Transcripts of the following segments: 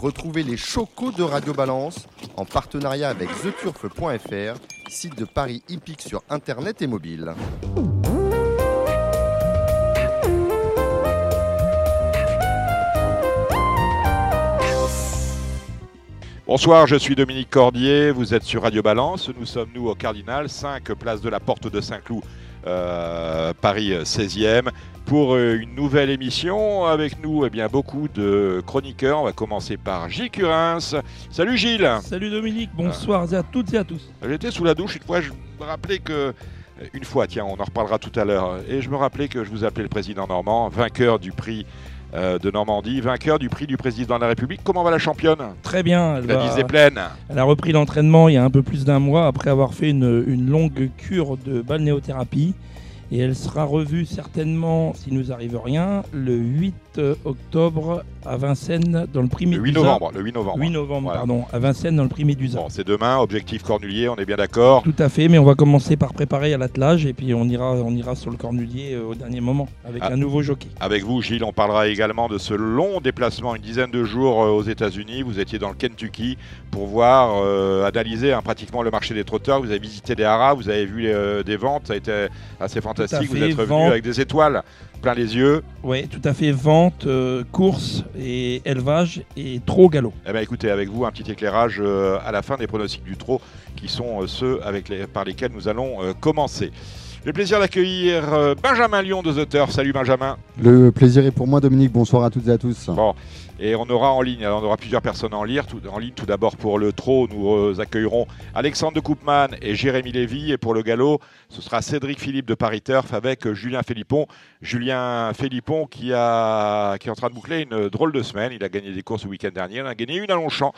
Retrouvez les chocos de Radio Balance en partenariat avec theturf.fr, site de Paris hippique sur internet et mobile. Bonsoir, je suis Dominique Cordier, vous êtes sur Radio Balance, nous sommes nous au Cardinal, 5 place de la Porte de Saint-Cloud, euh, Paris 16e, pour euh, une nouvelle émission. Avec nous, eh bien, beaucoup de chroniqueurs. On va commencer par Gilles Curins. Salut Gilles Salut Dominique, bonsoir à toutes et à tous. J'étais sous la douche une fois, je me rappelais que... Une fois, tiens, on en reparlera tout à l'heure. Et je me rappelais que je vous appelais le président Normand, vainqueur du prix euh, de Normandie, vainqueur du prix du président de la République. Comment va la championne? Très bien. Elle la disait pleine. Elle a repris l'entraînement il y a un peu plus d'un mois après avoir fait une, une longue cure de balnéothérapie. Et elle sera revue certainement, s'il nous arrive rien, le 8 octobre à Vincennes dans le prix Médusa. Le 8 novembre, le 8 novembre. 8 novembre, pardon, à Vincennes dans le prix Médusa. Bon, c'est demain, objectif Cornulier, on est bien d'accord Tout à fait, mais on va commencer par préparer à l'attelage et puis on ira, on ira sur le Cornulier euh, au dernier moment avec ah. un nouveau jockey. Avec vous, Gilles, on parlera également de ce long déplacement, une dizaine de jours euh, aux États-Unis. Vous étiez dans le Kentucky pour voir, euh, analyser hein, pratiquement le marché des trotteurs. Vous avez visité des haras, vous avez vu des ventes, ça a été assez fantastique. Vous êtes revenu avec des étoiles plein les yeux. Oui, tout à fait. Vente, euh, course et élevage et trop galop. Eh bien, écoutez, avec vous, un petit éclairage euh, à la fin des pronostics du trot qui sont euh, ceux avec les, par lesquels nous allons commencer. Le plaisir d'accueillir Benjamin Lyon de The Salut Benjamin. Le plaisir est pour moi, Dominique. Bonsoir à toutes et à tous. Bon. Et on aura en ligne, on aura plusieurs personnes en, lire, tout, en ligne. Tout d'abord pour le trot, nous euh, accueillerons Alexandre de et Jérémy Lévy. Et pour le galop, ce sera Cédric Philippe de Paris Turf avec euh, Julien Philippon. Julien Philippon qui, est en train de boucler une drôle de semaine. Il a gagné des courses le week-end dernier. Il a gagné une à Longchamp.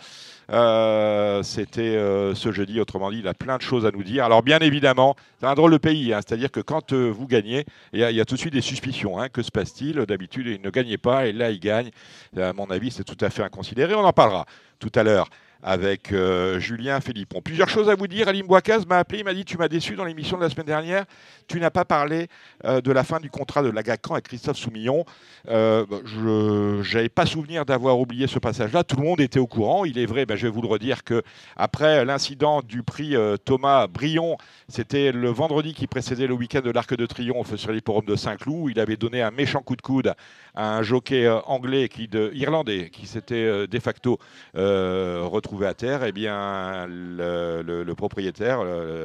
Euh, c'était euh, ce jeudi, autrement dit, il a plein de choses à nous dire. Alors bien évidemment, c'est un drôle de pays, hein. c'est-à-dire que quand euh, vous gagnez, il y, a tout de suite des suspicions. Hein. que se passe-t-il? D'habitude, il ne gagnait pas et là, il gagne. À mon avis, c'est tout à fait inconsidéré. On en parlera tout à l'heure avec Julien Philippon. Plusieurs choses à vous dire. Alim Bouakaz m'a appelé, il m'a dit Tu m'as déçu dans l'émission de la semaine dernière. Tu n'as pas parlé de la fin du contrat de Lagacan avec Christophe Soumillon. Euh, je n'avais pas souvenir d'avoir oublié ce passage-là. Tout le monde était au courant. Il est vrai, ben, je vais vous le redire, que après l'incident du prix euh, Thomas Brion, c'était le vendredi qui précédait le week-end de l'Arc de Triomphe sur l'hipporome de Saint-Cloud. Il avait donné un méchant coup de coude à un jockey euh, anglais, qui, de, irlandais, qui s'était de facto retrouvé à terre. Eh bien, le, propriétaire,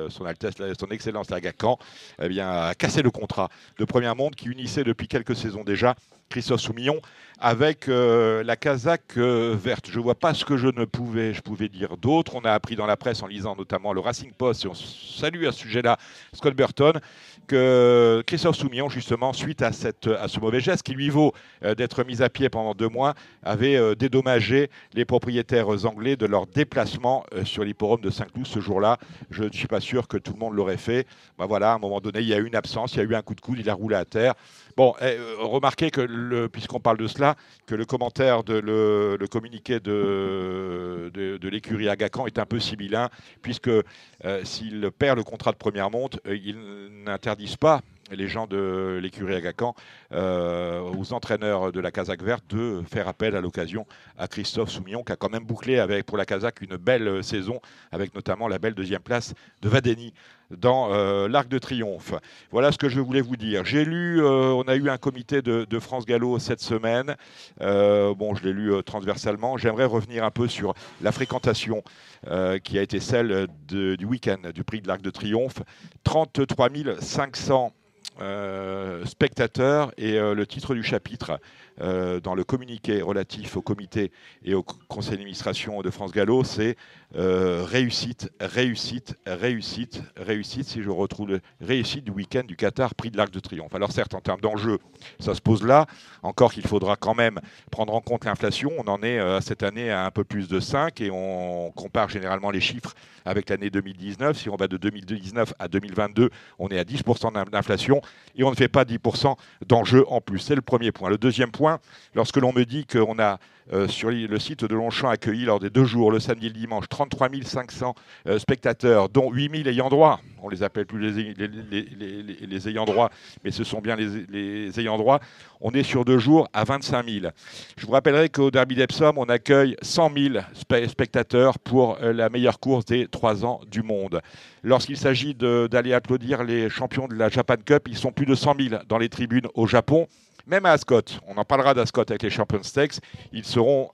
son Altesse, son Excellence Lagacan, eh bien, a cassé le contrat de Première Monde qui unissait depuis quelques saisons déjà Christophe Soumillon, avec euh, la casaque euh, verte. Je ne vois pas ce que je ne pouvais, je pouvais dire d'autre. On a appris dans la presse, en lisant notamment le Racing Post, et on salue à ce sujet-là Scott Burton, que Christophe Soumillon, justement, suite à, ce mauvais geste qui lui vaut euh, d'être mis à pied pendant deux mois, avait dédommagé les propriétaires anglais de leur déplacement sur l'hipporome de Saint-Cloud ce jour-là. Je ne suis pas sûr que tout le monde l'aurait fait. Ben voilà, à un moment donné, il y a eu une absence, il y a eu un coup de coude, il a roulé à terre. Bon, eh, remarquez que, puisqu'on parle de cela, que le commentaire de le, communiqué de, de, l'écurie Agacan est un peu sibyllin, puisque euh, s'il perd le contrat de première monte, euh, ils n'interdisent pas les gens de l'écurie Agacan, euh, aux entraîneurs de la Kazakh verte, de faire appel à l'occasion à Christophe Soumillon, qui a quand même bouclé avec, pour la Kazakh une belle saison, avec notamment la belle deuxième place de Vadeni dans euh, l'Arc de Triomphe. Voilà ce que je voulais vous dire. J'ai lu, euh, on a eu un comité de, France Gallo cette semaine. bon, je l'ai lu transversalement. J'aimerais revenir un peu sur la fréquentation qui a été celle du week-end du prix de l'Arc de Triomphe. 33 500 euh, spectateurs et euh, le titre du chapitre euh, dans le communiqué relatif au comité et au conseil d'administration de France Gallo, c'est réussite, réussite, réussite, réussite, si je retrouve le réussite du week-end du Qatar, prix de l'Arc de Triomphe. Alors certes, en termes d'enjeu, ça se pose là, encore qu'il faudra quand même prendre en compte l'inflation, on en est cette année à un peu plus de 5 et on compare généralement les chiffres avec l'année 2019. Si on va de 2019 à 2022, on est à 10% d'inflation. et on ne fait pas 10% d'enjeux en plus. C'est le premier point. Le deuxième point, lorsque l'on me dit qu'on a euh, sur le site de Longchamp accueilli lors des deux jours, le samedi et le dimanche, 33 500 euh, spectateurs, dont 8 000 ayants droit. On les appelle plus les, ayants droit, mais ce sont bien les, ayants droit. On est sur deux jours à 25 000. Je vous rappellerai qu'au Derby d'Epsom, on accueille 100 000 spectateurs pour euh, la meilleure course des trois ans du monde. Lorsqu'il s'agit d'aller applaudir les champions de la Japan Cup, ils sont plus de 100 000 dans les tribunes au Japon. Même à Ascot, on en parlera d'Ascot avec les Champions Stakes, ils seront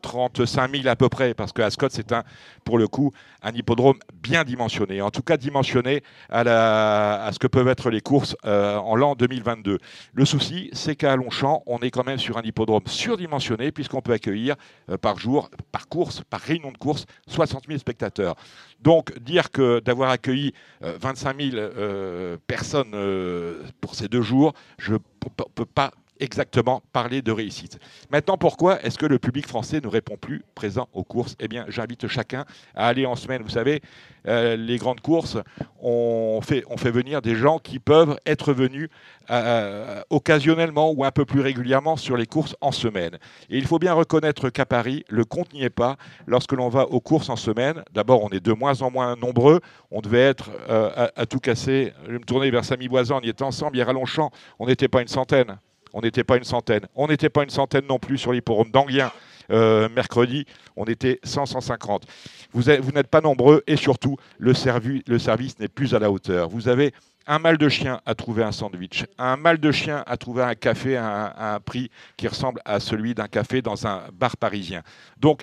35 euh, 000 à peu près, parce que Ascot, c'est un, pour le coup, un hippodrome bien dimensionné, en tout cas dimensionné à, ce que peuvent être les courses euh, en l'an 2022. Le souci, c'est qu'à Longchamp, on est quand même sur un hippodrome surdimensionné, puisqu'on peut accueillir euh, par jour, par course, par réunion de course, 60 000 spectateurs. Donc, dire que d'avoir accueilli 25 000 personnes pour ces deux jours, je ne peut pas exactement parler de réussite. Maintenant, pourquoi est-ce que le public français ne répond plus présent aux courses? Eh bien, j'invite chacun à aller en semaine. Vous savez, euh, les grandes courses, on fait, venir des gens qui peuvent être venus euh, occasionnellement ou un peu plus régulièrement sur les courses en semaine. Et il faut bien reconnaître qu'à Paris, le compte n'y est pas. Lorsque l'on va aux courses en semaine, d'abord, on est de moins en moins nombreux. On devait être euh, à, tout casser. Je vais me tourner vers Samy Boisan, on y était ensemble. Hier à Longchamp, on n'était pas une centaine. On n'était pas une centaine. On n'était pas une centaine non plus sur l'hipporome d'Anguien. Euh, mercredi, on était 100-150. Vous, vous n'êtes pas nombreux et surtout, le, le service n'est plus à la hauteur. Vous avez un mal de chien à trouver un sandwich, un mal de chien à trouver un café à un prix qui ressemble à celui d'un café dans un bar parisien. Donc,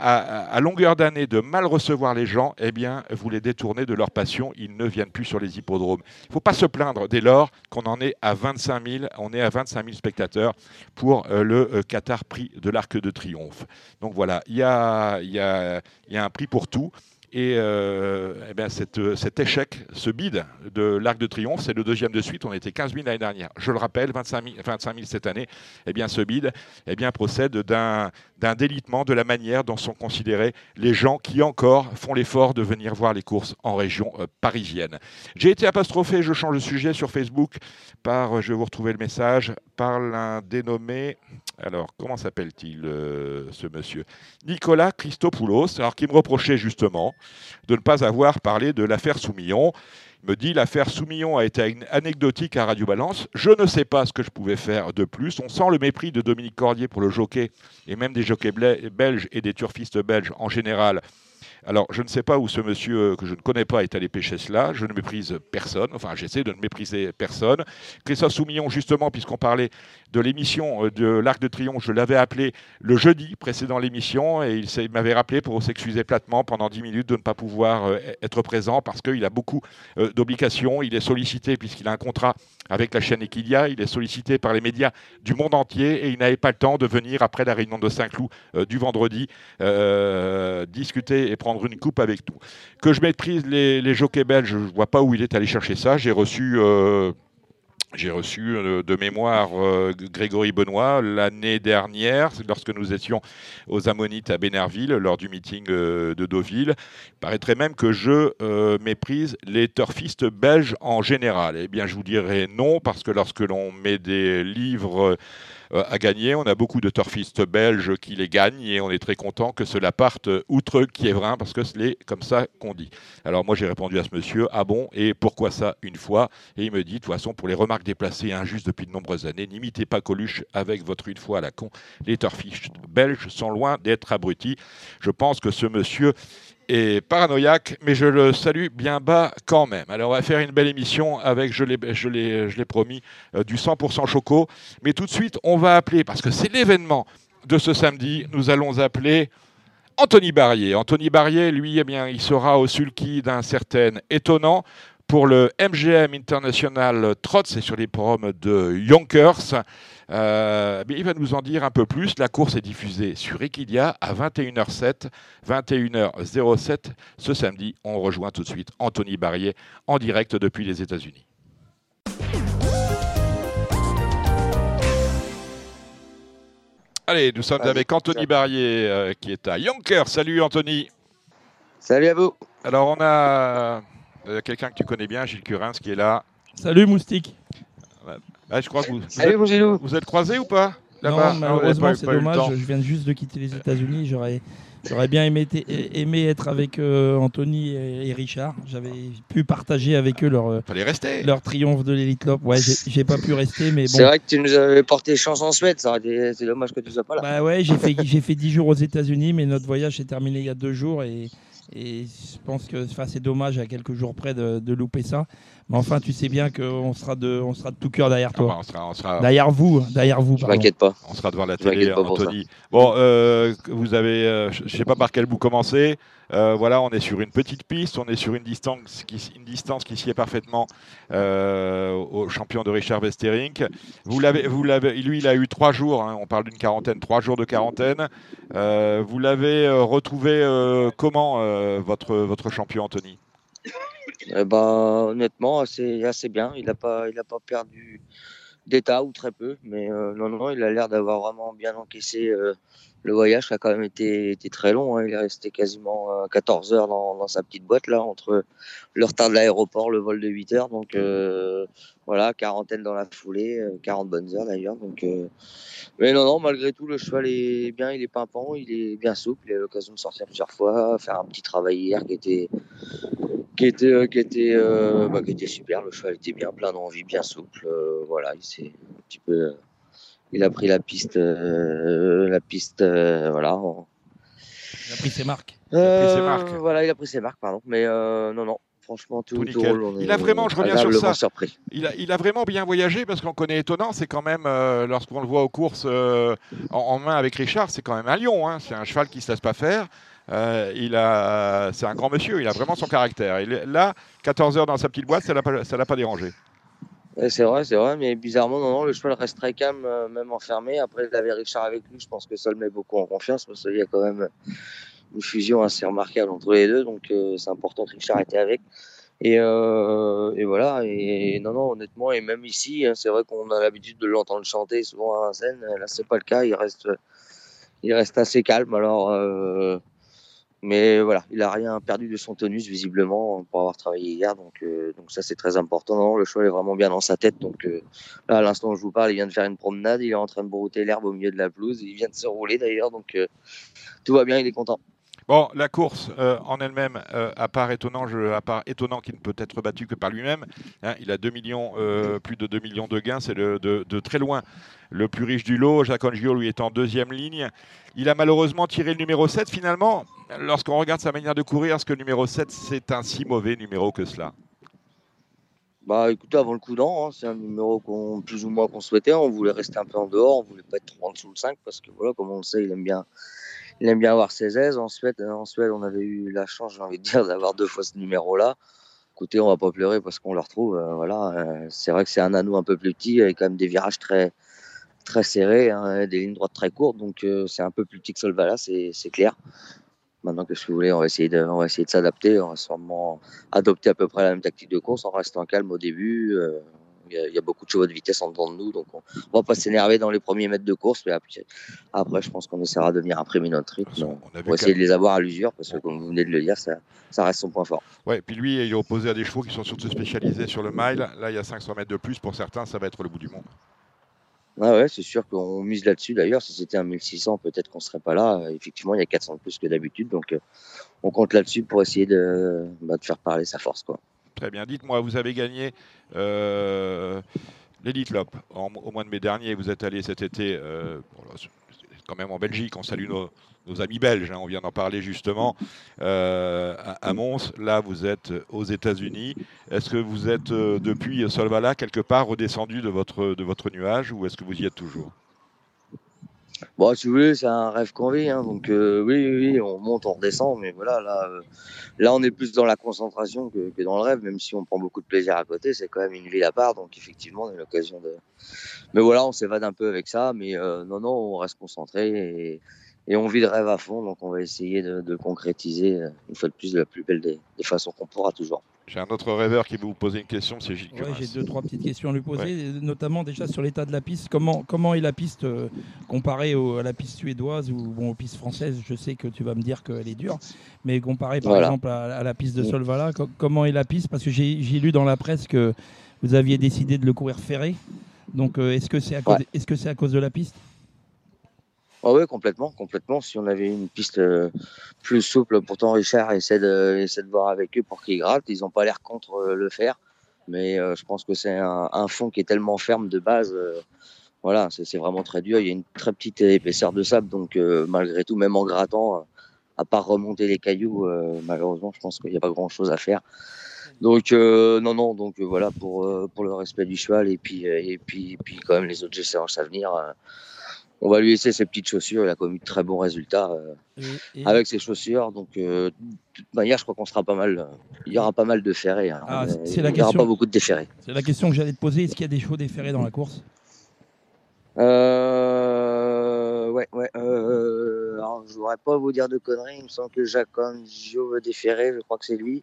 à, longueur d'année de mal recevoir les gens, eh bien, vous les détournez de leur passion, ils ne viennent plus sur les hippodromes. Il ne faut pas se plaindre dès lors qu'on en est à 25 000, on est à 25 000 spectateurs pour euh, le euh, Qatar Prix de l'Arc de Triomphe. Donc voilà, il y a, y a un prix pour tout. Et, euh, eh bien euh, cet échec, ce bid de l'Arc de Triomphe, c'est le deuxième de suite. On était 15 000 l'année dernière. Je le rappelle, 25 000, 25 000 cette année. Eh bien, ce bid eh bien, procède d'un délitement de la manière dont sont considérés les gens qui encore font l'effort de venir voir les courses en région euh, parisienne. J'ai été apostrophé, je change de sujet sur Facebook par, je vais vous retrouver le message, par l'un dénommé, alors comment s'appelle-t-il ce monsieur? Nicolas Christopoulos, alors qui me reprochait justement de ne pas avoir parlé de l'affaire Soumillon. Il me dit l'affaire Soumillon a été anecdotique à Radio Balance. Je ne sais pas ce que je pouvais faire de plus. On sent le mépris de Dominique Cordier pour le jockey et même des jockeys belges et des turfistes belges en général alors, je ne sais pas où ce monsieur euh, que je ne connais pas est allé pêcher cela. Je ne méprise personne. Enfin, j'essaie de ne mépriser personne. Christophe Soumillon, justement, puisqu'on parlait de l'émission euh, de l'Arc de Triomphe, je l'avais appelé le jeudi précédent l'émission et il m'avait rappelé pour s'excuser platement pendant 10 minutes de ne pas pouvoir euh, être présent parce qu'il a beaucoup d'obligations. Il est sollicité puisqu'il a un contrat avec la chaîne Equidia. Il est sollicité par les médias du monde entier et il n'avait pas le temps de venir après la réunion de Saint-Cloud du vendredi discuter et prendre une coupe avec nous. Que je les, les jockeys belges, je ne vois pas où il est allé chercher ça. J'ai reçu euh, j'ai reçu euh, de mémoire euh, Grégory Benoît l'année dernière, lorsque nous étions aux Ammonites à Bénerville, lors du meeting de Deauville. Il paraîtrait même que je méprise les turfistes belges en général. Eh bien, je vous dirais non, parce que lorsque l'on met des livres euh, à gagner. On a beaucoup de turfistes belges qui les gagnent et on est très content que cela parte outre Kievrin parce que c'est comme ça qu'on dit. Alors moi j'ai répondu à ce monsieur, ah bon, et pourquoi ça une fois? Et il me dit, de toute façon, pour les remarques déplacées et injustes depuis de nombreuses années, n'imitez pas Coluche avec votre une fois à la con. Les turfistes belges sont loin d'être abrutis. Je pense que ce monsieur et paranoïaque, mais je le salue bien bas quand même. Alors on va faire une belle émission avec, je l'ai promis, euh, du 100% choco. Mais tout de suite, on va appeler, parce que c'est l'événement de ce samedi, nous allons appeler Anthony Barrier. Anthony Barrier, lui, eh bien, il sera au sulky d'un certain étonnant pour le MGM International Trot, c'est sur les programmes de Yonkers. Euh, il va nous en dire un peu plus. La course est diffusée sur Equidia à 21h07, 21h07 ce samedi. On rejoint tout de suite Anthony Barrier en direct depuis les États-Unis. Allez, nous sommes avec Anthony Barrier euh, qui est à Yonkers. Salut Anthony. Salut à vous. Alors on a euh, quelqu'un que tu connais bien, Gilles Curins, qui est là. Salut Moustique. Ah, je crois que vous, vous Salut êtes, Gilou. vous êtes croisés ou pas Non, là-bas Ah, malheureusement, c'est dommage. Je viens juste de quitter les États-Unis. J'aurais, j'aurais bien aimé, être avec euh, Anthony et, et Richard. J'avais pu partager avec eux leur, euh, Fallait rester. leur triomphe de l'Elite Lop. Ouais, j'ai, pas pu rester, mais C'est bon. vrai que tu nous avais porté chance en Suède, ça aurait été- c'est dommage que tu sois pas là. Bah ouais, j'ai fait, j'ai fait 10 jours aux États-Unis, mais notre voyage s'est terminé il y a deux jours et, et je pense que c'est dommage à quelques jours près de, de louper ça. Mais enfin, tu sais bien qu'on sera de, on sera de tout cœur derrière Ah bah, toi. on, sera, on, sera, Derrière vous, derrière vous. Je m'inquiète pas. on sera devant la Je télé, Anthony. Bon, euh, vous avez, euh, je ne sais pas par quel bout commencer. Euh, voilà, on est sur une petite piste, on est sur une distance qui, une distance qui sied parfaitement euh, au champion de Richard Westerink. Vous l'avez, vous l'avez, lui, il a eu trois jours. hein, on parle d'une quarantaine, trois jours de quarantaine. Euh, vous l'avez retrouvé comment votre votre champion Anthony? Eh ben, honnêtement, assez, assez bien. Il n'a pas, pas perdu d'état ou très peu. Mais non, non, il a l'air d'avoir vraiment bien encaissé le voyage. A quand même été, été très long. hein. Il est resté quasiment euh, 14 heures dans, dans sa petite boîte là, entre le retard de l'aéroport, le vol de 8 heures. Donc euh, voilà, quarantaine dans la foulée, euh, 40 bonnes heures d'ailleurs. Donc, euh, mais non, non, malgré tout, le cheval est bien, il est pimpant, il est bien souple. Il a eu l'occasion de sortir plusieurs fois, faire un petit travail hier qui était qui était euh, qui était euh, bah, qui était super le cheval était bien plein d'envie bien souple euh, voilà il s'est un petit peu euh, il a pris la piste euh, la piste euh, voilà Il a pris ses marques. a pris ses Euh, marques. voilà il a pris ses marques pardon mais euh, non non franchement tout, Tout Il a vraiment- je reviens sur ça. surpris Il a, il a vraiment bien voyagé parce qu'on connaît étonnant, c'est quand même, euh, lorsqu'on le voit aux courses euh, en, en main avec Richard, c'est quand même un lion. hein. C'est un cheval qui ne se laisse pas faire. Euh, il a, c'est un grand monsieur, il a vraiment son caractère. Il est- là, 14 heures dans sa petite boîte, ça ne l'a pas dérangé. C'est vrai, c'est vrai, mais bizarrement, non, non, le cheval reste très calme, euh, même enfermé. Après, il Richard avec lui, je pense que ça le met beaucoup en confiance, parce qu'il y a quand même une fusion assez remarquable entre les deux, donc euh, c'est important que Richard était avec. Et, euh, et voilà, et non, non, honnêtement, et même ici, hein, c'est vrai qu'on a l'habitude de l'entendre chanter souvent à Vincennes, là, c'est pas le cas, il reste, il reste assez calme, alors. Mais voilà, il a rien perdu de son tonus visiblement pour avoir travaillé hier, donc, euh, ça c'est très important. Le cheval est vraiment bien dans sa tête, donc euh, là à l'instant où je vous parle, il vient de faire une promenade, il est en train de brouter l'herbe au milieu de la pelouse, il vient de se rouler d'ailleurs, donc euh, tout va bien, il est content. Bon, la course euh, en elle-même, euh, à part étonnant, je, à part étonnant qu'il ne peut être battu que par lui-même, hein, il a 2 millions, euh, plus de 2 millions de gains, c'est de, de très loin le plus riche du lot. Jacques Angio, lui, est en deuxième ligne. Il a malheureusement tiré le numéro 7. Finalement, lorsqu'on regarde sa manière de courir, est-ce que le numéro 7, c'est un si mauvais numéro que cela? Bah écoutez, avant le coup d'an, hein, c'est un numéro qu'on plus ou moins qu'on souhaitait. On voulait rester un peu en dehors, on voulait pas être trop en dessous le 5 parce que voilà, comme on le sait, il aime bien, il aime bien avoir ses aises. En Suède, en Suède, on avait eu la chance, j'ai envie de dire, d'avoir deux fois ce numéro-là. Écoutez, on va pas pleurer parce qu'on le retrouve. euh, voilà, euh, c'est vrai que c'est un anneau un peu plus petit avec quand même des virages très serrés, hein, des lignes droites très courtes, donc euh, c'est un peu plus petit que Solvala, c'est clair. Maintenant, qu'est-ce que vous voulez? On va essayer de, on va de s'adapter. On va sûrement adopter à peu près la même tactique de course en restant calme au début. Euh, Il y, a- il y a beaucoup de chevaux de vitesse en dedans de nous, donc on, on va pas s'énerver dans les premiers mètres de course. Mais après, après je pense qu'on essaiera de venir imprimer notre rythme. On va essayer de les avoir à l'usure, parce que comme vous venez de le dire, ça, ça reste son point fort. Ouais, puis lui, il est opposé à des chevaux qui sont surtout spécialisés sur le mile. Là, il y a 500 mètres de plus. Pour certains, ça va être le bout du monde. Ah ouais, c'est sûr qu'on mise là-dessus. D'ailleurs, si c'était un 1600, peut-être qu'on serait pas là. Effectivement, il y a 400 de plus que d'habitude, donc euh, on compte là-dessus pour essayer de, bah, de faire parler sa force, quoi. Très bien. Dites-moi, vous avez gagné euh, Lop au mois de mai dernier. Vous êtes allé cet été, euh, quand même en Belgique. On salue nos, nos amis belges. hein, on vient d'en parler justement euh, à, à Mons. Là, vous êtes aux États-Unis. Est-ce que vous êtes euh, depuis Solvala quelque part redescendu de votre de votre nuage ou est-ce que vous y êtes toujours? Bon, si vous voulez, c'est un rêve qu'on vit. hein, donc euh, oui, oui, on monte, on redescend, mais voilà, là, euh, là, on est plus dans la concentration que, dans le rêve, même si on prend beaucoup de plaisir à côté. C'est quand même une ville à part, donc effectivement, on a l'occasion de. Mais voilà, on s'évade un peu avec ça, mais euh, non, non, on reste concentré et, on vit le rêve à fond, donc on va essayer de, concrétiser une fois de plus de la plus belle des façons qu'on pourra toujours. J'ai un autre rêveur qui veut vous poser une question, c'est Gilles Ouais, j'ai deux trois petites questions à lui poser, notamment déjà sur l'état de la piste. Comment comment est la piste euh, comparée au- à la piste suédoise ou bon, aux pistes françaises? Je sais que tu vas me dire qu'elle est dure, mais comparée par Voilà. exemple à, à la piste de Mm. Solvala, co- comment est la piste? Parce que j'ai lu dans la presse que vous aviez décidé de le courir ferré. Donc, euh, est-ce que c'est à, cause- est-ce que c'est à cause de la piste? Ah ouais, complètement, complètement. Si on avait une piste euh, plus souple, pourtant Richard essaie de, essaie de voir avec eux pour qu'ils grattent. Ils n'ont pas l'air contre euh, le faire, mais euh, je pense que c'est un, fond qui est tellement ferme de base. voilà, c'est vraiment très dur. Il y a une très petite épaisseur de sable, donc malgré tout, même en grattant, à part remonter les cailloux, malheureusement, je pense qu'il n'y a pas grand-chose à faire. Donc non, non, donc voilà pour pour le respect du cheval et puis et puis et puis quand même les autres séances à venir. On va lui laisser ses petites chaussures. Il a quand même eu de très bons résultats euh, Et- avec ses chaussures. Donc, euh, de toute manière, je crois qu'on sera pas mal. euh, Il y aura pas mal de ferrés. hein. Ah, c'est- Euh, c'est la il n'y aura pas beaucoup de déferrés. C'est la question que j'allais te poser. Est-ce qu'il y a des chevaux déférés dans la course? Euh, ouais, ouais. Alors, je voudrais pas vous dire de conneries. Il me semble que Jacques Angio veut déférer. Je crois que c'est lui.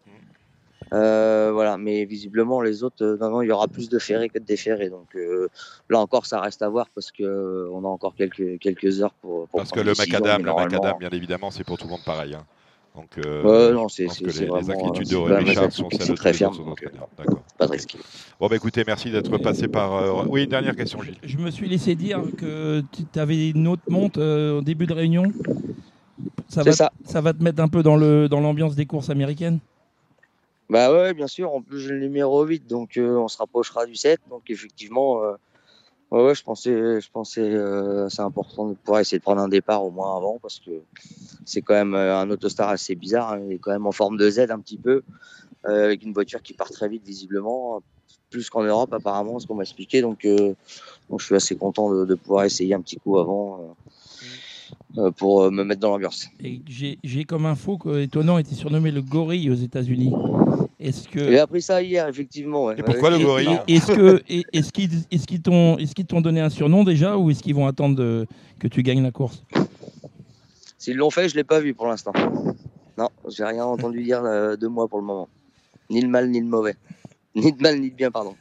Euh, voilà, mais visiblement les autres, euh, non, non, il y aura plus de ferrés que de déferrés. Donc euh, là encore, ça reste à voir parce que euh, on a encore quelques quelques heures pour. pour Parce que le macadam, le macadam, bien évidemment, c'est pour tout le monde pareil. hein. Donc, euh, Ouais, non, c'est je pense c'est- que c'est les, les vraiment. inquiétudes c'est de Richard sont celles très fermes. euh. D'accord. pas de risque. Bon, bah écoutez, merci d'être passé par. euh, Oui, une dernière question, Gilles. Je me suis laissé dire que tu avais une autre monte euh, au début de réunion. Ça va, C'est ça. ça va te mettre un peu dans le dans l'ambiance des courses américaines? Bah ouais, bien sûr. En plus, j'ai le numéro 8, donc euh, on se rapprochera du 7. Donc effectivement, euh, ouais, je pensais, je pensais euh, c'est important de pouvoir essayer de prendre un départ au moins avant parce que c'est quand même un autostar assez bizarre. hein. Il est quand même en forme de Z un petit peu, avec une voiture qui part très vite visiblement, plus qu'en Europe apparemment, ce qu'on m'a expliqué. Donc, je suis assez content de pouvoir essayer un petit coup avant. Euh, pour euh, me mettre dans l'ambiance. J'ai comme info que Étonnant était surnommé le gorille aux États-Unis. Est-ce que J'ai appris ça hier, effectivement. ouais. Et pourquoi le gorille Est-ce que est-ce qu'ils est-ce qu'ils t'ont est-ce qu'ils t'ont donné un surnom déjà ou est-ce qu'ils vont attendre de- que tu gagnes la course? S'ils l'ont fait, je l'ai pas vu pour l'instant. Non, j'ai rien entendu dire euh, de moi pour le moment. Ni le mal, ni le mauvais. Ni de mal, ni de bien, pardon.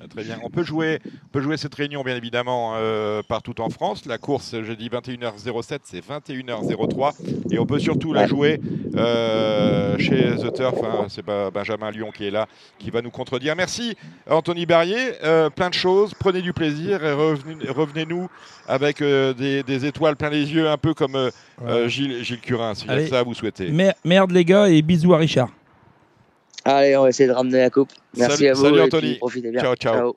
Ah, Très bien. On peut jouer, on peut jouer cette réunion, bien évidemment, euh, partout en France. La course, je dis 21h07, c'est 21h03. Et on peut surtout la jouer euh, chez The Turf. hein. C'est pas Benjamin Lyon qui est là, qui va nous contredire. Merci, Anthony Barrier. Euh, plein de choses. Prenez du plaisir et revenez- revenez-nous avec des, des étoiles plein les yeux, un peu comme Gilles, Gilles Curin, si Allez. ça vous souhaitez. Mer- Merde les gars et bisous à Richard. Allez, on va essayer de ramener la coupe. Merci Salut- à vous. salut, et Anthony. puis profitez bien. Ciao, ciao.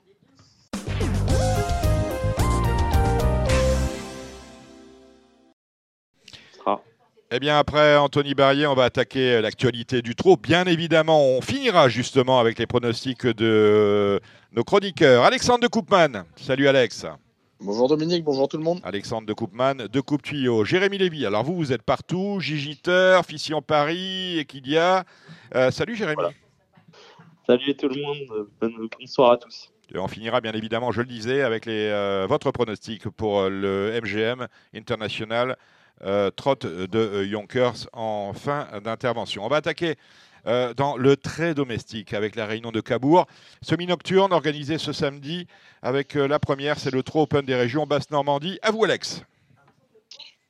Eh bien, après Anthony Barrier, on va attaquer l'actualité du trot. Bien évidemment, on finira justement avec les pronostics de nos chroniqueurs. Alexandre de Koopman. Salut Alex. Bonjour Dominique, bonjour tout le monde. Alexandre de Koopman, de Coupe Tuyau. Jérémy Lévy. Alors vous, vous êtes partout. Gigiteur, Fission Paris, Equidia. Euh, salut Jérémy. Voilà. Salut tout le monde, bonne- bonsoir à tous. Et on finira bien évidemment, je le disais, avec les, euh, votre pronostic pour euh, le MGM International euh, Trot de euh, Yonkers en fin d'intervention. On va attaquer euh, dans le très domestique avec la réunion de Cabourg. Semi-nocturne organisée ce samedi avec euh, la première, c'est le Trot Open des régions Basse-Normandie. À vous Alex.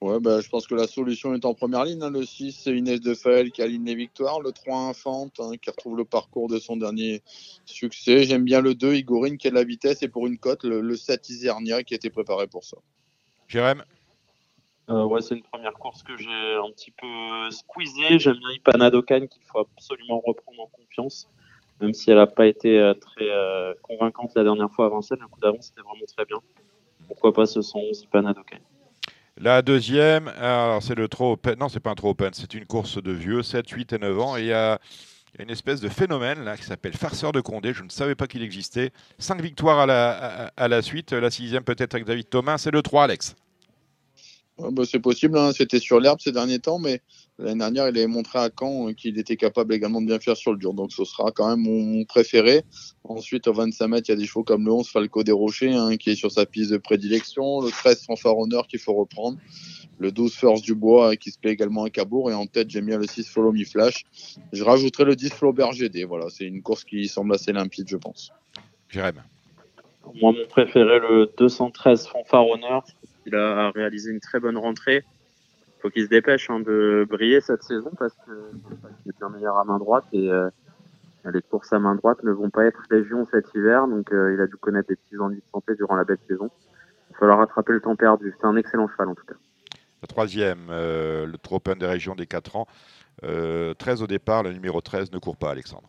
Ouais, bah, je pense que la solution est en première ligne. hein. Le 6, c'est Inès de Fael qui aligne les victoires. Le 3, Infante, hein, qui retrouve le parcours de son dernier succès. J'aime bien le 2, Igorine, qui a de la vitesse. Et pour une cote, le, le 7, Isernia, qui a été préparé pour ça. Jérém Euh, ouais, c'est une première course que j'ai un petit peu squeezée. J'aime bien Ipanadokan qu'il faut absolument reprendre en confiance, même si elle n'a pas été euh, très euh, convaincante la dernière fois à Vincennes. Le coup d'avant, c'était vraiment très bien. Pourquoi pas ce 111 Ipanadokan La deuxième, alors c'est le Trot Open. Non, c'est pas un Trot Open, c'est une course de vieux, 7, 8 et 9 ans. Il y a une espèce de phénomène là qui s'appelle Farceur de Condé. Je ne savais pas qu'il existait. Cinq victoires à la, à la suite. La sixième peut-être avec David Thomas. C'est le 3, Alex. Ouais, bah, c'est possible, hein. c'était sur l'herbe ces derniers temps, mais l'année dernière, il avait montré à Caen euh, qu'il était capable également de bien faire sur le dur. Donc ce sera quand même mon, mon préféré. Ensuite, au 25 mètres, il y a des chevaux comme le 11 Falco des Rochers, hein, qui est sur sa piste de prédilection. Le 13 Fanfare Honneur qu'il faut reprendre. Le 12 First du Bois, euh, qui se plaît également à Cabourg. Et en tête, j'aime bien le 6 Follow Me Flash. Je rajouterai le 10 Flaubert GD. Voilà, c'est une course qui semble assez limpide, je pense. Jérém. Moi, mon préféré, le 213 Fanfare Honneur. Il a réalisé une très bonne rentrée. Il faut qu'il se dépêche hein, de briller cette saison parce qu'il est bien meilleur à main droite et, euh, les courses à main droite ne vont pas être légion cet hiver, donc il a dû connaître des petits ennuis de santé durant la belle saison. Il va falloir rattraper le temps perdu. C'est un excellent cheval en tout cas. La troisième, le Tropen des régions des 4 ans. 13 au départ, le numéro 13 ne court pas, Alexandre.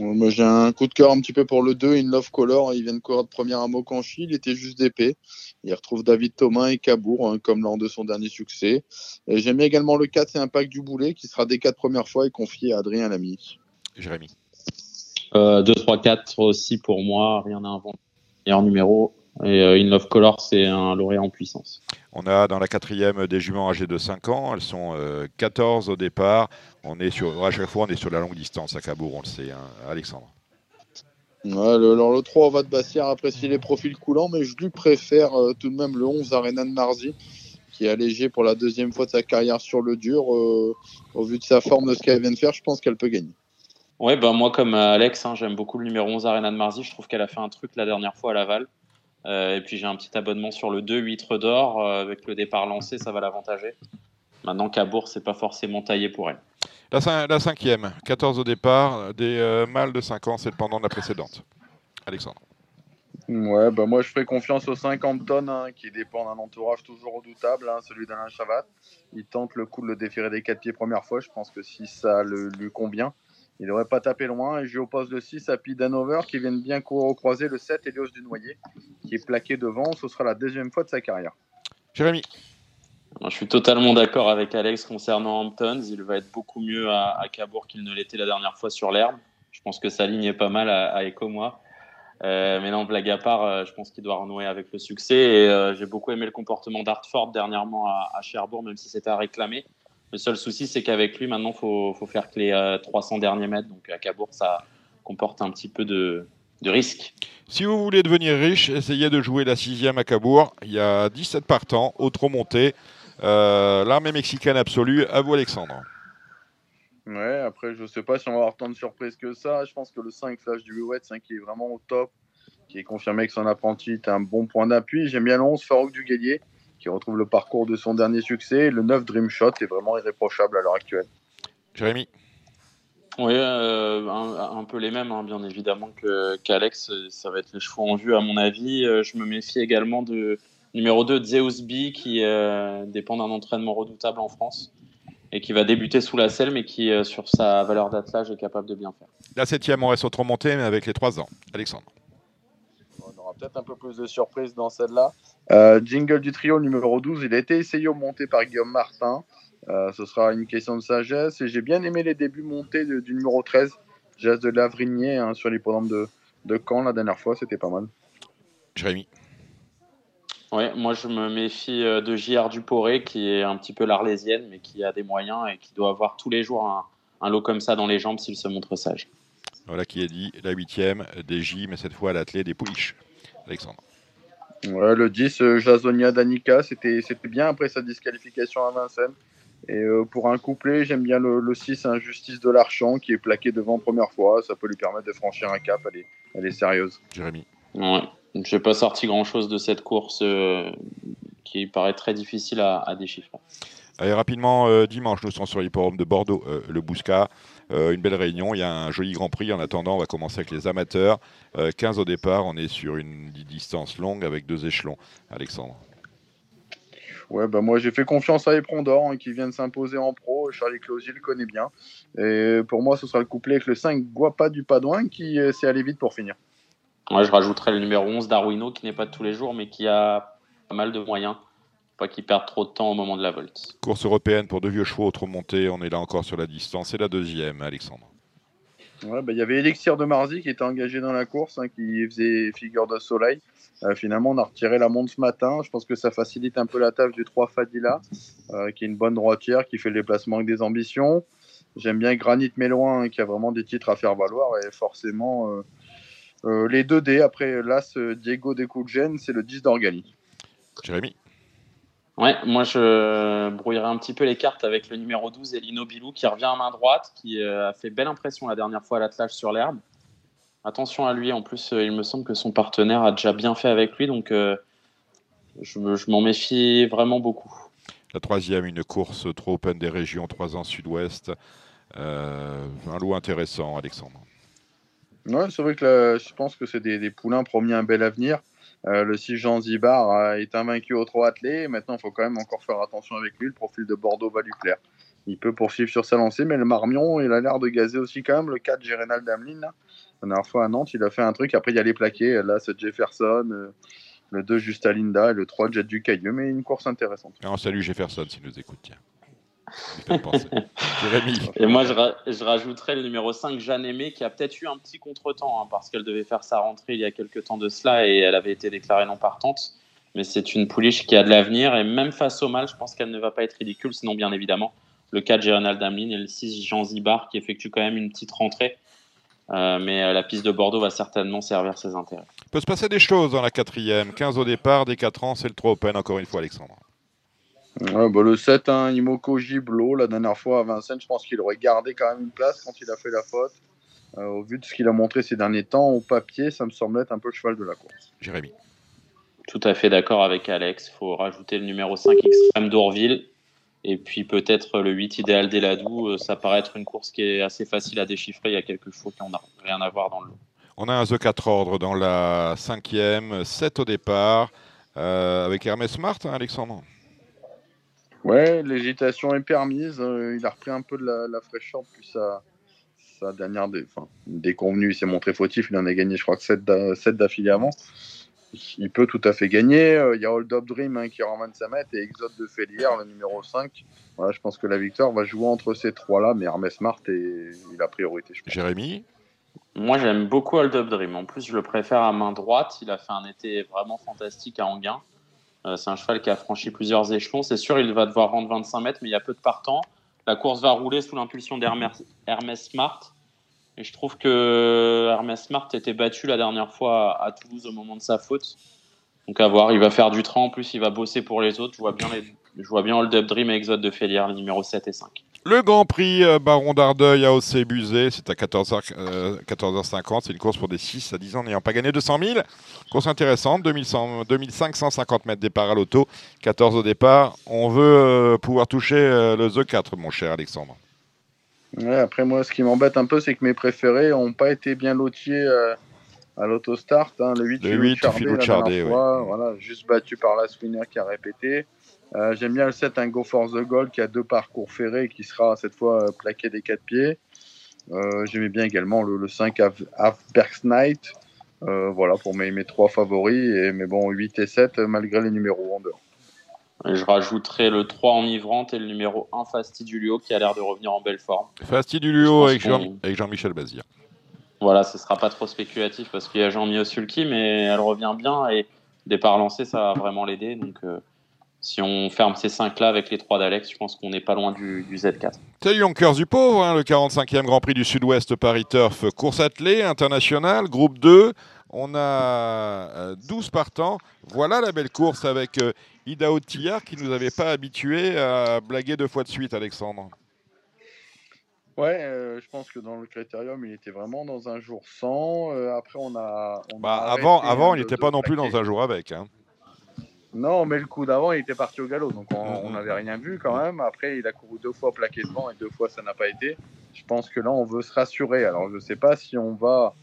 Moi, j'ai un coup de cœur un petit peu pour le 2, In Love Color. Il vient de courir de première à Mokanchi. Il était juste d'épée. Il retrouve David Thomas et Cabourg, hein, comme lors de son dernier succès. J'aime également le 4, c'est Impact du Boulet, qui sera des 4 premières fois et confié à Adrien Lamy. Jérémy. 2, 3, 4 aussi pour moi. Rien à inventer. en numéro. Et euh, In Love Color, c'est un lauréat en puissance. On a dans la quatrième des juments âgées de 5 ans. Elles sont 14 euh, au départ. On est sur, à chaque fois, on est sur la longue distance à Cabourg, on le sait, hein, Alexandre. Ouais, le, alors le 3 va de Bassière apprécie les profils coulants, mais je lui préfère euh, tout de même le 11 Arena de Marzi, qui est allégé pour la deuxième fois de sa carrière sur le dur. au vu de sa forme, de ce qu'elle vient de faire, je pense qu'elle peut gagner. Ouais, ben moi comme Alex, hein, j'aime beaucoup le numéro 11 Arena de Marzi. Je trouve qu'elle a fait un truc la dernière fois à Laval. Euh, et puis j'ai un petit abonnement sur le 2 huîtres d'or. Euh, avec le départ lancé, ça va l'avantager. Maintenant, Cabourg, c'est pas forcément taillé pour elle. La, cinquième, 14 au départ, des euh, mâles de 5 ans, c'est le pendant de la précédente. Alexandre. Ouais, bah moi je ferai confiance aux 50 tonnes hein, qui dépend d'un entourage toujours redoutable, hein, celui d'Alain Chavat. Il tente le coup de le déférer des 4 pieds première fois. Je pense que si ça le, lui convient, il n'aurait pas tapé loin. Et j'ai au poste de 6 à Danover qui vient bien croiser le 7 Elios du Noyer qui est plaqué devant. Ce sera la deuxième fois de sa carrière. Jérémy. Je suis totalement d'accord avec Alex concernant Hamptons. Il va être beaucoup mieux à, Cabourg qu'il ne l'était la dernière fois sur l'herbe. Je pense que sa ligne est pas mal à, à Eco-moi. Euh, mais non, blague à part, euh, je pense qu'il doit renouer avec le succès. Et euh, j'ai beaucoup aimé le comportement d'Artford dernièrement à, à Cherbourg, même si c'était à réclamer. Le seul souci, c'est qu'avec lui, maintenant, il faut, faire que les 300 derniers mètres. Donc à Cabourg, ça comporte un petit peu de, risque. Si vous voulez devenir riche, essayez de jouer la sixième à Cabourg. Il y a 17 partants, au trop monté. Euh, l'armée mexicaine absolue. À vous, Alexandre. Ouais, après, je ne sais pas si on va avoir tant de surprises que ça. Je pense que le 5 Flash du Wet, qui est vraiment au top, qui est confirmé que son apprenti est un bon point d'appui. J'aime bien le 11 Farouk du Guélier qui retrouve le parcours de son dernier succès. Le 9 Dream Shot est vraiment irréprochable à l'heure actuelle. Jérémy Oui, euh, un, peu les mêmes, hein, bien évidemment, qu'Alex. ça va être les chevaux en vue, à mon avis. Euh, je me méfie également de numéro 2, Zeus B, qui euh, dépend d'un entraînement redoutable en France et qui va débuter sous la selle, mais qui, sur sa valeur d'attelage, est capable de bien faire. La septième, on reste au monté, mais avec les trois ans. Alexandre peut-être un peu plus de surprise dans celle-là. Euh, jingle du trio numéro 12, il a été essayé au monté par Guillaume Martin. Euh, ce sera une question de sagesse. Et j'ai bien aimé les débuts montés du numéro 13, Jazz de Lavrinier, hein, sur l'hippodrome de, de Caen la dernière fois. C'était pas mal. Jérémy. Oui, moi je me méfie euh, de JR Duporé, qui est un petit peu l'arlésienne, mais qui a des moyens et qui doit avoir tous les jours un, un lot comme ça dans les jambes s'il se montre sage. Voilà qui est dit, la huitième des J, mais cette fois à l'athlète des Pouliches. Alexandre. Ouais, le 10, euh, Jasonia Danica, c'était bien après sa disqualification à Vincennes. Et euh, pour un couplet, j'aime bien le, 6, Injustice de l'Archant, qui est plaqué devant première fois. Ça peut lui permettre de franchir un cap. Elle est, elle est sérieuse. Jérémy. Ouais. Je n'ai pas sorti grand-chose de cette course euh, qui paraît très difficile à, à déchiffrer. Allez, rapidement, dimanche, nous sommes sur l'hipporome de Bordeaux, le Bousca. Euh, une belle réunion. Il y a un joli Grand Prix. En attendant, on va commencer avec les amateurs. 15 euh, au départ. On est sur une distance longue avec deux échelons. Alexandre. Ouais, bah moi j'ai fait confiance à Eprondor hein, qui vient de s'imposer en pro. Charlie Closier le connaît bien. Et pour moi, ce sera le couplet avec le 5 Guapa du Padouin qui euh, s'est allé vite pour finir. Moi, je rajouterais le numéro 11 Darwino qui n'est pas de tous les jours mais qui a pas mal de moyens. Pas qu'ils perdent trop de temps au moment de la volte. Course européenne pour deux vieux chevaux trop montés. On est là encore sur la distance. Et la deuxième, Alexandre. Ouais, bah, il y avait Elixir de Marzi qui était engagé dans la course, hein, qui faisait figure de soleil. Euh, finalement, on a retiré la montre ce matin. Je pense que ça facilite un peu la tâche du 3 Fadila, euh, qui est une bonne droitière, qui fait le déplacement avec des ambitions. J'aime bien Granit Méloin, hein, qui a vraiment des titres à faire valoir. Et forcément, euh, les 2D, après l'As Diego Decoudjen, c'est le 10 d'Orgali. Jérémy Ouais, moi je brouillerai un petit peu les cartes avec le numéro 12, Elino Bilou, qui revient à main droite, qui euh, a fait belle impression la dernière fois à l'attelage sur l'herbe. Attention à lui, en plus, euh, il me semble que son partenaire a déjà bien fait avec lui, donc euh, je, m'en méfie vraiment beaucoup. La troisième, une course trop open des régions, 3 ans sud-ouest. un lot intéressant, Alexandre. Ouais, c'est vrai que je pense que c'est des, des, poulains promis un bel avenir. Le 6 Jean Zibar est invaincu au 3 attelé. Maintenant, il faut quand même encore faire attention avec lui. Le profil de Bordeaux va lui plaire. Il peut poursuivre sur sa lancée, mais le Marmion, il a l'air de gazer aussi quand même. Le 4 Gérénal Damlin, la dernière fois à Nantes, il a fait un truc. Après, il y a les plaqués. Là, c'est Jefferson. Euh, le 2 Justalinda et le 3 Jet du Cailleux, mais une course intéressante. Alors, salut Jefferson s'il nous écoute, tiens. Et moi, je, je, rajouterais le numéro 5, Jeanne Aimé, qui a peut-être eu un petit contretemps, hein, parce qu'elle devait faire sa rentrée il y a quelques temps de cela et elle avait été déclarée non partante. Mais c'est une pouliche qui a de l'avenir et même face au mal, je pense qu'elle ne va pas être ridicule, sinon, bien évidemment, le 4 Gérald Damlin et le 6 Jean Zibar qui effectue quand même une petite rentrée. Euh, mais euh, la piste de Bordeaux va certainement servir ses intérêts. Il peut se passer des choses dans la quatrième. 15 au départ, des 4 ans, c'est le 3 Open, encore une fois, Alexandre. Bah le 7, hein, Imoko Giblo, la dernière fois à Vincennes, je pense qu'il aurait gardé quand même une place quand il a fait la faute. Euh, au vu de ce qu'il a montré ces derniers temps, au papier, ça me semble être un peu le cheval de la course. Jérémy. Tout à fait d'accord avec Alex. Il faut rajouter le numéro 5, Extrême d'Orville. Et puis peut-être le 8 idéal d'Eladou, euh, ça paraît être une course qui est assez facile à déchiffrer. Il y a quelques chevaux qui n'ont rien à voir dans le lot. On a un The 4 ordre dans la cinquième, 7 au départ, euh, avec Hermès Smart, hein, Alexandre Ouais, l'hésitation est permise. Euh, il a repris un peu de la, fraîcheur depuis sa, sa dernière dé, enfin, déconvenue. Il s'est montré fautif. Il en a gagné, je crois, que 7 d'affilée avant il peut tout à fait gagner. Euh, il y a Hold Up Dream hein, qui ramène sa mètre et Exode de Félière, le numéro 5. Voilà, je pense que la victoire va jouer entre ces trois-là, mais Hermès Smart est la priorité. Jérémy? Moi, j'aime beaucoup Hold Up Dream. En plus, je le préfère à main droite. Il a fait un été vraiment fantastique à Anguin. Euh, c'est un cheval qui a franchi plusieurs échelons. C'est sûr, il va devoir rendre 25 mètres, mais il y a peu de partants. La course va rouler sous l'impulsion d'Hermès Smart. Et je trouve que Hermès Smart était battu la dernière fois à Toulouse au moment de sa faute. Donc à voir, il va faire du train, en plus il va bosser pour les autres. Je vois bien, les, je vois bien Hold Up Dream et Exode de Félière, les numéros 7 et 5. Le Grand Prix euh, Baron d'Ardeuil à OC Buzet, c'est à 14h, 14h50. C'est une course pour des 6 à 10 ans n'ayant pas gagné 200 000. Course intéressante, 2100, 2550 mètres départ à l'auto, 14 au départ. On veut euh, pouvoir toucher euh, le The 4, mon cher Alexandre après, moi, ce qui m'embête un peu, c'est que mes préférés n'ont pas été bien lotiés euh, à l'autostart. Hein. Le 8, le 8 Philou Chardet, voilà, juste battu par la Swinner qui a répété. Euh, j'aime bien le 7, un Go for the Gold qui a deux parcours ferrés qui sera cette fois euh, plaqué des quatre pieds. J'aimais bien également le, 5 Halfbergs Knight. voilà pour mes, mes trois favoris. Et, mais bon, 8 et 7, malgré les numéros en dehors. Je rajouterai le 3 enivrante et le numéro 1 Fastidulio qui a l'air de revenir en belle forme. Fastidulio avec, Jean, avec Jean-Michel Bazir. Voilà, ce sera pas trop spéculatif parce qu'il y a Jean-Mi Sulky, mais elle revient bien et départ lancé, ça va vraiment l'aider. Donc euh, si on ferme ces 5 là avec les 3 d'Alex, je pense qu'on n'est pas loin du, Z4. C'est Yonkers du pauvre, hein, le 45e Grand Prix du Sud-Ouest Paris Turf, course attelée, internationale, groupe 2. On a 12 euh, partants. Voilà la belle course avec euh, Ida Otillard qui ne nous avait pas habitués à blaguer deux fois de suite, Alexandre. Ouais, euh, je pense que dans le critérium, il était vraiment dans un jour sans. après, on a. bah, avant, avant il n'était pas non plus dans un jour avec. Hein. Non, mais le coup d'avant, il était parti au galop, donc on n'avait rien vu quand même. Après, il a couru deux fois plaqué devant et deux fois ça n'a pas été. Je pense que là, on veut se rassurer. Alors, je ne sais pas si on va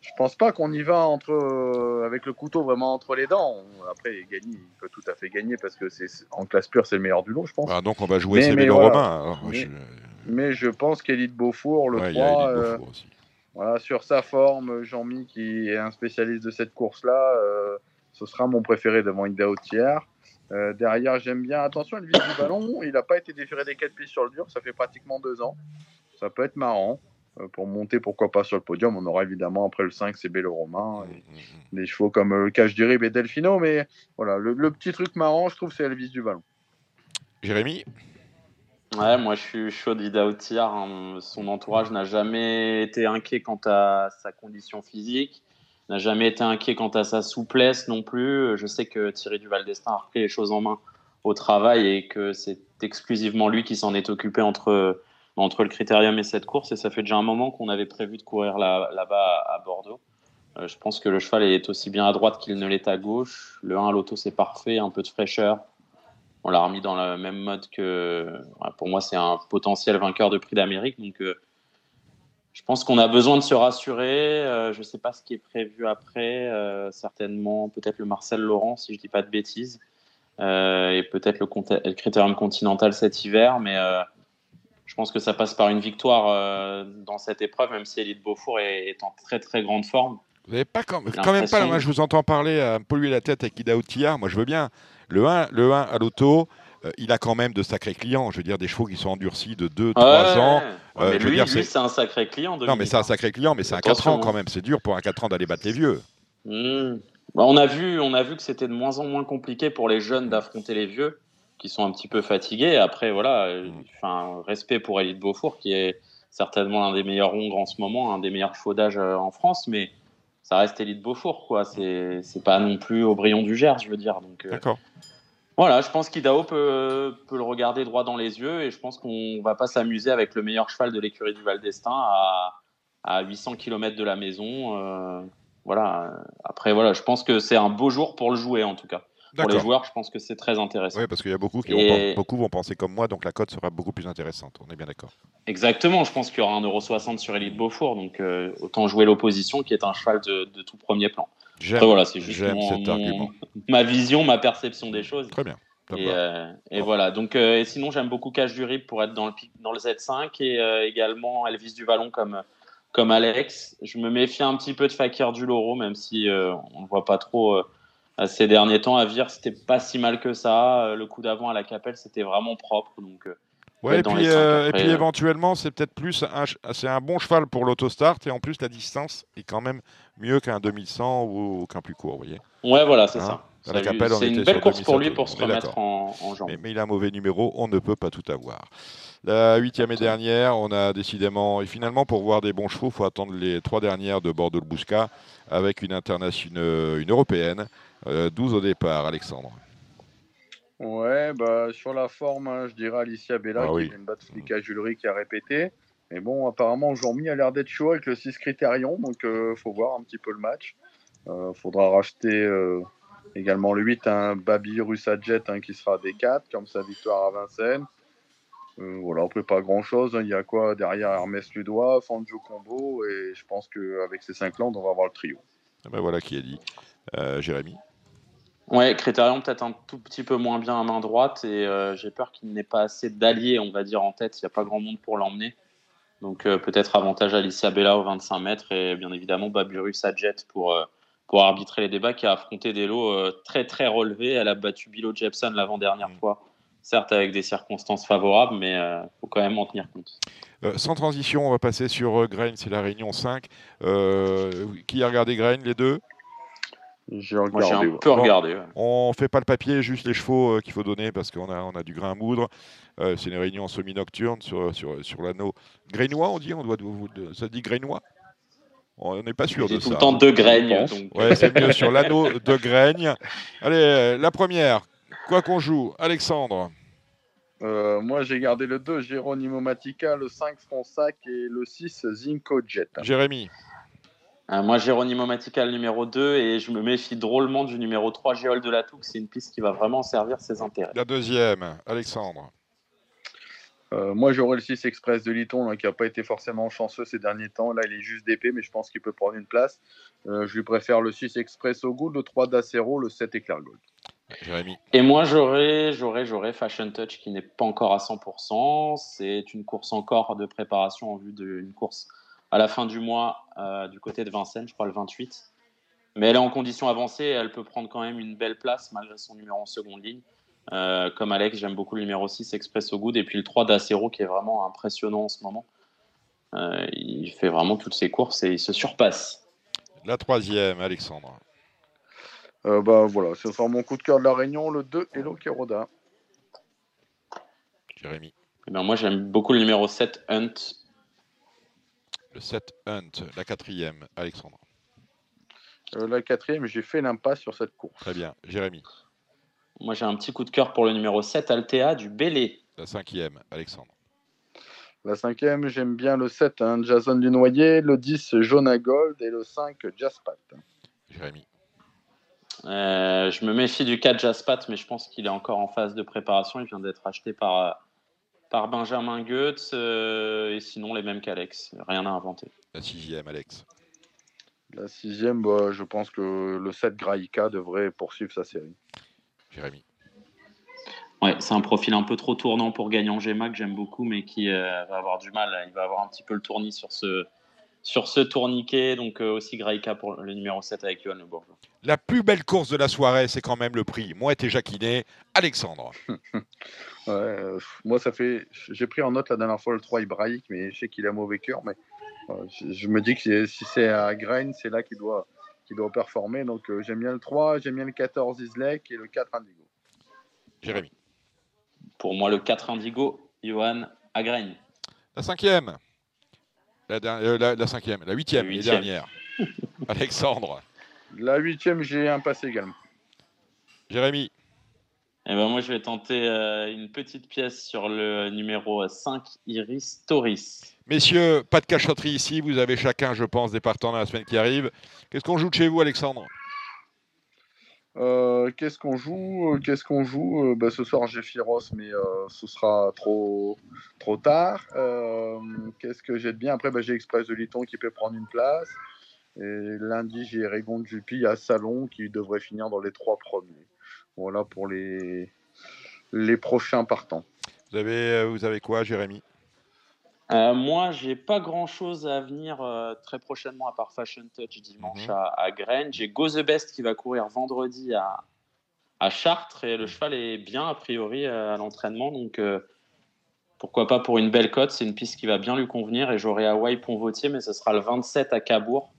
je pense pas qu'on y va entre euh, avec le couteau vraiment entre les dents. Après, gagner, il peut tout à fait gagner parce que c'est en classe pure, c'est le meilleur du lot, je pense. Ah, donc on va jouer ces vélos romains. mais, je... pense qu'Elite Beaufour, le 3, euh, voilà, sur sa forme, Jean-Mi qui est un spécialiste de cette course-là, euh, ce sera mon préféré devant Ida Hautière. derrière, j'aime bien. Attention, elle vise du ballon. Il n'a pas été déféré des 4 pistes sur le dur. Ça fait pratiquement deux ans. Ça peut être marrant. Euh, pour monter, pourquoi pas sur le podium. On aura évidemment après le 5, c'est Bello Romain, et mmh, mmh, mmh. des chevaux comme euh, le Cache du Rib et Delfino, mais voilà, le, petit truc marrant, je trouve, c'est Elvis du ballon. Jérémy? Ouais, moi je suis chaud d'Ida hein. Son entourage n'a jamais été inquiet quant à sa condition physique, n'a jamais été inquiet quant à sa souplesse non plus. Je sais que Thierry Duval d'Estaing a repris les choses en main au travail et que c'est exclusivement lui qui s'en est occupé entre entre le critérium et cette course. Et ça fait déjà un moment qu'on avait prévu de courir là-bas à Bordeaux. Euh, je pense que le cheval est aussi bien à droite qu'il ne l'est à gauche. Le 1 à l'auto, c'est parfait, un peu de fraîcheur. on l'a remis dans le même mode que. Pour moi, c'est un potentiel vainqueur de prix d'Amérique. Donc, euh, je pense qu'on a besoin de se rassurer. Euh, je ne sais pas ce qui est prévu après. Euh, certainement, peut-être le Marcel Laurent, si je ne dis pas de bêtises. et peut-être le, le, Critérium Continental cet hiver. Mais je pense que ça passe par une victoire dans cette épreuve, même si Elite Beaufour est, est en très très grande forme. Vous n'avez pas quand, quand même pas, moi je vous entends parler polluer la tête avec Ida Outillard, moi je veux bien. Le 1, le 1 à l'auto, euh, il a quand même de sacrés clients. Je veux dire, des chevaux qui sont endurcis de 2, 3 ans. Euh, mais lui, c'est un sacré client. Non, mais c'est un sacré client, mais c'est un 4 ans quand même. C'est dur pour un 4 ans d'aller battre les vieux. Hmm. Bah, on, a vu, on a vu que c'était de moins en moins compliqué pour les jeunes d'affronter les vieux, qui sont un petit peu fatigués. Après, voilà, euh, hmm. enfin, respect pour Elite Beaufour, qui est certainement l'un des meilleurs hongres en ce moment, un des meilleurs chevaux d'âge en France, mais ça reste Elite Beaufour, quoi. C'est pas non plus au brillant du Gers, je veux dire. Donc, D'accord. Voilà, je pense qu'Idao peut, peut, le regarder droit dans les yeux et je pense qu'on va pas s'amuser avec le meilleur cheval de l'écurie du Val d'Estaing à, à 800 km de la maison. Euh, voilà. Après, voilà, je pense que c'est un beau jour pour le jouer en tout cas. Pour les joueurs, je pense que c'est très intéressant. Oui, parce qu'il y a beaucoup qui vont, beaucoup vont penser comme moi, donc la cote sera beaucoup plus intéressante. On est bien d'accord. Exactement, je pense qu'il y aura 1,60€ sur Elite Beaufour, donc euh, autant jouer l'opposition qui est un cheval de, de tout premier plan. J'aime voilà, cet argument. ma vision, ma perception des choses. Très bien. Et, euh, et voilà. Donc, euh, et sinon, j'aime beaucoup Cash du Rip pour être dans le, dans le Z5 et euh, également Elvis du Vallon comme, comme Alex. Je me méfie un petit peu de Fakir du Loro, même si on ne voit pas trop ces derniers temps. À Vire, c'était pas si mal que ça. Le coup d'avant à la Capelle, c'était vraiment propre. Donc, Ouais, et puis, et puis éventuellement, c'est peut-être plus c'est un bon cheval pour l'autostart et en plus la distance est quand même mieux qu'un 2100 ou qu'un plus court, vous voyez. Ouais, voilà, c'est hein ça. C'est une belle course pour lui pour se remettre en, en Mais, mais, il a un mauvais numéro, on ne peut pas tout avoir. La huitième et dernière, on a décidément, et finalement pour voir des bons chevaux, il faut attendre les trois dernières de Bordeaux-le-Bouscat avec une internationale, une européenne, 12 euh, au départ, Alexandre. Ouais, bah, sur la forme, hein, je dirais Alicia Bella, ah qui est une batte flic à Julery qui a répété. Mais bon, apparemment, Jean-Mi a l'air d'être chaud avec le 6 Critérion, donc il euh, faut voir un petit peu le match. Il euh, faudra racheter euh, également le 8, un Babi Russa Jet hein, qui sera des 4, comme sa victoire à Vincennes. voilà, après pas grand chose. Hein. Il y a quoi derrière Hermès Ludois, Fanjo Combo, et je pense qu'avec ces 5 landes, on va avoir le trio. Ah ben voilà qui a dit. Jérémy? Ouais, Critérion peut-être un tout petit peu moins bien à main droite et j'ai peur qu'il n'ait pas assez d'alliés, on va dire, en tête. Il n'y a pas grand monde pour l'emmener. Donc euh, peut-être avantage Alicia Bella au 25 mètres et bien évidemment Baburus à Jet pour, euh, pour arbitrer les débats qui a affronté des lots euh, très très relevés. Elle a battu Bilo Jepson l'avant-dernière mm. fois, certes avec des circonstances favorables, mais il faut quand même en tenir compte. sans transition, on va passer sur Grain, c'est la réunion 5. qui a regardé Grain, les deux? J'ai un peu regardé. On fait pas le papier, juste les chevaux qu'il faut donner parce qu'on a, on a du grain à moudre. Euh, c'est une réunion semi-nocturne sur, sur, sur l'anneau. Grainois, on dit on doit, Ça dit grainois On n'est pas sûr de ça. tout le temps de graines. Ouais, c'est mieux sur l'anneau de graines. Allez, la première. Quoi qu'on joue Alexandre? Euh, moi, j'ai gardé le 2, Geronimo Matica, le 5, Fronsac et le 6, Zinco Jet. Jérémy? Euh, Moi, Geronimo Matica, le numéro 2, et je me méfie drôlement du numéro 3, Géol de la Touque. C'est une piste qui va vraiment servir ses intérêts. La deuxième, Alexandre euh, moi, j'aurais le 6 Express de Liton, qui n'a pas été forcément chanceux ces derniers temps. Là, il est juste d'épée, mais je pense qu'il peut prendre une place. Euh, je lui préfère le 6 Express au goût, le 3 d'Acero, le 7 Éclair Gold. Jérémy. Et moi, j'aurais, j'aurais, j'aurais Fashion Touch qui n'est pas encore à 100%. C'est une course encore de préparation en vue d'une course à la fin du mois euh, du côté de Vincennes, je crois le 28. Mais elle est en condition avancée, elle peut prendre quand même une belle place malgré son numéro en seconde ligne. Euh, comme Alex, j'aime beaucoup le numéro 6, Expresso Good, et puis le 3 d'Acero qui est vraiment impressionnant en ce moment. Euh, il fait vraiment toutes ses courses et il se surpasse. La troisième, Alexandre. Euh, bah voilà, ce sera mon coup de cœur de la Réunion, le 2 et Keroda. Jérémy. Eh ben, moi j'aime beaucoup le numéro 7, Hunt. Le 7, Hunt. La quatrième, Alexandre. la quatrième, j'ai fait l'impasse sur cette course. Très bien. Jérémy. Moi, j'ai un petit coup de cœur pour le numéro 7, Altea du Bélé. La cinquième, Alexandre. La cinquième, j'aime bien le 7, hein, Jason Dunoyer, le 10, Jonah Gold et le 5, Jaspat. Jérémy. Euh, je me méfie du 4 Jaspat, mais je pense qu'il est encore en phase de préparation. Il vient d'être acheté par, par Benjamin Goetz. et sinon, les mêmes qu'Alex. Rien à inventer. La sixième, Alex. La sixième, bah, je pense que le 7 Graïka devrait poursuivre sa série. Jérémy. Ouais, c'est un profil un peu trop tournant pour gagner en GEMA que j'aime beaucoup, mais qui euh, va avoir du mal. Il va avoir un petit peu le tournis sur ce, sur ce tourniquet. Donc euh, aussi Graïka pour le numéro 7 avec Johan Le Bourgeois. La plus belle course de la soirée, c'est quand même le prix. Moi et Jacquinet, Alexandre. ouais, euh, moi, ça fait. J'ai pris en note la dernière fois le 3 Ibrahik, mais je sais qu'il a mauvais cœur. Mais je, me dis que si c'est à Grain, c'est là qu'il doit, qu'il doit performer. Donc j'aime bien le 3, j'aime bien le 14 Islek et le 4 Indigo. Jérémy. Pour moi, le 4 Indigo, Johan Agraigne. La cinquième. La, euh, la, la, cinquième. La huitième, la dernière. Alexandre. La huitième, j'ai un passé également. Jérémy. Eh ben moi, je vais tenter euh, une petite pièce sur le numéro 5, Iris Tauris. Messieurs, pas de cachotterie ici. Vous avez chacun, je pense, des partants dans la semaine qui arrive. Qu'est-ce qu'on joue de chez vous, Alexandre? Euh, qu'est-ce qu'on joue euh, Qu'est-ce qu'on joue euh, bah, Ce soir, j'ai Firos, mais ce sera trop, trop tard. Qu'est-ce que j'ai de bien? Après, bah, j'ai Express de Liton qui peut prendre une place. Et lundi, j'ai Régon de Jupy à Salon qui devrait finir dans les trois premiers. Voilà pour les, les prochains partants. Vous avez, vous avez quoi, Jérémy? Euh, moi, j'ai pas grand chose à venir euh, très prochainement à part Fashion Touch dimanche mhm. à, à Graines. J'ai Go the Best qui va courir vendredi à, à Chartres et le cheval est bien a priori euh, à l'entraînement. Donc pourquoi pas pour une belle cote. C'est une piste qui va bien lui convenir et j'aurai Hawaii Pont-Vautier, mais ce sera le 27 à Cabourg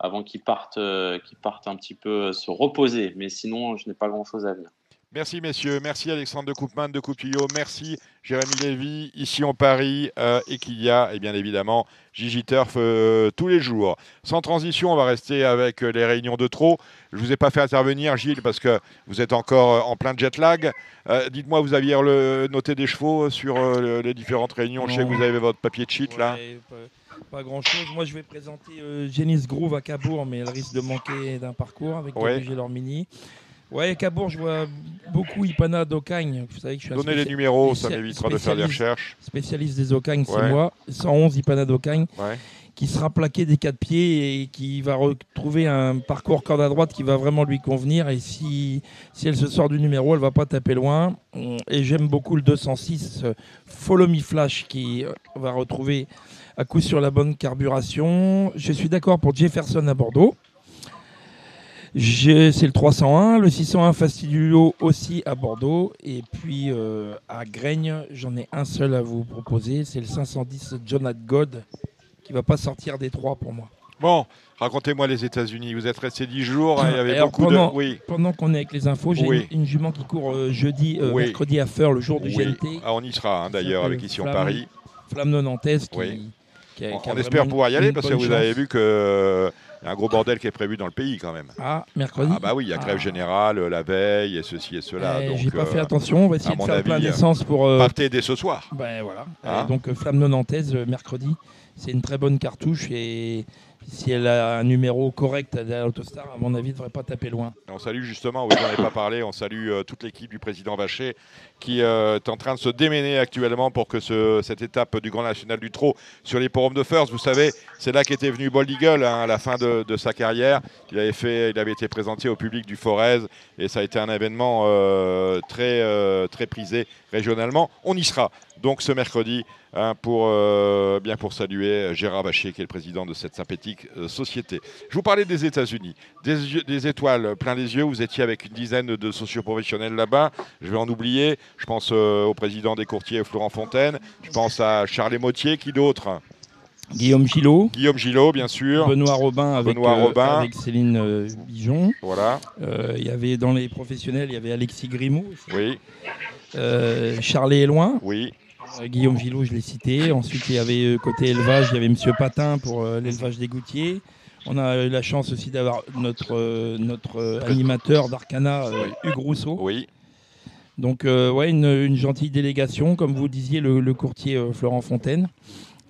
avant qu'il parte, qu'il parte un petit peu se reposer. Mais sinon, je n'ai pas grand chose à venir. Merci messieurs, merci Alexandre de Coupman de Coupillot, merci Jérémy Lévy, ici en Paris, euh, et qu'il y a, et bien évidemment, Gigi Turf euh, tous les jours. Sans transition, on va rester avec euh, les réunions de trop. Je ne vous ai pas fait intervenir, Gilles, parce que vous êtes encore en plein jet lag. Dites-moi, vous aviez noté des chevaux sur les différentes réunions? Je sais que vous avez votre papier de cheat là. Pas, grand chose. Moi, je vais présenter Genis Groove à Cabourg, mais elle risque de manquer d'un parcours avec ouais. Mini. Ouais, Cabourg, je vois beaucoup Ipana d'Ocagne. Vous savez que je suis Donnez les numéros, ça m'évitera de faire des recherches. Spécialiste des Ocagnes, c'est moi. 111 Ipana d'Ocagne. Qui sera plaqué des quatre pieds et qui va retrouver un parcours corde à droite qui va vraiment lui convenir. Et si, si elle se sort du numéro, elle va pas taper loin. Et j'aime beaucoup le 206 Follow Me Flash qui va retrouver à coup sur la bonne carburation. Je suis d'accord pour Jefferson à Bordeaux. C'est le 301, le 601 Fastidio aussi à Bordeaux. Et puis euh, à Graigne, j'en ai un seul à vous proposer. C'est le 510 Jonathan God qui va pas sortir des trois pour moi. Bon, racontez-moi les États-Unis. Vous êtes resté 10 jours. Hein, il y avait beaucoup pendant, de. Oui. Pendant qu'on est avec les infos, j'ai une, jument qui court euh, jeudi, euh, mercredi à Feur, le jour du GNT. Ah, on y sera hein, d'ailleurs avec ici en Paris. Flamme Nantes qui, on, espère pouvoir y aller parce que vous avez vu que y a un gros bordel qui est prévu dans le pays quand même. Ah, mercredi Ah bah oui, il y a grève ah. générale, la veille, et ceci et cela. Eh, j'ai pas fait euh, attention, on va essayer de faire plein d'essence pour... Euh, partez dès ce soir. Ben voilà. Hein donc Flamme Nantaise, mercredi, c'est une très bonne cartouche et si elle a un numéro correct à l'Autostar, à mon avis, ne devrait pas taper loin. On salue justement, vous n'en avez pas parlé, on salue euh, toute l'équipe du président Vacher qui euh, est en train de se déméner actuellement pour que cette étape du Grand National du Trot sur les forums de First, vous savez, c'est là qu'était venu Bold Eagle hein, à la fin de, sa carrière. Il avait, fait, il avait été présenté au public du Forez et ça a été un événement euh, très, très prisé régionalement. On y sera donc ce mercredi Hein, pour, euh, bien pour saluer Gérard Vacher, qui est le président de cette sympathique euh, société. Je vous parlais des États-Unis, des, étoiles plein les yeux. Vous étiez avec une dizaine de socioprofessionnels là-bas. Je vais en oublier. Je pense euh, au président des courtiers, Florent Fontaine. Je pense à Charles Motier. Qui d'autre? Guillaume Gillot. Guillaume Gillot, bien sûr. Benoît Robin avec, Robin. avec Céline Bijon. Voilà. Il y avait dans les professionnels, il y avait Alexis Grimaud. Oui. Charlie Eloin. Oui. Euh, Guillaume Gillot, je l'ai cité. Ensuite, il y avait euh, côté élevage, il y avait Monsieur Patin pour euh, l'élevage des goutiers. On a eu la chance aussi d'avoir notre, notre animateur d'Arcana, Hugues Rousseau. Oui. Donc, ouais, une, gentille délégation, comme vous disiez, le, courtier Florent Fontaine.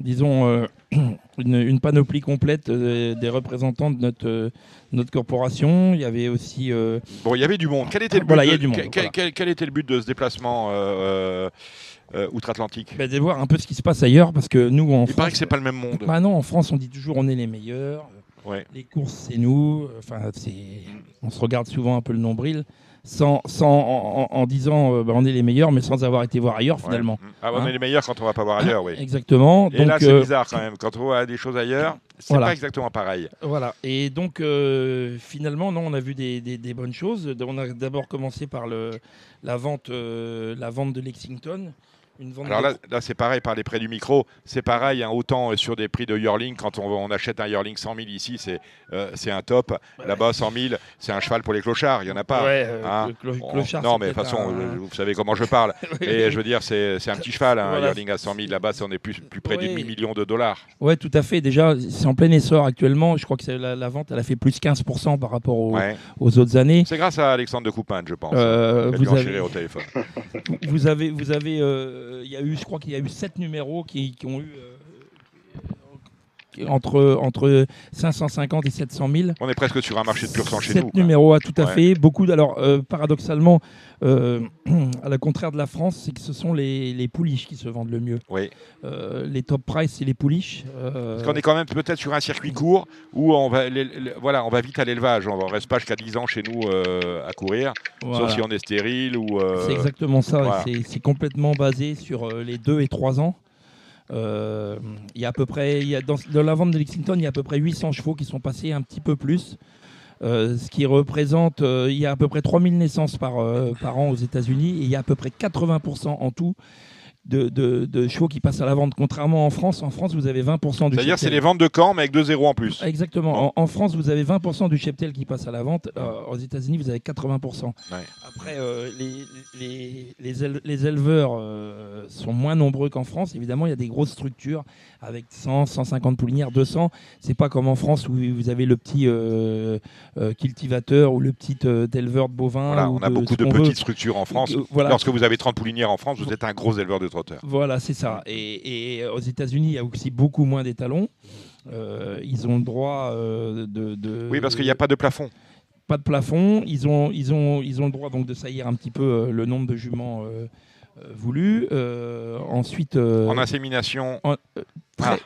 disons, euh, une, une panoplie complète des représentants de notre, notre corporation. Il y avait aussi. Bon, il y avait du monde. Quel était le but, Voilà, il y de, a du monde, quel, voilà. quel- quel était le but de ce déplacement euh, outre-Atlantique bah, de voir un peu ce qui se passe ailleurs, parce que nous, en Il France. paraît que c'est pas le même monde. Bah non, en France, on dit toujours on est les meilleurs. Ouais. Les courses, c'est nous. Enfin, on se regarde souvent un peu le nombril, sans, sans en, en- en disant euh, bah, on est les meilleurs, mais sans avoir été voir ailleurs finalement. Ouais. Ah, on Hein est les meilleurs quand on va pas voir ailleurs, oui. Exactement. Et donc, là, c'est euh, bizarre quand même. Quand on voit des choses ailleurs, c'est Voilà. pas exactement pareil. Voilà. Et donc, euh, finalement, non, on a vu des, des- des bonnes choses. On a d'abord commencé par le, la, vente, la vente de Lexington. Une vente Alors là, là c'est pareil, parler près du micro, c'est pareil, hein, autant euh, sur des prix de yearling, quand on, on achète un yearling 100 000 ici, c'est euh, c'est un top. Là-bas, 100 000, c'est un cheval pour les clochards, il n'y en a pas. Ouais, euh, hein. On- non, mais de toute façon, un- vous savez comment je parle. Oui, Et oui. je veux dire, c'est un petit cheval, hein, un Voilà. yearling à 100 000. Là-bas, c'est- on est plus, plus près du Ouais. demi-million de dollars. Ouais, tout à fait. Déjà, c'est en plein essor actuellement. Je crois que la, la vente, elle a fait plus 15% par rapport aux, Ouais. aux autres années. C'est grâce à Alexandre de Coupin, je pense. Euh, vous avez- au téléphone. Vous avez, vous avez, euh, il y a eu, je crois qu'il y a eu sept numéros qui, qui ont eu euh, entre entre 550 et 700 000. On est presque sur un marché de pur sang chez nous. quoi. numéros, ah, tout à Ouais. fait. Beaucoup. Alors, euh, paradoxalement, euh, à la contraire de la France, c'est que ce sont les, les pouliches qui se vendent le mieux. Oui. Euh, les top price, c'est les pouliches. euh, Parce qu'on est quand même peut-être sur un circuit court où on va, les- les- voilà, on va vite à l'élevage. On ne reste pas jusqu'à 10 ans chez nous euh, à courir, voilà. sauf si on est stérile ou. C'est exactement ça. voilà. c'est- complètement basé sur les 2 et 3 ans. Euh, Il y a à peu près, y a dans, dans la vente de Lexington, il y a à peu près 800 chevaux qui sont passés un petit peu plus. Euh, ce qui représente, euh, il y a à peu près 3000 naissances par, euh, par an aux États-Unis et il y a à peu près 80% en tout de, de- de chevaux qui passent à la vente. Contrairement en France, en France, vous avez 20% du C'est-à-dire, c'est les ventes de camp, mais avec deux zéros en plus. Exactement. En, en France, vous avez 20% du cheptel qui passe à la vente. Euh, aux États-Unis, vous avez 80%. Ouais. Après, euh, les, les, les, éle- les éleveurs euh, sont moins nombreux qu'en France. Évidemment, il y a des grosses structures avec 100, 150 poulinières, 200. C'est pas comme en France où vous avez le petit cultivateur ou le petit éleveur de bovins. Voilà, on a de beaucoup de petites veut. structures en France. Voilà. Lorsque vous avez 30 poulinières en France, vous êtes un gros éleveur de Voilà, c'est ça. Et, et aux États-Unis, il y a aussi beaucoup moins d'étalons. Euh, ils ont le droit euh, de, de- Oui, parce qu'il n'y a pas de plafond. pas de plafond. Ils ont, ils ont, ils ont le droit donc de saillir un petit peu euh, le nombre de juments euh, voulus. Euh, ensuite, En insémination, en- très- Ah.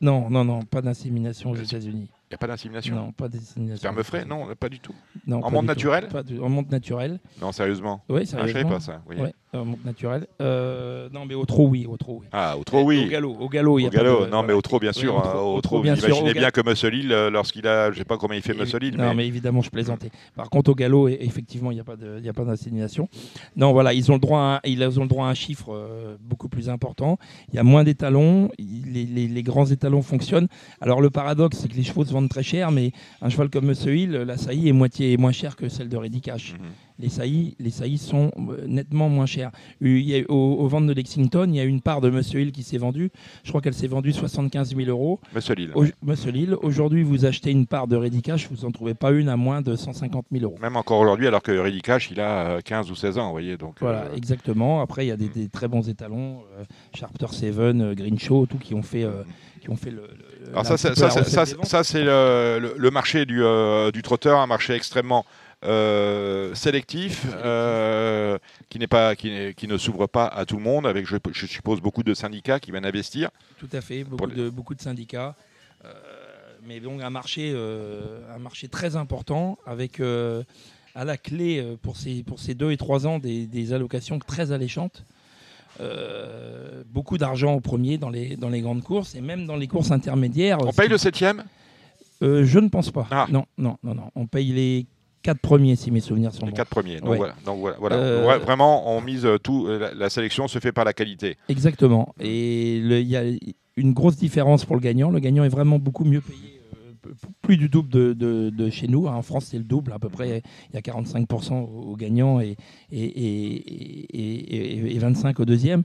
non, non, non, pas d'insémination aux États-Unis. il n'y a pas d'insémination. Non, pas d'insémination. Sperme frais Non, pas du tout. Non, En monde naturel Pas du- En monde naturel. Non, sérieusement. Oui, Ah, je savais sérieusement. pas ça. oui. Ouais, en monde naturel. Euh, non, mais au trot, oui, au trot, oui. Ah, au trop, oui. Au galop, au galop, Au de- non, mais au trop, bien sûr. au hein, trot- au au trop, trot, bien sûr, imaginez bien que Muscle Hill, euh, lorsqu'il a, je sais pas comment il fait Hill, Non, mais mais évidemment, je plaisantais. Par contre, au galop, e- effectivement, il n'y a pas de- il y a pas d'insémination. Non, voilà, ils ont le droit à, un- ils ont le droit à un chiffre euh, beaucoup plus important. Il y a moins d'étalons. Les, les- les grands étalons fonctionnent. Alors, le paradoxe, c'est que les chevaux se vendent très cher, mais un cheval comme Monsieur Hill, la saillie est moitié moins chère que celle de Cash. Mhm. Les saillies, les saillies sont euh, nettement moins chères. Il y a, au, aux ventes de Lexington, il y a une part de Monsieur Hill qui s'est vendue. Je crois qu'elle s'est vendue 75 000 euros. Muscle Hill. Au- Monsieur Hill, aujourd'hui, vous achetez une part de Cash, vous n'en trouvez pas une à moins de 150 000 euros. Même encore aujourd'hui, alors que Cash, il a euh, 15 ou 16 ans, vous voyez. Donc, Voilà, euh, exactement. Après, il y a des, des très bons étalons, euh, Sharpter Seven, euh, Green Show, tout qui ont fait, euh, qui ont fait le. le- Alors ça, ça, ça, ça, c'est le, le- le marché du, euh, du trotteur, un marché extrêmement euh, sélectif, euh, qui, n'est pas, qui, qui ne s'ouvre pas à tout le monde, avec, je, je suppose, beaucoup de syndicats qui viennent investir. Tout à fait, beaucoup, les- de, beaucoup de syndicats. Mais donc un marché, un marché très important avec à la clé pour ces, pour ces deux et trois ans des, des allocations très alléchantes. Euh, beaucoup d'argent au premier dans les, dans les grandes courses et même dans les courses intermédiaires. On paye le septième Euh, Je ne pense pas. Ah. Non, non, non, non. On paye les quatre premiers si mes souvenirs sont Les bons. quatre premiers. Donc Ouais. voilà. Donc voilà, voilà. Euh, Vraiment, on mise tout. La, la sélection se fait par la qualité. Exactement. Et il y a une grosse différence pour le gagnant. Le gagnant est vraiment beaucoup mieux payé, plus du double de, chez nous. En France, c'est le double à peu près. Il y a 45% au au gagnant et, et, et, et- et- et 25 au deuxième.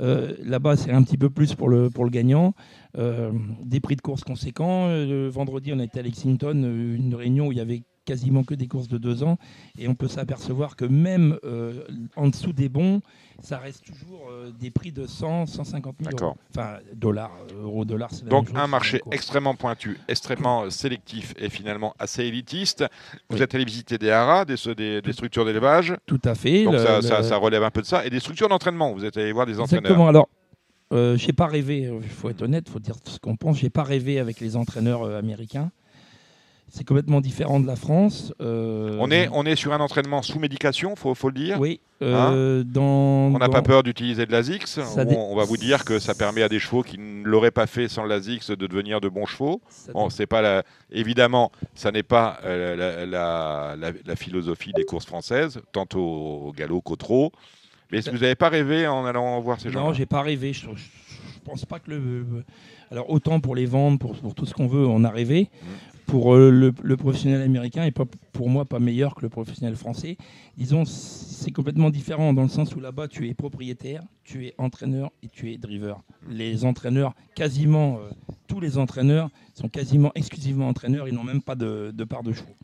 Euh, Là-bas, c'est un petit peu plus pour le, gagnant. Euh, des prix de course conséquents. Euh, vendredi, on était à Lexington, une réunion où il y avait quasiment que des courses de deux ans. Et on peut s'apercevoir que même en dessous des bons, ça reste toujours euh, des prix de 100, 150 000 euros. D'accord. Enfin, dollars, euh, euros, dollars, c'est Donc même chose, un marché extrêmement pointu, extrêmement sélectif et finalement assez élitiste. Vous Oui. êtes allé visiter des haras, des, des- des structures d'élevage. Tout à fait. Donc le- ça, le- ça- ça relève un peu de ça. Et des structures d'entraînement. Vous êtes allé voir des entraîneurs. Exactement. Alors, euh, j'ai pas rêvé, il faut être honnête, il faut dire ce qu'on pense. J'ai pas rêvé avec les entraîneurs euh, américains. C'est complètement différent de la France. euh, On est, on est sur un entraînement sous médication, faut, faut le dire. Oui. euh, dans, On n'a dans- pas peur d'utiliser de l'ASIX. On, dé- on va vous dire que ça permet à des chevaux qui ne l'auraient pas fait sans l'ASIX de devenir de bons chevaux. Bon, pas la- évidemment, ça n'est pas euh, la, la- la- la philosophie des courses françaises, tant au, galop qu'au trot. Mais est-ce que vous n'avez pas rêvé en allant voir ces gens Non, j'ai pas rêvé. Je, je, je pense pas que le. Alors autant pour les ventes, pour, pour tout ce qu'on veut, on a rêvé. Mm. Pour euh, le, professionnel américain et pas pour moi pas meilleur que le professionnel français. Disons, c'est complètement différent dans le sens où là-bas tu es propriétaire, tu es entraîneur et tu es driver. Les entraîneurs, quasiment euh, tous les entraîneurs sont quasiment exclusivement entraîneurs. Ils n'ont même pas de, de part de chevaux.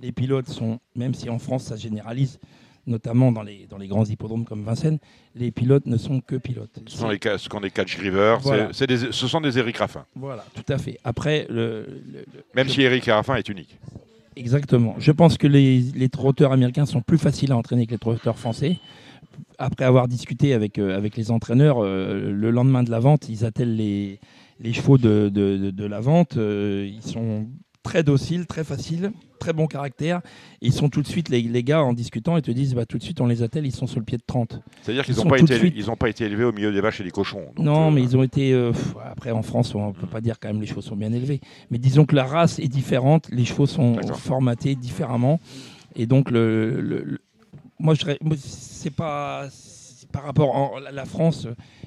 Les pilotes sont, même si en France ça généralise, notamment dans les, dans les grands hippodromes comme Vincennes, les pilotes ne sont que pilotes. Ce sont les, ce qu'on catch Voilà. ce sont des Eric Raffin. Voilà, tout à fait. Après, le, le- le- Même si Eric Raffin est unique. Exactement. Je pense que les, les trotteurs américains sont plus faciles à entraîner que les trotteurs français. Après avoir discuté avec, euh, avec les entraîneurs, euh, le lendemain de la vente, ils attellent les, les chevaux de, de- de- de la vente. Euh, ils sont très dociles, très faciles, très bon caractère. Ils sont tout de suite, les, les gars, en discutant, ils te disent bah, tout de suite, on les attelle, ils sont sur le pied de 30. C'est-à-dire qu'ils Ils n'ont pas, été- suite- ils ont pas été élevés au milieu des vaches et des cochons. Donc, non, euh, mais ils ont été. euh, pff, après, en France, on ne peut pas dire quand même les chevaux sont bien élevés. Mais disons que la race est différente, les chevaux sont formatés différemment. Et donc, le, le- le- moi, je c'est pas. Par rapport à la France,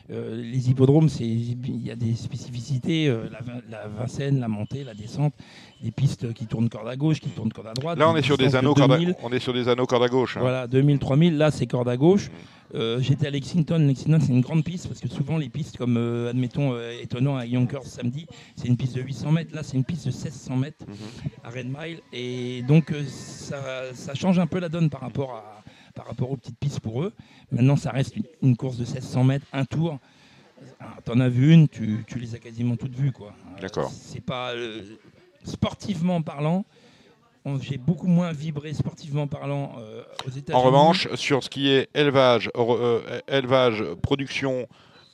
euh, les hippodromes, il y a des spécificités. euh, la, la Vincennes, la montée, la descente, des pistes qui tournent corde à gauche, qui tournent corde à droite. Là, on est sur des de anneaux corde à, 2000. on est sur des anneaux corde à gauche. hein. Voilà, 2000, 3000, là c'est corde à gauche. Euh, J'étais à Lexington. Lexington, c'est une grande piste parce que souvent les pistes, comme admettons étonnant à Yonkers samedi, c'est une piste de 800 mètres. Là, c'est une piste de 1600 mètres Mhm. à Red Mile. Et donc, ça, ça change un peu la donne par rapport, à, par rapport aux petites pistes pour eux. Maintenant, ça reste une, une course de 1600 mètres, un tour. Ah, T'en as vu une, tu, tu les as quasiment toutes vues. quoi. Euh, D'accord. C'est pas. euh, sportivement parlant, on- j'ai beaucoup moins vibré sportivement parlant euh, aux États-Unis. En revanche, sur ce qui est élevage, euh, euh, élevage production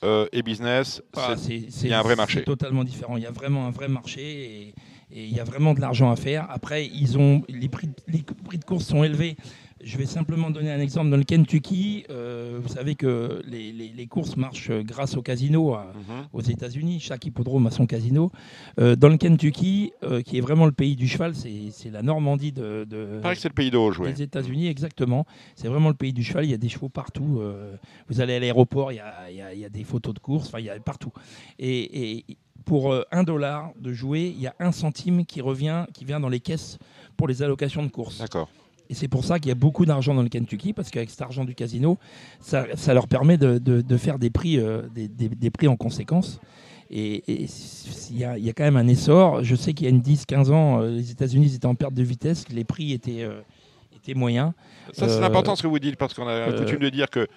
euh, et business, c'est- il y a un vrai marché. C'est totalement différent. Il y a vraiment un vrai marché et, et il y a vraiment de l'argent à faire. Après, ils ont les prix, de- les prix de course sont élevés. Je vais simplement donner un exemple. Dans le Kentucky, euh, vous savez que les, les- les courses marchent grâce au casino à- Mhm. aux États-Unis. Chaque hippodrome a son casino. Euh, dans le Kentucky, euh, qui est vraiment le pays du cheval, c'est c'est la Normandie de, que c'est le pays des États-Unis, exactement. C'est vraiment le pays du cheval. Il y a des chevaux partout. euh, vous allez à l'aéroport, il y a, il y a- il y a des photos de course. Enfin, il y a partout. Et, et pour euh, un dollar de jouer, il y a un centime qui revient, qui vient dans les caisses pour les allocations de course. D'accord. Et c'est pour ça qu'il y a beaucoup d'argent dans le Kentucky, parce qu'avec cet argent du casino, ça, ça leur permet de, de- de faire des prix, euh, des, des- des prix en conséquence. Et il y, y a quand même un essor. Je sais qu'il y a une 10-15 ans, euh, les États-Unis étaient en perte de vitesse, les prix étaient, euh, étaient moyens. Ça, c'est important ce que vous dites, parce qu'on a coutume de dire que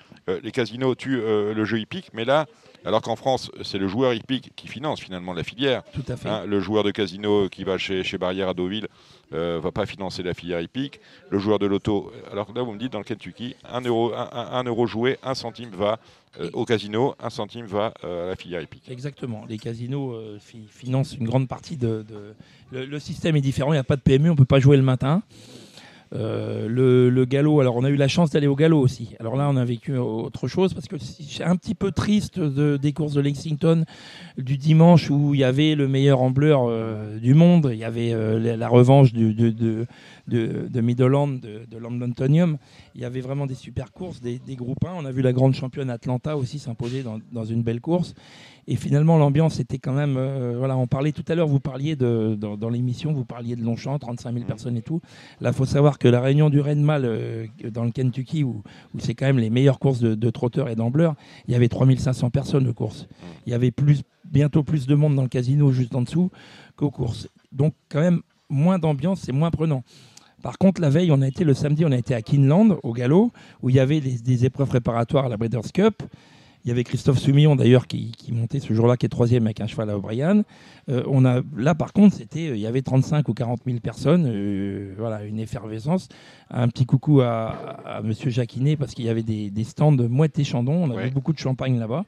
les casinos tuent le jeu hippique, mais là, alors qu'en France, c'est le joueur hippique qui finance finalement la filière. Tout à fait. hein. le joueur de casino qui va chez, chez Barrière à Deauville ne va pas financer la filière hippique. Le joueur de loto, alors là, vous me dites dans le Kentucky, 1 euro, un, un- un euro joué, 1 centime va euh, au casino, 1 centime va euh, à la filière hippique. Exactement. Les casinos euh, fi- financent une grande partie de. de- Le, le système est différent. Il n'y a pas de PMU. On ne peut pas jouer le matin. Euh, le, galop, alors on a eu la chance d'aller au galop aussi. Alors là, on a vécu autre chose parce que c'est un petit peu triste de- des courses de Lexington du dimanche où il y avait le meilleur ambleur euh, du monde. Il y avait euh, la, revanche de, de, de, de Midland, de, de. Il y avait vraiment des super courses, des, des groupes 1. On a vu la grande championne Atlanta aussi s'imposer dans, dans une belle course. Et finalement, l'ambiance était quand même. euh, voilà, on parlait tout à l'heure, vous parliez de, dans, dans l'émission, vous parliez de Longchamp, 35 000 Mhm. personnes et tout. Là, il faut savoir que la réunion du Renmal euh, dans le Kentucky, où, où c'est quand même les meilleures courses de, de trotteurs et d'ambleurs, il y avait 3500 personnes de course. Il y avait plus, bientôt plus de monde dans le casino juste en dessous qu'aux courses. Donc, quand même, moins d'ambiance, c'est moins prenant. Par contre, la veille, on a été le samedi, on a été à Kinland, au galop, où il y avait des, des épreuves préparatoires à la Breeders' Cup. Il y avait Christophe Soumillon d'ailleurs qui, qui montait ce jour-là, qui est troisième avec un cheval à O'Brien. Euh, on a, là par contre, c'était, euh, il y avait 35 ou 40 000 personnes, euh, voilà, une effervescence. Un petit coucou à, à Monsieur Jacquinet parce qu'il y avait des, des stands de Mouette et Chandon, on avait Ouais. beaucoup de champagne là-bas.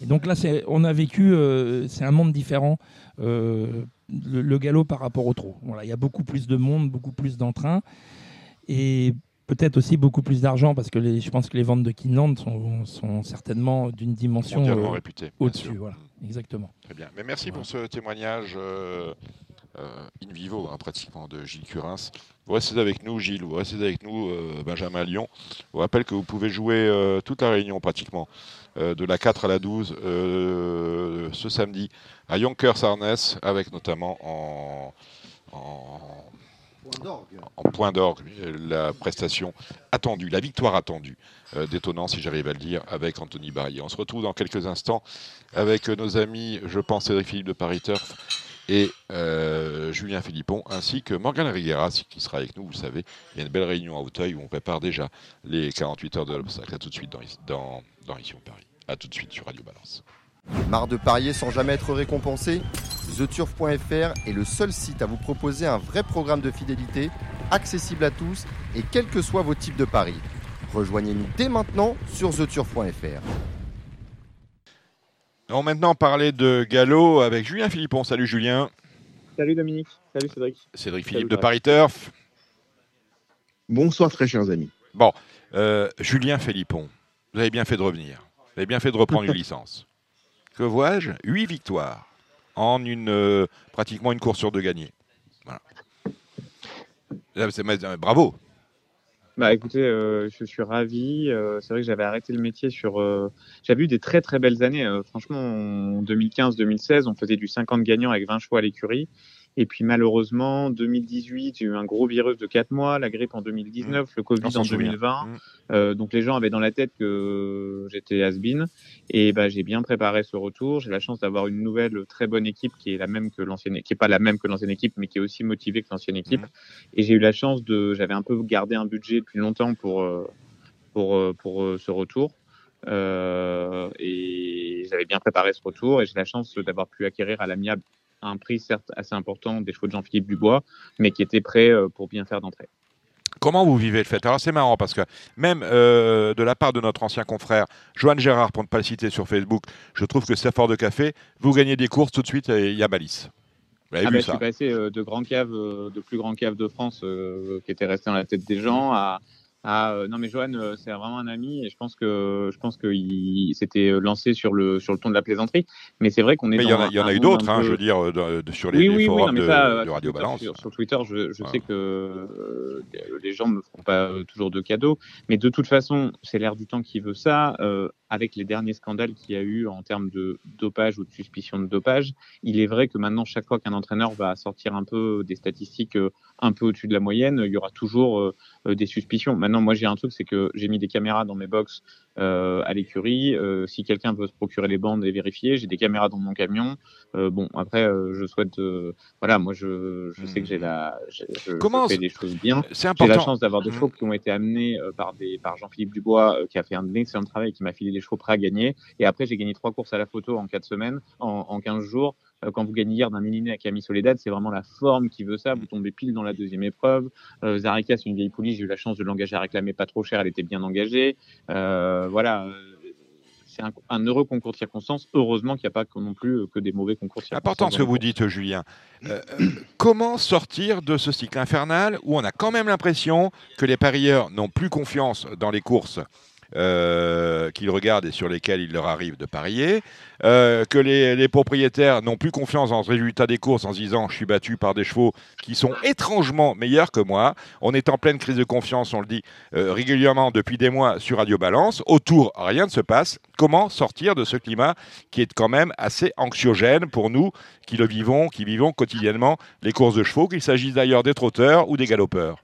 Et donc là, on a vécu, euh, c'est un monde différent, euh, le, le galop par rapport au trot. Voilà, il y a beaucoup plus de monde, beaucoup plus d'entrain. Et peut-être aussi beaucoup plus d'argent parce que les, je pense que les ventes de Kinland sont, sont certainement d'une dimension euh, au-dessus. Voilà, exactement. Très bien. Mais merci pour ce témoignage euh, euh, in vivo, hein, pratiquement, de Gilles Curins. Vous restez avec nous, Gilles, vous restez avec nous, euh, Benjamin Lyon. Je vous rappelle que vous pouvez jouer toute la réunion, pratiquement, de la 4 à la 12, euh, ce samedi, à Yonkers Arnès, avec notamment en, en, en point d'orgue la prestation attendue, la victoire attendue, euh, d'étonnant si j'arrive à le dire, avec Anthony Barrier. On se retrouve dans quelques instants avec nos amis, je pense, Cédric Philippe de Paris Turf et euh, Julien Philippon, ainsi que Morgane Rigueras qui sera avec nous, vous savez. Il y a une belle réunion à Auteuil où on prépare déjà les 48 heures de l'obstacle. À tout de suite dans, dans, dans Paris. À tout de suite sur Radio Balance. Marre de parier sans jamais être récompensé TheTurf.fr est le seul site à vous proposer un vrai programme de fidélité, accessible à tous et quels que soient vos types de paris. Rejoignez-nous dès maintenant sur TheTurf.fr. On va maintenant parler de galop avec Julien Philippon. Salut Julien. Salut Dominique, salut Cédric. Cédric Salut, Philippe de Paris. Turf. Bonsoir très chers amis. Euh, Julien Philippon, vous avez bien fait de revenir. Vous avez bien fait de reprendre une licence. Que vois-je 8 victoires en une, euh, pratiquement une course sur deux gagnée. Voilà. Euh, bravo. Bah écoutez, euh, je suis ravi. C'est vrai que j'avais arrêté le métier sur. J'avais eu des très très belles années. Franchement, en 2015-2016, on faisait du 50 gagnants avec 20 chevaux à l'écurie. Et puis malheureusement, 2018, j'ai eu un gros virus de 4 mois, la grippe en 2019, le On Covid en souvient. 2020. Mm. Euh, donc les gens avaient dans la tête que j'étais has-been. Et bah, j'ai bien préparé ce retour. J'ai la chance d'avoir une nouvelle très bonne équipe qui est la même que l'ancienne, qui est pas la même que l'ancienne équipe, mais qui est aussi motivée que l'ancienne équipe. Mhm. Et j'ai eu la chance de, j'avais un peu gardé un budget depuis longtemps pour euh, pour euh, pour euh, ce retour. Euh, et j'avais bien préparé ce retour et j'ai la chance d'avoir pu acquérir à l'amiable à un prix certes assez important des chevaux de Jean-Philippe Dubois, mais qui était prêt euh, pour bien faire d'entrée. Comment vous vivez le fait? Alors c'est marrant parce que même euh, de la part de notre ancien confrère Joanne Gérard, pour ne pas le citer sur Facebook, je trouve que c'est fort de café. Vous gagnez des courses tout de suite et il y a avez Ah bah, je suis passé euh, de grands caves, euh, de plus grands caves de France euh, qui étaient restés dans la tête des gens à, à euh, non mais Johan euh, c'est vraiment un ami et je pense que je pense qu'il s'était lancé sur le sur le ton de la plaisanterie. Mais c'est vrai qu'on est Mais il y en a, y en a eu d'autres, hein, je veux dire, de- de- sur les, oui, les oui, oui, forums non, mais de, ça, euh, de Radio Twitter, Balance. Sur, sur Twitter, je, sais que euh, les gens ne me feront pas euh, toujours de cadeaux, mais de toute façon, c'est l'air du temps qui veut ça. Euh, avec les derniers scandales qu'il y a eu en termes de dopage ou de suspicion de dopage, il est vrai que maintenant, chaque fois qu'un entraîneur va sortir un peu des statistiques euh, un peu au-dessus de la moyenne, il y aura toujours euh, euh, des suspicions. Maintenant, moi, j'ai un truc, c'est que j'ai mis des caméras dans mes box euh, à l'écurie. Euh, si quelqu'un veut se procurer les bandes et vérifier, j'ai des caméras dans mon camion. Euh, bon, après, je souhaite, voilà, moi, je, je sais que j'ai la, je, fais des choses bien. C'est J'ai la important. chance d'avoir des Mhm. chevaux qui ont été amenés par des par Jean-Philippe Dubois, qui a fait un excellent travail, qui m'a filé des chevaux prêts à gagner. Et après, j'ai gagné trois courses à la photo en quatre semaines, en, en 15 jours. Euh, quand vous gagnez hier d'un mininé à Camille Soledad, c'est vraiment la forme qui veut ça. Vous tombez pile dans la deuxième épreuve. Euh, c'est une vieille poulie. J'ai eu la chance de l'engager à réclamer pas trop cher. Elle était bien engagée. Euh, voilà. euh, C'est un, heureux concours de circonstances. Heureusement qu'il n'y a pas non plus que des mauvais concours de circonstances. important ce que vous dites, Julien. Comment sortir de ce cycle infernal où on a quand même l'impression que les parieurs n'ont plus confiance dans les courses euh, qu'ils regardent et sur lesquelles il leur arrive de parier, euh, que les, propriétaires n'ont plus confiance dans le résultat des courses en se disant je suis battu par des chevaux qui sont étrangement meilleurs que moi. On est en pleine crise de confiance, on le dit euh, régulièrement depuis des mois sur Radio Balance. Autour, rien ne se passe. Comment sortir de ce climat qui est quand même assez anxiogène pour nous qui le vivons, qui vivons quotidiennement les courses de chevaux, qu'il s'agisse d'ailleurs des trotteurs ou des galopeurs?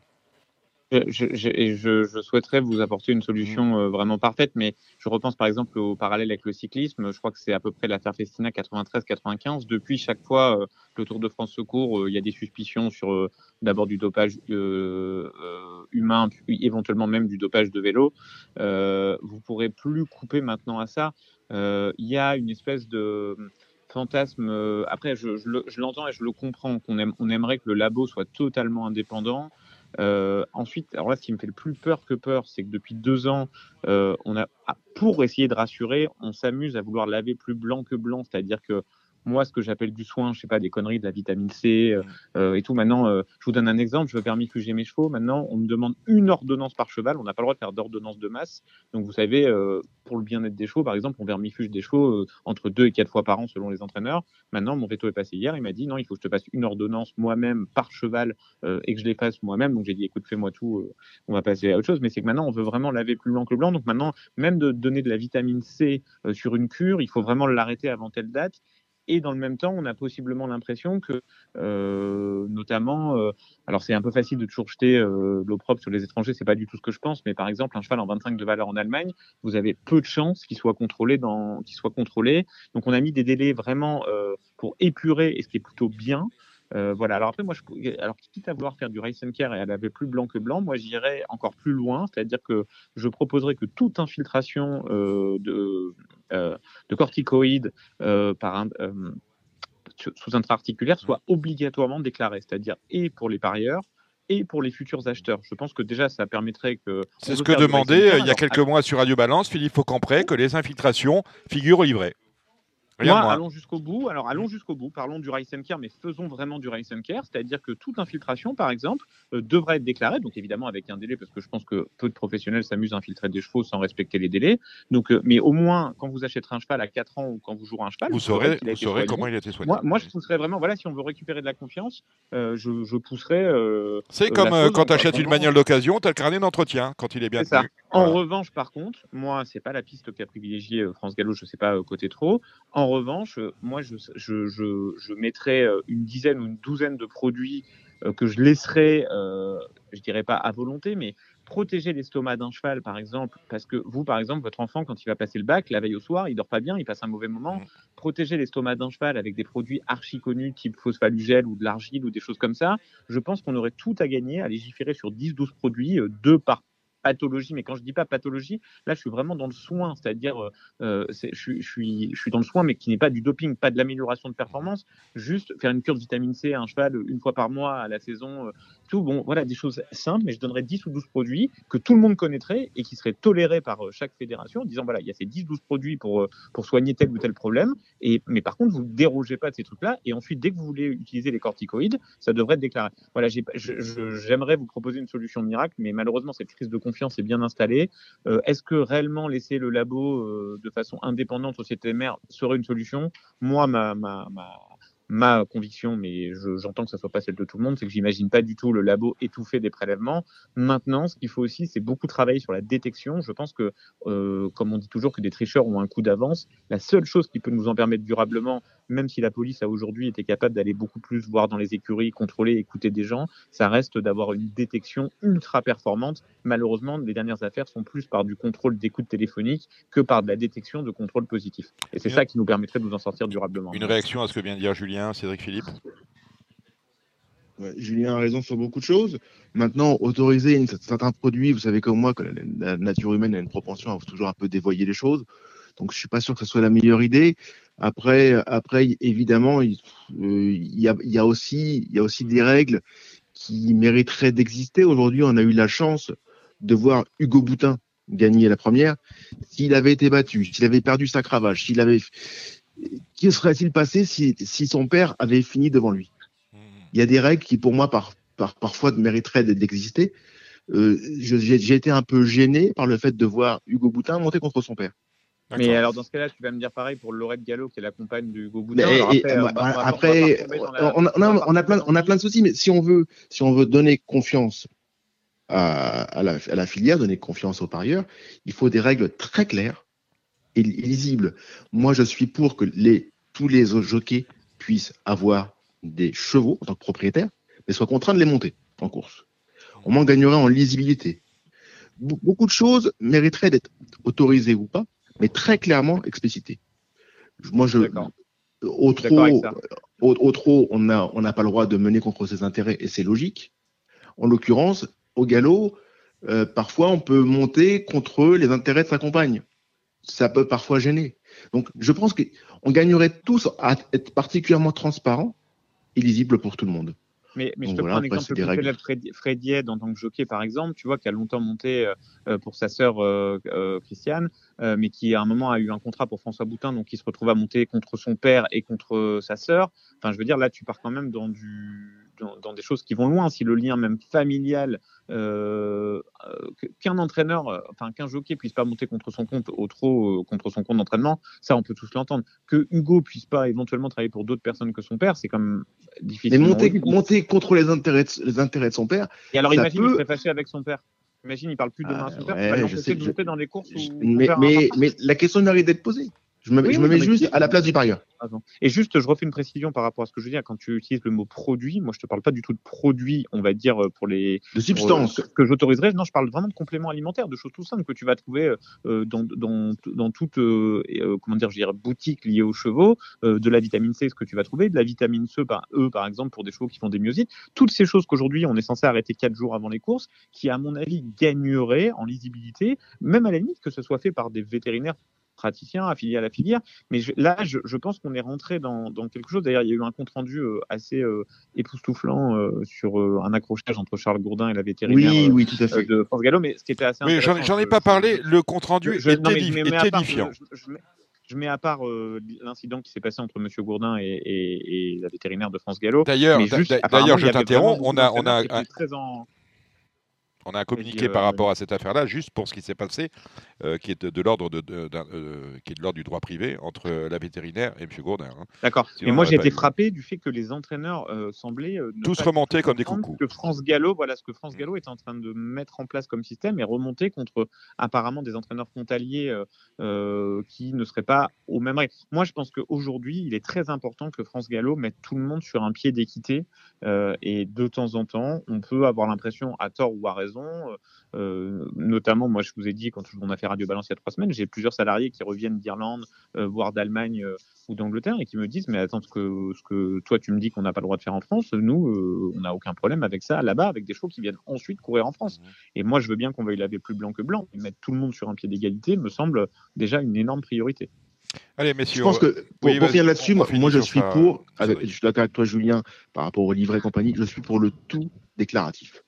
Je, je, je, je, souhaiterais vous apporter une solution euh, vraiment parfaite, mais je repense par exemple au parallèle avec le cyclisme. Je crois que c'est à peu près l'affaire Festina 93-95. Depuis, chaque fois euh, le Tour de France secours, il y a des suspicions sur d'abord du dopage humain, puis éventuellement même du dopage de vélo. vous pourrez plus couper maintenant à ça. Il y a une espèce de fantasme. après, je, je l'entends et je le comprends qu'on aime, on aimerait que le labo soit totalement indépendant. Euh, ensuite, alors là, ce qui me fait le plus peur que peur, c'est que depuis deux ans, euh, on a, pour essayer de rassurer, on s'amuse à vouloir laver plus blanc que blanc, c'est-à-dire que moi, ce que j'appelle du soin, je sais pas, des conneries, de la vitamine C euh, euh, et tout. Maintenant, euh, je vous donne un exemple. Je veux vermifuger mes chevaux. Maintenant, on me demande une ordonnance par cheval. On n'a pas le droit de faire d'ordonnance de masse. Donc, vous savez, pour le bien-être des chevaux, par exemple, on vermifuge des chevaux entre deux et quatre fois par an selon les entraîneurs. Maintenant, mon veto est passé hier. Il m'a dit non, il faut que je te passe une ordonnance moi-même par cheval et que je les fasse moi-même. Donc, j'ai dit écoute, fais-moi tout. on va passer à autre chose. Mais c'est que maintenant, on veut vraiment laver plus blanc que blanc. Donc, maintenant, même de donner de la vitamine C sur une cure, il faut vraiment l'arrêter avant telle date. Et dans le même temps, on a possiblement l'impression que, euh, notamment, euh, alors c'est un peu facile de toujours jeter euh, l'eau propre sur les étrangers, c'est pas du tout ce que je pense, mais par exemple, un cheval en 25 de valeur en Allemagne, vous avez peu de chances qu'il soit contrôlé dans, qu'il soit contrôlé. Donc on a mis des délais vraiment pour épurer, et ce qui est plutôt bien. Euh, voilà. Alors après, moi, je, alors quitte à vouloir faire du race and care et à laver plus blanc que blanc, moi, j'irais encore plus loin, c'est-à-dire que je proposerais que toute infiltration euh, de, euh, de corticoïdes par un, sous intra-articulaire soit obligatoirement déclarée, c'est-à-dire et pour les parieurs et pour les futurs acheteurs. Je pense que déjà, ça permettrait que. C'est ce que demandait il y a quelques mois sur Radio Balance Philippe Faucampré, que les infiltrations figurent au livret. Moi, allons jusqu'au bout. Alors, allons jusqu'au bout. Parlons du Rice Care, mais faisons vraiment du Rice Care. C'est-à-dire que toute infiltration, par exemple, euh, devrait être déclarée. Donc, évidemment, avec un délai, parce que je pense que peu de professionnels s'amusent à infiltrer des chevaux sans respecter les délais. Donc, euh, mais au moins, quand vous achèterez un cheval à 4 ans ou quand vous jouerez un cheval, vous, saurez, vous saurez comment il a été soigné. Moi, moi, je pousserais vraiment, voilà, si on veut récupérer de la confiance, euh, je, je, pousserais. C'est comme quand tu achètes une bagnole d'occasion, tu as le carnet d'entretien quand il est bien tenu. En revanche, par contre, moi, c'est pas la piste qu'a privilégié France Gallo, je sais pas, côté trop. En revanche, moi, je, je, je, je, mettrais euh, une dizaine ou une douzaine de produits euh, que je laisserais, euh, je dirais pas à volonté, mais protéger l'estomac d'un cheval, par exemple, parce que vous, par exemple, votre enfant, quand il va passer le bac, la veille au soir, il dort pas bien, il passe un mauvais moment. Mmh. Protéger l'estomac d'un cheval avec des produits archi connus, type phosphalugel ou de l'argile ou des choses comme ça, je pense qu'on aurait tout à gagner à légiférer sur 10-12 produits, deux par pathologie, mais quand je dis pas pathologie, là je suis vraiment dans le soin, c'est-à-dire euh, euh je, je, suis, je suis dans le soin, mais qui n'est pas du doping, pas de l'amélioration de performance, juste faire une cure de vitamine C à un cheval une fois par mois à la saison, euh, tout. Bon, voilà, des choses simples, mais je donnerais 10 ou 12 produits que tout le monde connaîtrait et qui seraient tolérés par euh, chaque fédération, en disant voilà, il y a ces 10-12 produits pour, pour soigner tel ou tel problème, et, mais par contre, vous ne dérogez pas de ces trucs-là, et ensuite, dès que vous voulez utiliser les corticoïdes, ça devrait être déclaré. Voilà, j'aimerais vous proposer une solution miracle, mais malheureusement, cette crise de confiance est bien installée. Euh, est-ce que réellement laisser le labo euh, de façon indépendante, société mère, serait une solution? Moi, ma, ma, ma, ma conviction, mais j'entends que ça soit pas celle de tout le monde, c'est que j'imagine pas du tout le labo étouffer des prélèvements. Maintenant, ce qu'il faut aussi, c'est beaucoup travailler sur la détection. Je pense que, euh, comme on dit toujours que des tricheurs ont un coup d'avance, la seule chose qui peut nous en permettre durablement, même si la police a aujourd'hui été capable d'aller beaucoup plus voir dans les écuries, contrôler, écouter des gens, ça reste d'avoir une détection ultra performante. Malheureusement, les dernières affaires sont plus par du contrôle d'écoute téléphonique que par de la détection de contrôle positif. Et c'est ça qui nous permettrait de nous en sortir durablement. Une réaction à ce que vient de dire Julien Cédric Philippe? Julien a raison sur beaucoup de choses. Maintenant, autoriser certains produits, vous savez comme moi que la, nature humaine a une propension à toujours un peu dévoyer les choses. Donc, je suis pas sûr que ce soit la meilleure idée. Après, après évidemment, il, euh, y, a, y, a, aussi, il y a aussi des règles qui mériteraient d'exister. Aujourd'hui, on a eu la chance de voir Hugo Boutin gagner la première. S'il avait été battu, s'il avait perdu sa cravache, s'il avait que serait-il passé si, si, son père avait fini devant lui? Il y a des règles qui, pour moi, par, par, parfois mériteraient d'exister. Euh, J'ai été un peu gêné par le fait de voir Hugo Boutin monter contre son père. Mais alors dans ce cas-là, tu vas me dire pareil pour Laurette Gallo, qui est la compagne du Hugo Boutin. après, on, a, on, a plein, on a plein de soucis, mais si on veut, si on veut donner confiance à, à, la, à la filière, donner confiance aux parieurs, il faut des règles très claires et lisible. Moi, je suis pour que les, tous les jockeys puissent avoir des chevaux en tant que propriétaires, mais soient contraints de les monter en course. Au moins, on gagnerait en lisibilité. Be- beaucoup de choses mériteraient d'être autorisées ou pas, mais très clairement explicitées. Moi, je, au trop, au, au trop, on n'a on n'a pas le droit de mener contre ses intérêts et c'est logique. En l'occurrence, au galop, euh, parfois on peut monter contre les intérêts de sa compagne. Ça peut parfois gêner. Donc, je pense qu'on gagnerait tous à être particulièrement transparent et lisible pour tout le monde. Mais, mais je te voilà, prends un exemple règles. Fred, Fred Yed en tant que jockey par exemple, tu vois, qui a longtemps monté euh, euh, pour sa sœur euh, euh, Christiane, euh, mais qui à un moment a eu un contrat pour François Boutin, donc il se retrouve à monter contre son père et contre sa sœur. Enfin, je veux dire, là, tu pars quand même dans du dans, dans des choses qui vont loin. Si le lien même familial, euh, euh, qu'un entraîneur, euh, enfin qu'un jockey puisse pas monter contre son compte au trop euh, contre son compte d'entraînement, ça on peut tous l'entendre. Que Hugo puisse pas éventuellement travailler pour d'autres personnes que son père, c'est quand même Mais difficile. monter, monter contre les intérêts, de, les intérêts de son père, Et alors ça imagine, peut- il serait fâché avec son père. Imagine, il parle plus demain Ah, à son père, ouais, il va je sais, de je- monter dans les courses où mais, père mais, mais la question mérite d'être posée. Je me, Oui, je me mets juste à la place du parieur. Et juste, je refais une précision par rapport à ce que je veux dire. Quand tu utilises le mot produit, moi, je te parle pas du tout de produit, on va dire, euh, pour les. De euh, que, que j'autoriserais. Non, je parle vraiment de compléments alimentaires, de choses tout simples que tu vas trouver euh, dans, dans, dans toute euh, euh, comment dire, je dirais, boutique liée aux chevaux, euh, de la vitamine C, ce que tu vas trouver, de la vitamine C par E, par exemple, pour des chevaux qui font des myosites. Toutes ces choses qu'aujourd'hui, on est censé arrêter quatre jours avant les courses, qui, à mon avis, gagneraient en lisibilité, même à la limite que ce soit fait par des vétérinaires praticiens affiliés à la filière. Mais je- là, je, je pense qu'on est rentré dans, dans quelque chose. D'ailleurs, il y a eu un compte rendu euh, assez euh, époustouflant euh, sur euh, un accrochage entre Charles Gourdin et la vétérinaire Oui, oui, tout à fait. de France Gallo. Mais ce qui était assez Oui, j'en intéressant, j'en ai pas parlé. Le compte rendu je- est, non, mais part- édifiant. je- mets- à part euh, l'incident qui s'est passé entre Monsieur Gourdin et, et- et la vétérinaire de France Gallo. D'ailleurs, d'ailleurs, il je t'interromps. On a, on a, un- très en- on a communiqué Vas-y, par euh, rapport à cette affaire-là, juste pour ce qui s'est passé, euh, qui est de, de l'ordre de, euh, qui est de l'ordre du droit privé entre euh, la vétérinaire et M. Gourdin. hein. D'accord. Mais on moi, j'ai été frappé du fait que les entraîneurs euh, semblaient euh, ne Tous remonter comme des coucous. Que France Gallo, voilà ce que France Gallo est en train de mettre en place comme système et remonter contre apparemment des entraîneurs frontaliers euh, euh, qui ne seraient pas au même rythme. Moi, je pense qu'aujourd'hui, il est très important que France Gallo mette tout le monde sur un pied d'équité euh, et de temps en temps, on peut avoir l'impression, à tort ou à raison, euh, euh, notamment, moi, je vous ai dit quand on a fait Radio Balance il y a trois semaines, j'ai plusieurs salariés qui reviennent d'Irlande, euh, voire d'Allemagne euh, ou d'Angleterre et qui me disent mais attends ce que ce que toi tu me dis qu'on n'a pas le droit de faire en France nous euh, on n'a aucun problème avec ça là-bas avec des chevaux qui viennent ensuite courir en France et moi je veux bien qu'on veuille laver plus blanc que blanc mais mettre tout le monde sur un pied d'égalité me semble déjà une énorme priorité Allez, Je messieurs. pense que pour, oui, pour finir là-dessus, moi, je suis ça, pour, avec, je suis d'accord avec toi Julien, par rapport au livret et compagnie, je suis pour le tout déclaratif.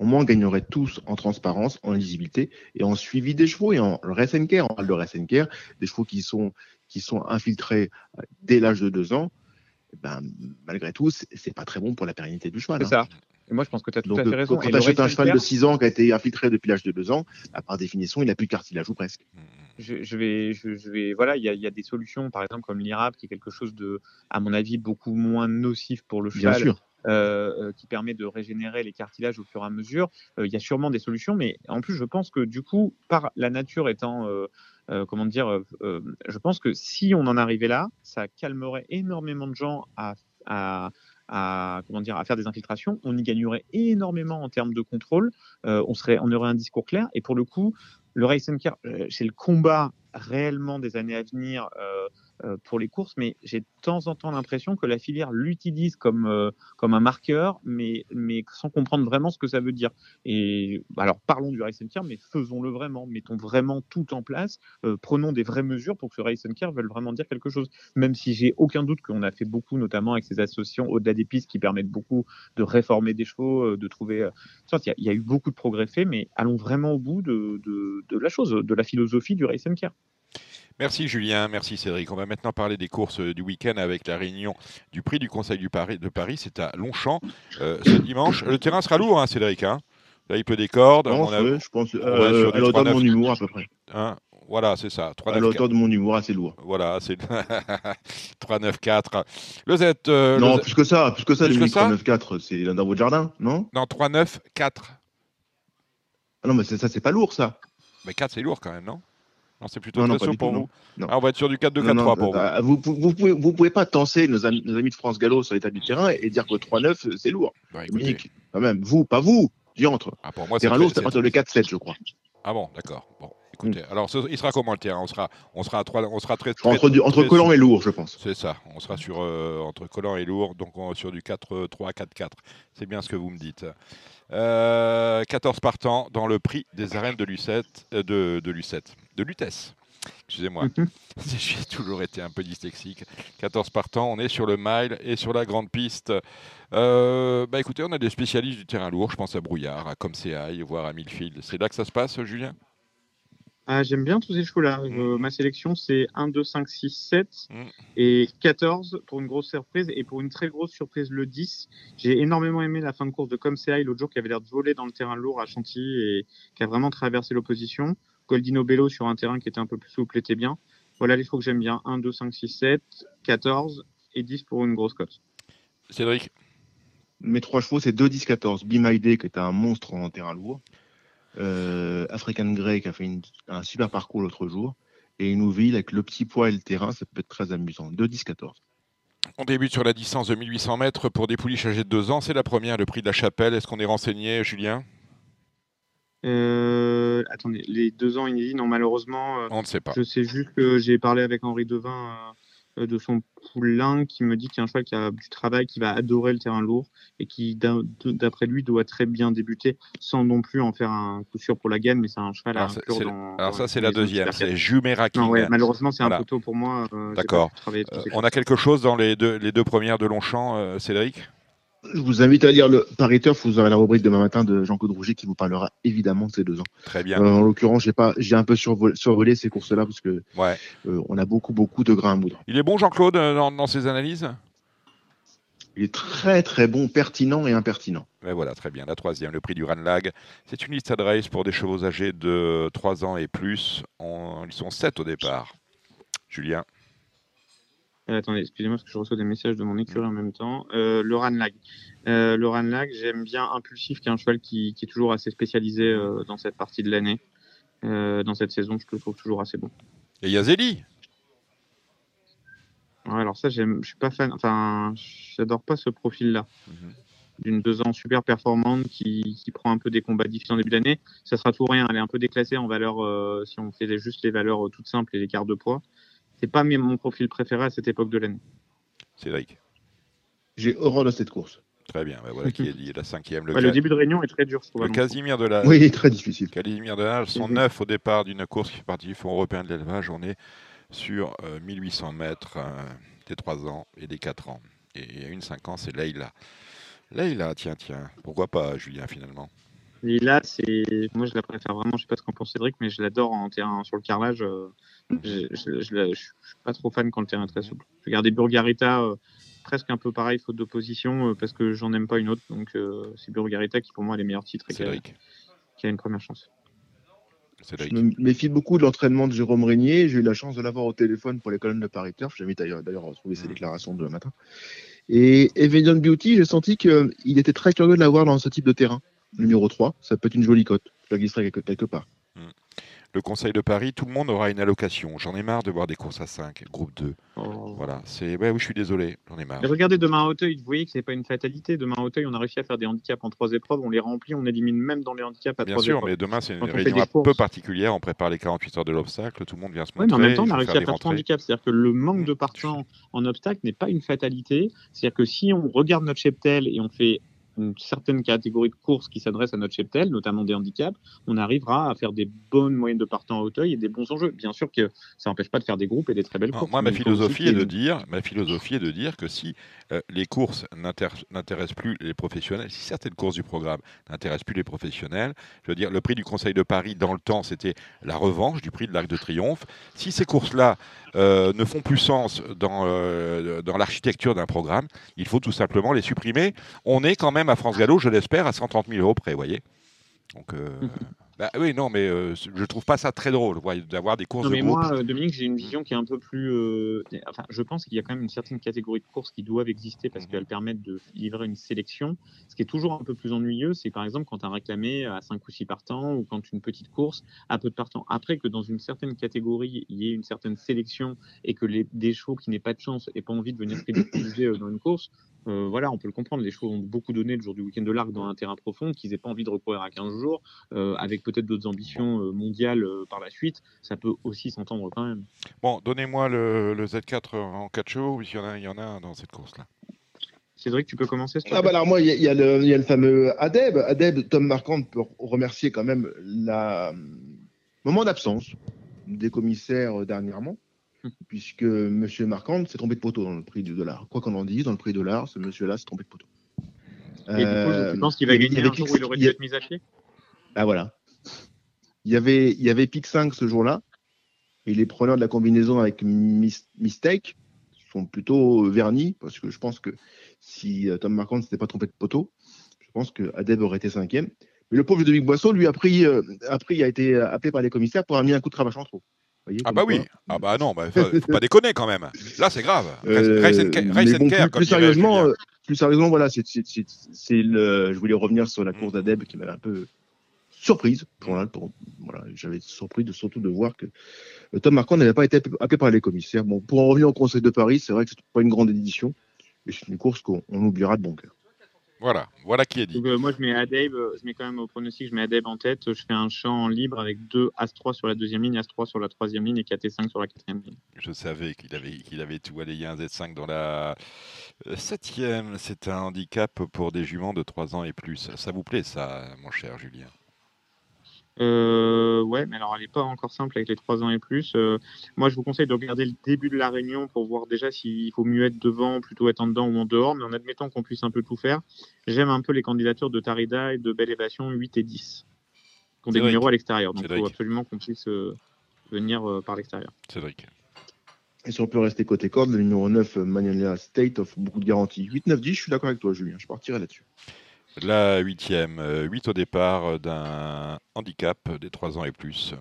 Au moins, on gagnerait tous en transparence, en lisibilité et en suivi des chevaux et en race and care. On parle de race and care, des chevaux qui sont, qui sont infiltrés euh, dès l'âge de deux ans. Eh Ben, malgré tout, c'est pas très bon pour la pérennité du cheval. c'est hein. ça et moi je pense que tu as tout Donc, à fait euh, raison quand tu achètes un cheval de care, 6 ans qui a été infiltré depuis l'âge de 2 ans, bah, par définition, il n'a plus de cartilage ou presque. je, je vais, je, je vais, voilà, il y a, il y a des solutions, par exemple comme l'IRAP, qui est quelque chose de, à mon avis, beaucoup moins nocif pour le Bien cheval, sûr. Euh, euh, qui permet de régénérer les cartilages au fur et à mesure. Euh, Il y a sûrement des solutions, mais en plus, je pense que du coup, par la nature étant, euh, euh, comment dire, euh, je pense que si on en arrivait là, ça calmerait énormément de gens à, à à comment dire à faire des infiltrations, on y gagnerait énormément en termes de contrôle. Euh, on serait, on aurait un discours clair. Et pour le coup, le race and care, c'est le combat réellement des années à venir euh, pour les courses, mais j'ai de temps en temps l'impression que la filière l'utilise comme euh, comme un marqueur, mais mais sans comprendre vraiment ce que ça veut dire. Et alors parlons du race and care, mais faisons-le vraiment, mettons vraiment tout en place, euh, prenons des vraies mesures pour que ce race and care veuille vraiment dire quelque chose. Même si j'ai aucun doute qu'on a fait beaucoup, notamment avec ces associations au-delà des pistes qui permettent beaucoup de réformer des chevaux, euh, de trouver. euh, Il y, a- y a eu beaucoup de progrès faits, mais allons vraiment au bout de, de, de la chose, de la philosophie du race and care. Merci Julien, merci Cédric. On va maintenant parler des courses du week-end avec la réunion du prix du Conseil du Paris, de Paris. C'est à Longchamp euh, ce dimanche. Le terrain sera lourd, hein, Cédric. hein. Là, il pleut des cordes. Non, on a- je pense euh, hauteur de 3-9. mon humour à peu près. hein, voilà, c'est ça. 3, À la hauteur de mon humour, assez lourd. Voilà, c'est 3-9-4. Le Z. euh, non, le Z- plus que ça, plus que ça, Plus que Dominique ça 394, c'est dans votre jardin, non? Non, 3-9-4. Ah Non, mais ça, c'est pas lourd, ça. Mais 4, c'est lourd quand même, non? Non, c'est plutôt Non, non, sûr du pour tout, vous. non. Non. Ah, on va être sur du 4-2-4-3 Non, non, pour vous. bah, vous. Vous, vous pouvez, vous pouvez pas tenser nos amis, nos amis de France Gallo sur l'état du terrain et dire que 3-9, c'est lourd. Bah, Dominique, quand même, vous, pas vous. dis entre. Ah, pour moi, terrain c'est- lourd, c'est à partir de 4-7, je crois. Ah bon, d'accord. Bon, écoutez, alors ce- il sera comment le terrain? On sera, on sera à trois, on sera très, Entre, très- entre très- collant et lourd, je pense. C'est ça. On sera sur euh, entre collant et lourd, donc on- sur du 4-3, 4-4. C'est bien ce que vous me dites. Euh, 14 partants dans le prix des arènes de Lucette, euh, de, de Lucette, de Lutèce. Excusez-moi, j'ai toujours été un peu dyslexique. 14 partants, on est sur le mile et sur la grande piste. Euh, bah écoutez, on a des spécialistes du terrain lourd, je pense à Brouillard, à Comseaille, voire à Millfield. C'est là que ça se passe, Julien? Ah, J'aime bien tous ces chevaux-là. Mm. Euh, ma sélection, c'est 1, 2, 5, 6, 7 et 14 pour une grosse surprise. Et pour une très grosse surprise, le 10. J'ai énormément aimé la fin de course de Comseaille l'autre jour qui avait l'air de voler dans le terrain lourd à Chantilly et qui a vraiment traversé l'opposition. Goldino Bello sur un terrain qui était un peu plus souple était bien. Voilà les chevaux que j'aime bien. 1, 2, 5, 6, 7, 14 et 10 pour une grosse cote. Cédric? Mes trois chevaux, c'est 2, 10, 14. Bimaide, qui est un monstre en terrain lourd. Euh, African Grey, qui a fait une- un super parcours l'autre jour. Et Inouville, avec le petit poids et le terrain, ça peut être très amusant. 2, 10, 14. On débute sur la distance de 1800 mètres pour des pouliches âgées de 2 ans. C'est la première, le prix de la chapelle. Est-ce qu'on est renseigné, Julien? Euh, attendez, les deux ans inédits, non, malheureusement. euh, On ne sait pas. Je sais juste que j'ai parlé avec Henri Devin euh, de son poulain qui me dit qu'il y a un cheval qui a du travail, qui va adorer le terrain lourd et qui, d'après lui, doit très bien débuter sans non plus en faire un coup sûr pour la gagne, mais c'est un cheval à Alors, c'est- dans. alors ça, c'est la deuxième, c'est. Jumeirah ouais, malheureusement, c'est un peu tôt pour moi. euh, D'accord. Euh, on a quelque chose dans les deux, les deux premières de Longchamp, euh, Cédric? Je vous invite à lire le Paris Turf. Vous aurez la rubrique demain matin de Jean-Claude Rouget qui vous parlera évidemment de ces deux ans. Très bien. Euh, en l'occurrence, j'ai pas, j'ai un peu survolé, survolé ces courses-là parce que Ouais. euh, on a beaucoup, beaucoup de grains à moudre. Il est bon, Jean-Claude, euh, dans, dans ses analyses? Il est très, très bon, pertinent et impertinent. Mais voilà, très bien. La troisième, le prix du Ranlag. C'est une liste race pour des chevaux âgés de 3 ans et plus. On- ils sont 7 au départ. Julien attendez, excusez-moi parce que je reçois des messages de mon écurie en même temps. Euh, le Ranlag. Euh, le Ranlag, j'aime bien Impulsif, qui est un cheval qui, qui est toujours assez spécialisé euh, dans cette partie de l'année. Euh, dans cette saison, je le trouve toujours assez bon. Et Yazeli Ouais, alors ça, j'aime, je suis pas fan. Enfin, j'adore pas ce profil-là. D'une deux ans super performante qui, qui prend un peu des combats difficiles en début d'année. Ça sera tout ou rien. Elle est un peu déclassée en valeur euh, si on fait juste les valeurs euh, toutes simples et les quarts de poids. C'est pas mon profil préféré à cette époque de l'année. Cédric J'ai horreur de cette course. Très bien, ben voilà qui est dit. La cinquième. Ouais, le début de réunion est très dur, je trouve. Le à. Casimir de la. Oui, très difficile. Casimir de la, sont neuf au départ d'une course qui fait partie du Fonds européen de l'élevage. On est sur euh, 1800 mètres euh, des 3 ans et des 4 ans. Et il y a une 5 ans, c'est Leïla. Leïla, tiens, tiens. Pourquoi pas, Julien, finalement? Là, c'est moi je la préfère vraiment. Je sais pas ce qu'en pense Cédric, mais je l'adore en terrain sur le carrelage. euh, Je, je, je, je suis pas trop fan quand le terrain est très souple. Je vais garder Burgarita euh, presque un peu pareil, faute d'opposition, euh, parce que j'en aime pas une autre. Donc euh, c'est Burgarita qui pour moi a les meilleurs titres et qui a, Cédric. qui a une première chance. Cédric. Je me méfie beaucoup de l'entraînement de Jérôme Régnier. J'ai eu la chance de l'avoir au téléphone pour les colonnes de Paris Turf. J'invite d'ailleurs d'ailleurs à retrouver ses déclarations de matin. Et Evian Beauty, j'ai senti qu'il était très curieux de l'avoir dans ce type de terrain. Numéro 3, ça peut être une jolie cote. Je la glisserai quelque, quelque part. Le Conseil de Paris, tout le monde aura une allocation. J'en ai marre de voir des courses à 5, groupe 2. Voilà, c'est. Ouais, oui, je suis désolé, j'en ai marre. Et regardez demain à Hauteuil, vous voyez que c'est pas une fatalité. Demain à Hauteuil, on a réussi à faire des handicaps en trois épreuves, on les remplit, on élimine même dans les handicaps à Bien trois sûr, épreuves. mais demain, c'est une Quand réunion un courses. peu particulière. On prépare les 48 heures de l'obstacle, tout le monde vient se Oui, montrer. mais en même temps, on a réussi faire à des faire trois handicaps. C'est-à-dire que le manque de partants en obstacle n'est pas une fatalité. C'est-à-dire que si on regarde notre cheptel et on fait une certaine catégorie de courses qui s'adressent à notre cheptel, notamment des handicaps, on arrivera à faire des bonnes moyennes de partants à Hauteuil et des bons enjeux. Bien sûr que ça n'empêche pas de faire des groupes et des très belles Non, courses. moi, ma philosophie est de dire, ma philosophie est de dire que si euh, les courses n'intéressent plus les professionnels, si certaines courses du programme n'intéressent plus les professionnels, je veux dire, le prix du Conseil de Paris dans le temps, c'était la revanche du prix de l'Arc de Triomphe. Si ces courses-là euh, ne font plus sens dans, euh, dans l'architecture d'un programme, il faut tout simplement les supprimer. On est quand même à France Gallo, je l'espère, à 130 000 euros près, vous voyez. Donc, euh, Bah oui, non, mais euh, je trouve pas ça très drôle d'avoir des courses Non, de mais groupe. moi, euh, Dominique, j'ai une vision qui est un peu plus. euh, Enfin, je pense qu'il y a quand même une certaine catégorie de courses qui doivent exister parce Mhm. qu'elles permettent de livrer une sélection. Ce qui est toujours un peu plus ennuyeux, c'est par exemple quand as réclamé à 5 ou 6 partants ou quand une petite course a peu de partants. Après que dans une certaine catégorie, il y ait une certaine sélection et que les, des chevaux qui n'aient pas de chance et pas envie de venir se ridiculiser euh, dans une course, euh, voilà, on peut le comprendre. Les chevaux ont beaucoup donné le jour du week-end de l'Arc dans un terrain profond, qu'ils n'aient pas envie de recourir à 15 jours, avec peut-être d'autres ambitions euh, mondiales euh, par la suite. Ça peut aussi s'entendre quand même. Bon, donnez-moi le, le Z4 en 4 chevaux, puisqu'il y en a, il y en a un dans cette course-là. Cédric, tu peux commencer Ah bah alors moi, il y, a- il y le il y a le fameux Adeb. Adeb, Tom Marquand peut remercier quand même la moment d'absence des commissaires euh, dernièrement, puisque Monsieur Marquand s'est trompé de poteau dans le prix du dollar. Quoi qu'on en dise, dans le prix du dollar, ce monsieur-là s'est trompé de poteau. Et du coup, Euh, tu penses qu'il il va il gagner un jour où il aurait il dû être mis à pied? Ah voilà. Il y avait, il y avait Pic 5 ce jour-là, et les preneurs de la combinaison avec Mis- Mistake sont plutôt vernis, parce que je pense que si euh, Tom Marquand ne s'était pas trompé de poteau, je pense que Adeb aurait été cinquième. Mais le pauvre Ludovic Boisseau, lui, a pris, euh, a pris, a été appelé par les commissaires pour avoir mis un coup de cravache en trop. Voyez, Ah bah quoi. oui, ah bah non, bah, faut, pas déconner quand même. Là, c'est grave. Euh, Race and race and care, plus, comme plus sérieusement, euh, plus sérieusement, voilà, c'est, c'est, c'est, c'est le. Je voulais revenir sur la course d'Adeb qui m'avait un peu surprise. Voilà, pour- voilà, j'avais surpris de, surtout de voir que euh, Tom Marquand n'avait pas été appelé par les commissaires. Bon, pour en revenir au Conseil de Paris, c'est vrai que c'est pas une grande édition, et c'est une course qu'on on oubliera de bon cœur. Voilà, voilà qui est dit. Donc, euh, moi, je mets Adeb, euh, je mets quand même au pronostic, je mets Adeb en tête. Je fais un champ libre avec deux As-3 sur la deuxième ligne, As-3 sur la troisième ligne et 4 et 5 sur la quatrième ligne. Je savais qu'il avait, qu'il avait tout balayé un Z5 dans la septième. C'est un handicap pour des juments de 3 ans et plus. Ça vous plaît, ça, mon cher Julien? Euh, ouais, mais alors elle n'est pas encore simple avec les 3 ans et plus. Euh, moi, je vous conseille de regarder le début de la réunion pour voir déjà s'il faut mieux être devant, plutôt être en dedans ou en dehors. Mais en admettant qu'on puisse un peu tout faire, j'aime un peu les candidatures de Tarida et de Belle Évasion 8 et 10, qui ont des numéros à l'extérieur. Donc il faut absolument qu'on puisse euh, venir euh, par l'extérieur. Cédric. Et si on peut rester côté corde, le numéro 9, Manuela State, offre beaucoup de garanties. 8, 9, 10, je suis d'accord avec toi, Julien. Je partirai là-dessus. La huitième, 8 au départ euh, d'un handicap des 3 ans et plus.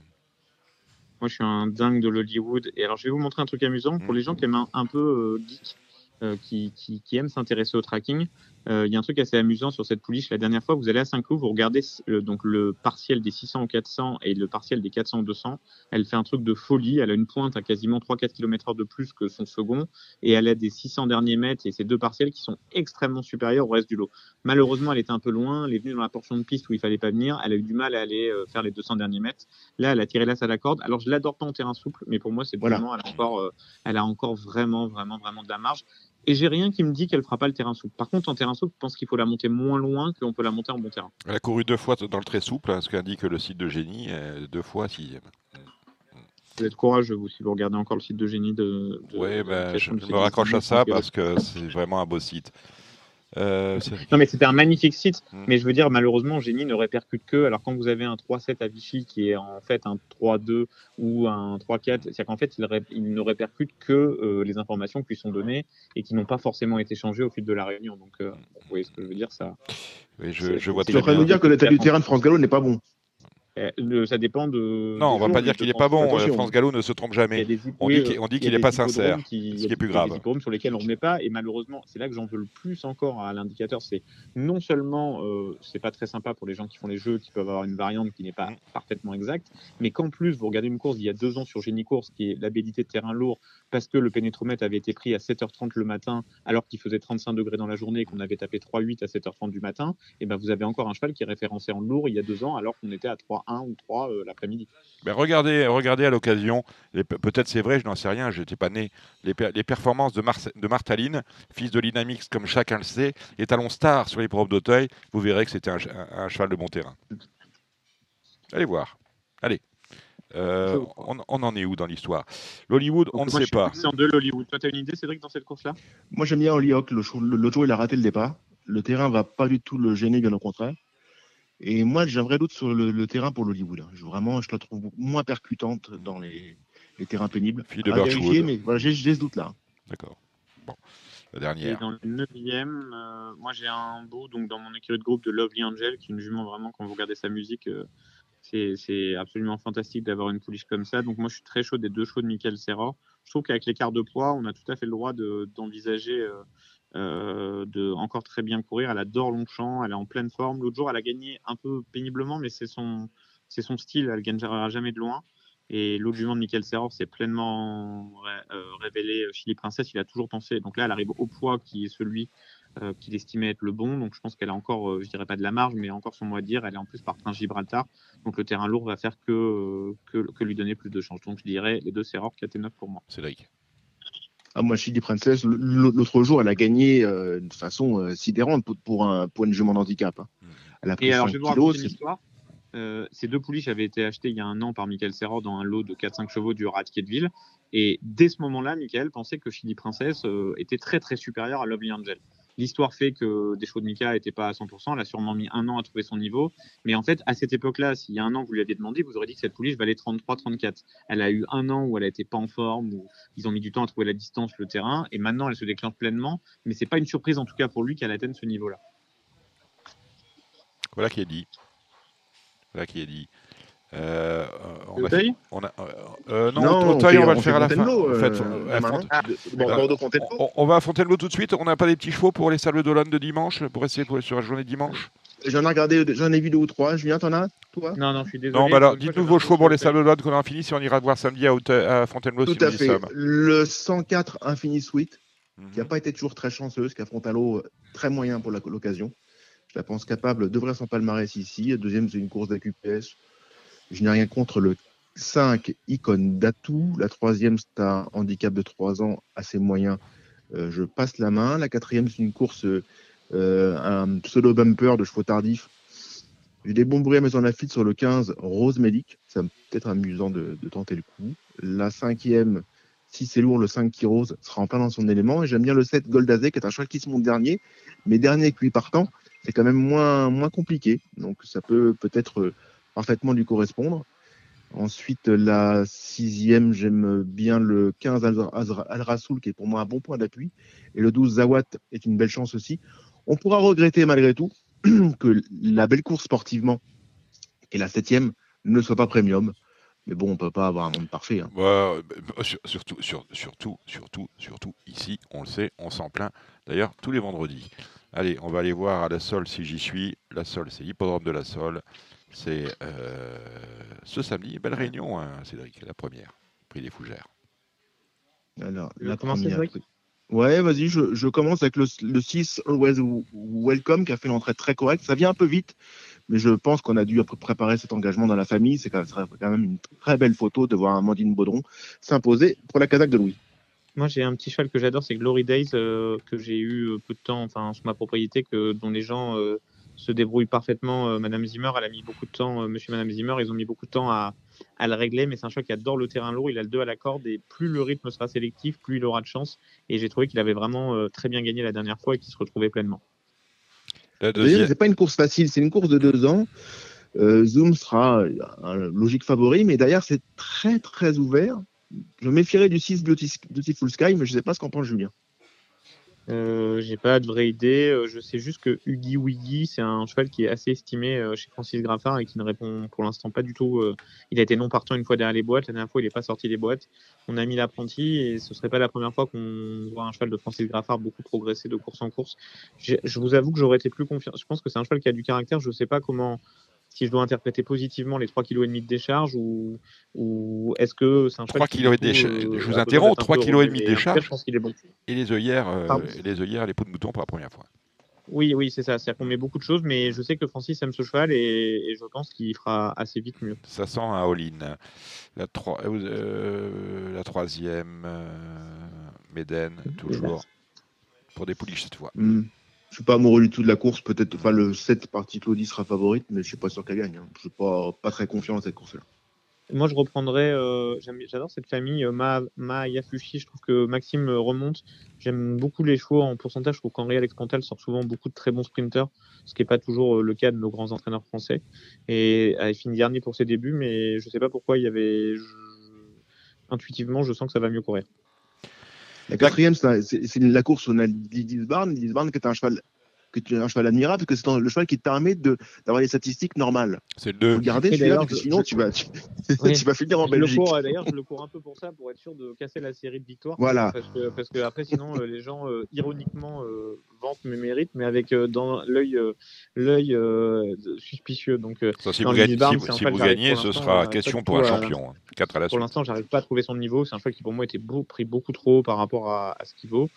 Moi, je suis un dingue de l'Hollywood. Et alors, je vais vous montrer un truc amusant pour les gens qui aiment un, un peu euh, geek, euh, qui, qui, qui aiment s'intéresser au tracking. Euh, Il y a un truc assez amusant sur cette pouliche. La dernière fois, vous allez à Saint-Cloud, vous regardez le, donc le partiel des 600 au 400 et le partiel des 400 au 200. Elle fait un truc de folie. Elle a une pointe à quasiment 3-4 km de plus que son second. Et elle a des 600 derniers mètres et ces deux partiels qui sont extrêmement supérieurs au reste du lot. Malheureusement, elle était un peu loin. Elle est venue dans la portion de piste où il fallait pas venir. Elle a eu du mal à aller euh, faire les 200 derniers mètres. Là, elle a tiré l'as à la corde. Alors, je l'adore pas en terrain souple, mais pour moi, c'est Voilà. vraiment, elle a encore, euh, elle a encore vraiment, vraiment, vraiment de la marge. Et j'ai rien qui me dit qu'elle fera pas le terrain souple. Par contre, en terrain souple, je pense qu'il faut la monter moins loin qu'on peut la monter en bon terrain. Elle a couru deux fois dans le très souple, hein, ce qu'indique le site de génie, euh, deux fois sixième. Vous êtes courageux, vous, si vous regardez encore le site de génie de. de Oui, de ben, je, je me raccroche à ça euh, parce que c'est vraiment un beau site. Euh, Non, mais c'était un magnifique site. Mm. Mais je veux dire, malheureusement, Génie ne répercute que. Alors, quand vous avez un 3-7 à Vichy qui est en fait un 3-2 ou un 3-4, c'est-à-dire qu'en fait, il, ré- il ne répercute que euh, les informations qui lui sont données et qui n'ont pas forcément été changées au fil de la réunion. Donc, euh, bon, vous voyez ce que je veux dire ça. oui, je, je vois Tu es en train de nous dire que l'état du terrain de France Gallo n'est pas bon. Le- ça dépend de. Non, on des va pas dire qu'il n'est pas bon. attention. euh, France Gallo ne se trompe jamais. On dit qu'il- on dit il y a qu'il est des pas sincère, qui- ce qui est plus des- il y a grave. des sur lesquels on ne met pas, et malheureusement, c'est là que j'en veux le plus encore à l'indicateur. C'est non seulement euh, c'est pas très sympa pour les gens qui font les jeux, qui peuvent avoir une variante qui n'est pas Mm. parfaitement exacte, mais qu'en plus vous regardez une course d'il y a deux ans sur Génie Course, qui est l'habilité de terrain lourd, parce que le pénétromètre avait été pris à 7h30 le matin, alors qu'il faisait 35 degrés dans la journée et qu'on avait tapé 3,8 à 7h30 du matin, et ben vous avez encore un cheval qui est référencé en lourd il y a deux ans, alors qu'on était à 3,1 ou 3 euh, l'après-midi. Regardez, regardez à l'occasion, peut-être c'est vrai, je n'en sais rien, je n'étais pas né, les, per- les performances de, Marce- de Martaline, fils de Linamix, comme chacun le sait, étalon star sur les probes d'Auteuil, vous verrez que c'était un, ch- un- un cheval de bon terrain. Allez voir. Allez. Euh, on, on en est où dans l'histoire? L'Hollywood, on ne moi, sait je suis pas. fixé en deux l'Hollywood. Toi, tu as une idée, Cédric, dans cette course-là? Moi, j'aime bien Hollyhock. Le jour, le- l'autre jour, il a raté le départ. Le terrain va pas du tout le gêner, bien au contraire. Et moi, j'ai un vrai doute sur le, le terrain pour l'Hollywood. Je, vraiment, je la trouve moins percutante dans les, les terrains pénibles. Fille de À vérifier, mais voilà, j'ai j'ai ce doute-là. D'accord. Bon. La Et dernière. dans le neuvième, euh, moi j'ai un bout donc dans mon écurie de groupe de Lovely Angel, qui est une jument vraiment quand vous regardez sa musique, euh, c'est c'est absolument fantastique d'avoir une pouliche comme ça. Donc moi, je suis très chaud des deux chevaux de Michael Serra. Je trouve qu'avec l'écart de poids, on a tout à fait le droit de- d'envisager euh, euh, de encore très bien courir. Elle adore Longchamp, elle est en pleine forme. L'autre jour, elle a gagné un peu péniblement, mais c'est son, c'est son style. Elle gagnera jamais de loin. Et l'autre jument de Michael Serra s'est pleinement ré- euh, révélé Philippe Princesse. Il a toujours pensé. Donc là, elle arrive au poids qui est celui euh, qu'il estimait être le bon. Donc je pense qu'elle a encore, euh, je dirais pas de la marge, mais encore son mot à dire. Elle est en plus par Prince Gibraltar. Donc le terrain lourd va faire que, euh, que, lui donner plus de chance. Donc je dirais les deux Serra 4 et 9 pour moi. Cédric. Ah, moi, Chili Princess, l'autre jour, elle a gagné euh, de façon euh, sidérante pour, pour un, pour une jument d'handicap. hein. Elle a pris Et alors, 5 je vais vous kilos. raconter une histoire. Euh, ces deux pouliches avaient été achetées il y a un an par Michael Serra dans un lot de 4-5 chevaux du Radke de Ville. Et dès ce moment-là, Michael pensait que Philly Princess euh, était très très supérieur à Lovely Angel. L'histoire fait que des chevaux de Mika n'étaient pas à 100%. Elle a sûrement mis un an à trouver son niveau. Mais en fait, à cette époque-là, s'il y a un an, vous lui aviez demandé, vous aurez dit que cette pouliche valait 33-34. Elle a eu un an où elle n'était pas en forme, où ils ont mis du temps à trouver la distance, le terrain. Et maintenant, elle se déclenche pleinement. Mais c'est pas une surprise, en tout cas pour lui, qu'elle atteigne ce niveau-là. Voilà qui est dit. Voilà qui est dit. Euh, on, a fait- on a, euh, euh, non, Non, Auteuil, on on va le faire à la fin. Fontainebleau, En fait, euh, euh, Euh, on, on va à Fontainebleau tout de suite. On n'a pas des petits chevaux pour les salles d'Olonne de dimanche, pour essayer pour, sur la journée de dimanche J'en ai regardé, j'en ai vu deux ou trois. Julien, t'en as toi? Non, non, je suis désolé. Non, bah alors, dites-nous vos chevaux pour les salles d'Olonne qu'on a fini. Si on ira voir samedi à, Auteuil- à Fontainebleau, Tout si à fait. sommes. Le 104 Infini Suite, Mhm. qui n'a pas été toujours très chanceuse, qui affronte un lot très moyen pour l'occasion. Je la pense capable d'ouvrir son palmarès ici. Deuxième, c'est une course d'AQPS. Je n'ai rien contre le 5 Icon d'Atout. La troisième, c'est un handicap de 3 ans assez moyen. Euh, je passe la main. La quatrième, c'est une course, euh, un pseudo bumper de chevaux tardifs. J'ai des bons bruits à Maison Lafitte sur le 15 Rose Médic. Ça me peut être amusant de, tenter le coup. La cinquième, si c'est lourd, le 5 qui rose sera en plein dans son élément. Et j'aime bien le 7 Goldazé, qui est un cheval qui se monte dernier. Mais dernier lui partant, c'est quand même moins, moins compliqué. Donc ça peut peut-être euh, parfaitement lui correspondre. Ensuite, la sixième, j'aime bien le 15 Al- Azra- Al Rasoul, qui est pour moi un bon point d'appui. Et le 12 Zawat est une belle chance aussi. On pourra regretter malgré tout que la belle course sportivement et la septième ne soit pas premium. Mais bon, on peut pas avoir un monde parfait. hein. Bah, sur- surtout, sur- surtout, surtout, surtout, ici, on le sait, on s'en plaint. D'ailleurs, tous les vendredis. Allez, on va aller voir à la Sole si j'y suis. La Sole, c'est l'hippodrome de la Sole. C'est euh, ce samedi. Belle réunion, hein, Cédric, la première. Prix des Fougères. Alors, Tu veux la première. Cédric Ouais, vas-y, je, je commence avec le, le 6 Always Welcome qui a fait l'entrée très correcte. Ça vient un peu vite, mais je pense qu'on a dû pré- préparer cet engagement dans la famille. C'est quand, même une très belle photo de voir Amandine Baudron s'imposer pour la Kazakh de Louis. Moi, j'ai un petit cheval que j'adore, c'est Glory Days, euh, que j'ai eu euh, peu de temps, enfin, sur ma propriété, que, dont les gens euh, se débrouillent parfaitement. Euh, Madame Zimmer, elle a mis beaucoup de temps, euh, monsieur et Madame Zimmer, ils ont mis beaucoup de temps à, à le régler, mais c'est un cheval qui adore le terrain lourd, il a le 2 à la corde, et plus le rythme sera sélectif, plus il aura de chance. Et j'ai trouvé qu'il avait vraiment euh, très bien gagné la dernière fois et qu'il se retrouvait pleinement. La Deuxième, c'est pas une course facile, c'est une course de deux ans. Euh, Zoom sera un logique favori, mais derrière, c'est très très ouvert. Je me méfierais du 6 Beauty- Beautiful Sky, mais je sais pas ce qu'en pense Julien. Euh, j'ai pas de vraie idée. Euh, Je sais juste que Huggy Wiggy, c'est un cheval qui est assez estimé euh, chez Francis Graffard et qui ne répond pour l'instant pas du tout. Il a été non partant une fois derrière les boîtes. La dernière fois, il n'est pas sorti des boîtes. On a mis l'apprenti et ce serait pas la première fois qu'on voit un cheval de Francis Graffard beaucoup progresser de course en course. J'ai- Je vous avoue que j'aurais été plus confiant. Je pense que c'est un cheval qui a du caractère. Je sais pas comment. Si je dois interpréter positivement les 3,5 kg de décharge ou, ou est-ce que c'est un cheval 3 qui, kg et du coup, demi. euh, Je vous interromps, d'être un 3 peu kg et revu. demi de décharge. Je pense qu'il est bon. et les œillères, euh, les œillères, les peaux de mouton pour la première fois. Oui, oui, c'est ça. C'est-à-dire qu'on met beaucoup de choses, mais je sais que Francis aime ce cheval et, et je pense qu'il fera assez vite mieux. Ça sent un all-in. La, tro- euh, la troisième, euh, Méden, toujours. Pour des pouliches cette fois. Hmm. Je suis pas amoureux du tout de la course. Peut-être, enfin, le 7 parti Claudie sera favorite, mais je suis pas sûr qu'elle gagne. hein. Je suis pas, très confiant dans cette course-là. Moi, je reprendrais. euh, J'adore cette famille euh, Ma, Ma Yafushi. Je trouve que Maxime euh, remonte. J'aime beaucoup les chevaux en pourcentage. Je trouve qu'Henri Alex Pantal sort souvent beaucoup de très bons sprinters, ce qui n'est pas toujours le cas de nos grands entraîneurs français. Et elle finit dernier pour ses débuts, mais je sais pas pourquoi il y avait. Intuitivement, je sens que ça va mieux courir. La quatrième, c'est la course où on a Lidis Barn. Lidis Barn qui est un cheval que tu es un cheval admirable, parce que c'est le cheval qui te permet de- d'avoir des statistiques normales. C'est le 2. Faut garder Et celui-là, parce que sinon je- tu vas, tu, Oui. tu vas finir en Je le Belgique. cours, D'ailleurs, je le cours un peu pour ça, pour être sûr de casser la série de victoires. Voilà. Parce que, parce que après, sinon, euh, les gens euh, ironiquement euh, vantent mes mérites, mais avec euh, dans l'œil, euh, l'œil euh, suspicieux. Donc, Ça, si vous, si, si que j'arrive gagnez, ce sera question pour un champion. 4 à la Pour l'instant, j'arrive pas à trouver son niveau. C'est un cheval qui, pour moi, était beau- pris beaucoup trop par rapport à, à ce qu'il vaut.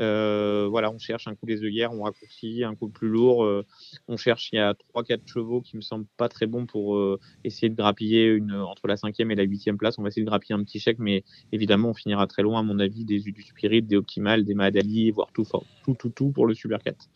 Euh, voilà, on cherche un coup des œillères, on raccourcit, un coup plus lourd. euh, on cherche, il y a 3-4 chevaux qui me semblent pas très bons pour euh, essayer de grappiller une, entre la cinquième et la huitième place. On va essayer de grappiller un petit chèque, mais évidemment, on finira très loin, à mon avis, des du Spirit, des Optimal, des Madali, voire tout, tout, tout, tout pour le Super 4.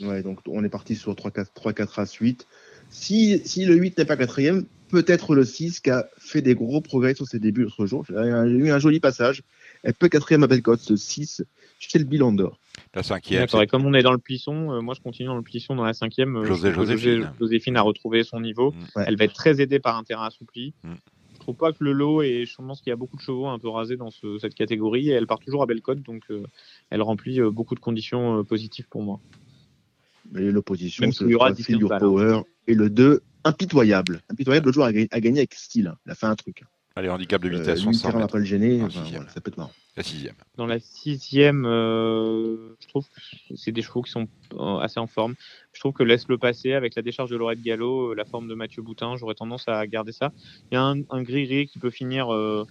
Ouais, donc on est parti sur 3-4 à 8. Si, si le 8 n'est pas quatrième, peut-être le 6 qui a fait des gros progrès sur ses débuts l'autre jour. J'ai eu un joli passage. Elle peut quatrième à Bellecote, ce 6, chez le bilan d'or. La cinquième, D'accord, et comme on est dans le plisson, euh, moi je continue dans le plisson dans la cinquième. euh, José- Joséphine. José- Joséphine a retrouvé son niveau. Mm. Ouais. Elle va être très aidée par un terrain assoupli. Mm. Je trouve pas que le lot, et je pense qu'il y a beaucoup de chevaux un peu rasés dans ce- cette catégorie, et elle part toujours à Bellecote, donc euh, elle remplit euh, beaucoup de conditions euh, positives pour moi. Et l'opposition, c'est le aura 3, 10 Feel Your balles, Power. Et le 2, impitoyable. Impitoyable, le joueur a gagné, a gagné avec style. hein. Il a fait un truc. Allez, handicap de Euh, vitesse, 100 le terrain va pas le gêner. Enfin, voilà, ça peut être marrant. La sixième. Dans la sixième, euh, je trouve que c'est des chevaux qui sont euh, assez en forme. Je trouve que laisse le passer avec la décharge de Laurette Gallo, euh, la forme de Mathieu Boutin. J'aurais tendance à garder ça. Il y a un, un gris-gris qui peut finir. euh,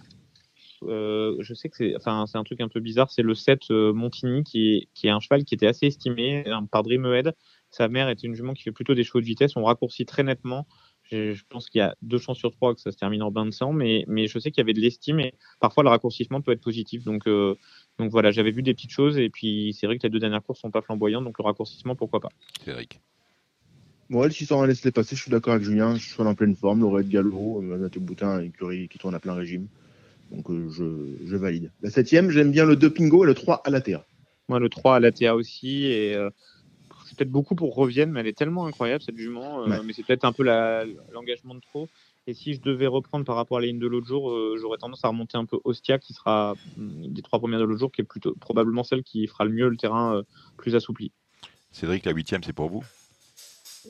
euh, je sais que c'est enfin, c'est un truc un peu bizarre. C'est le 7 euh, Montigny qui est, qui est un cheval qui était assez estimé euh, par Dreamhead. Sa mère était une jument qui fait plutôt des chevaux de vitesse. On raccourcit très nettement. Je, je pense qu'il y a deux chances sur trois que ça se termine en bain de sang, mais, mais je sais qu'il y avait de l'estime et parfois le raccourcissement peut être positif. Donc, euh, donc voilà, j'avais vu des petites choses et puis c'est vrai que les deux dernières courses sont pas flamboyantes, donc le raccourcissement, pourquoi pas. Cédric. Bon, le 600 laisse les passer, je suis d'accord avec Julien. Je suis en pleine forme. Laurette Gallo, Mathieu Boutin, écurie qui tourne à plein régime. Donc euh, je, je valide. La septième, j'aime bien le 2 Pingo et le 3 Alatea. Moi, le 3 à la TA aussi et euh, c'est peut-être beaucoup pour Revienne, mais elle est tellement incroyable cette jument, euh, Ouais. mais c'est peut-être un peu la- l'engagement de trop. Et si je devais reprendre par rapport à la ligne de l'autre jour, euh, j'aurais tendance à remonter un peu Ostia, qui sera hum, des trois premières de l'autre jour, qui est plutôt probablement celle qui fera le mieux le terrain euh, plus assoupli. Cédric, la huitième, c'est pour vous?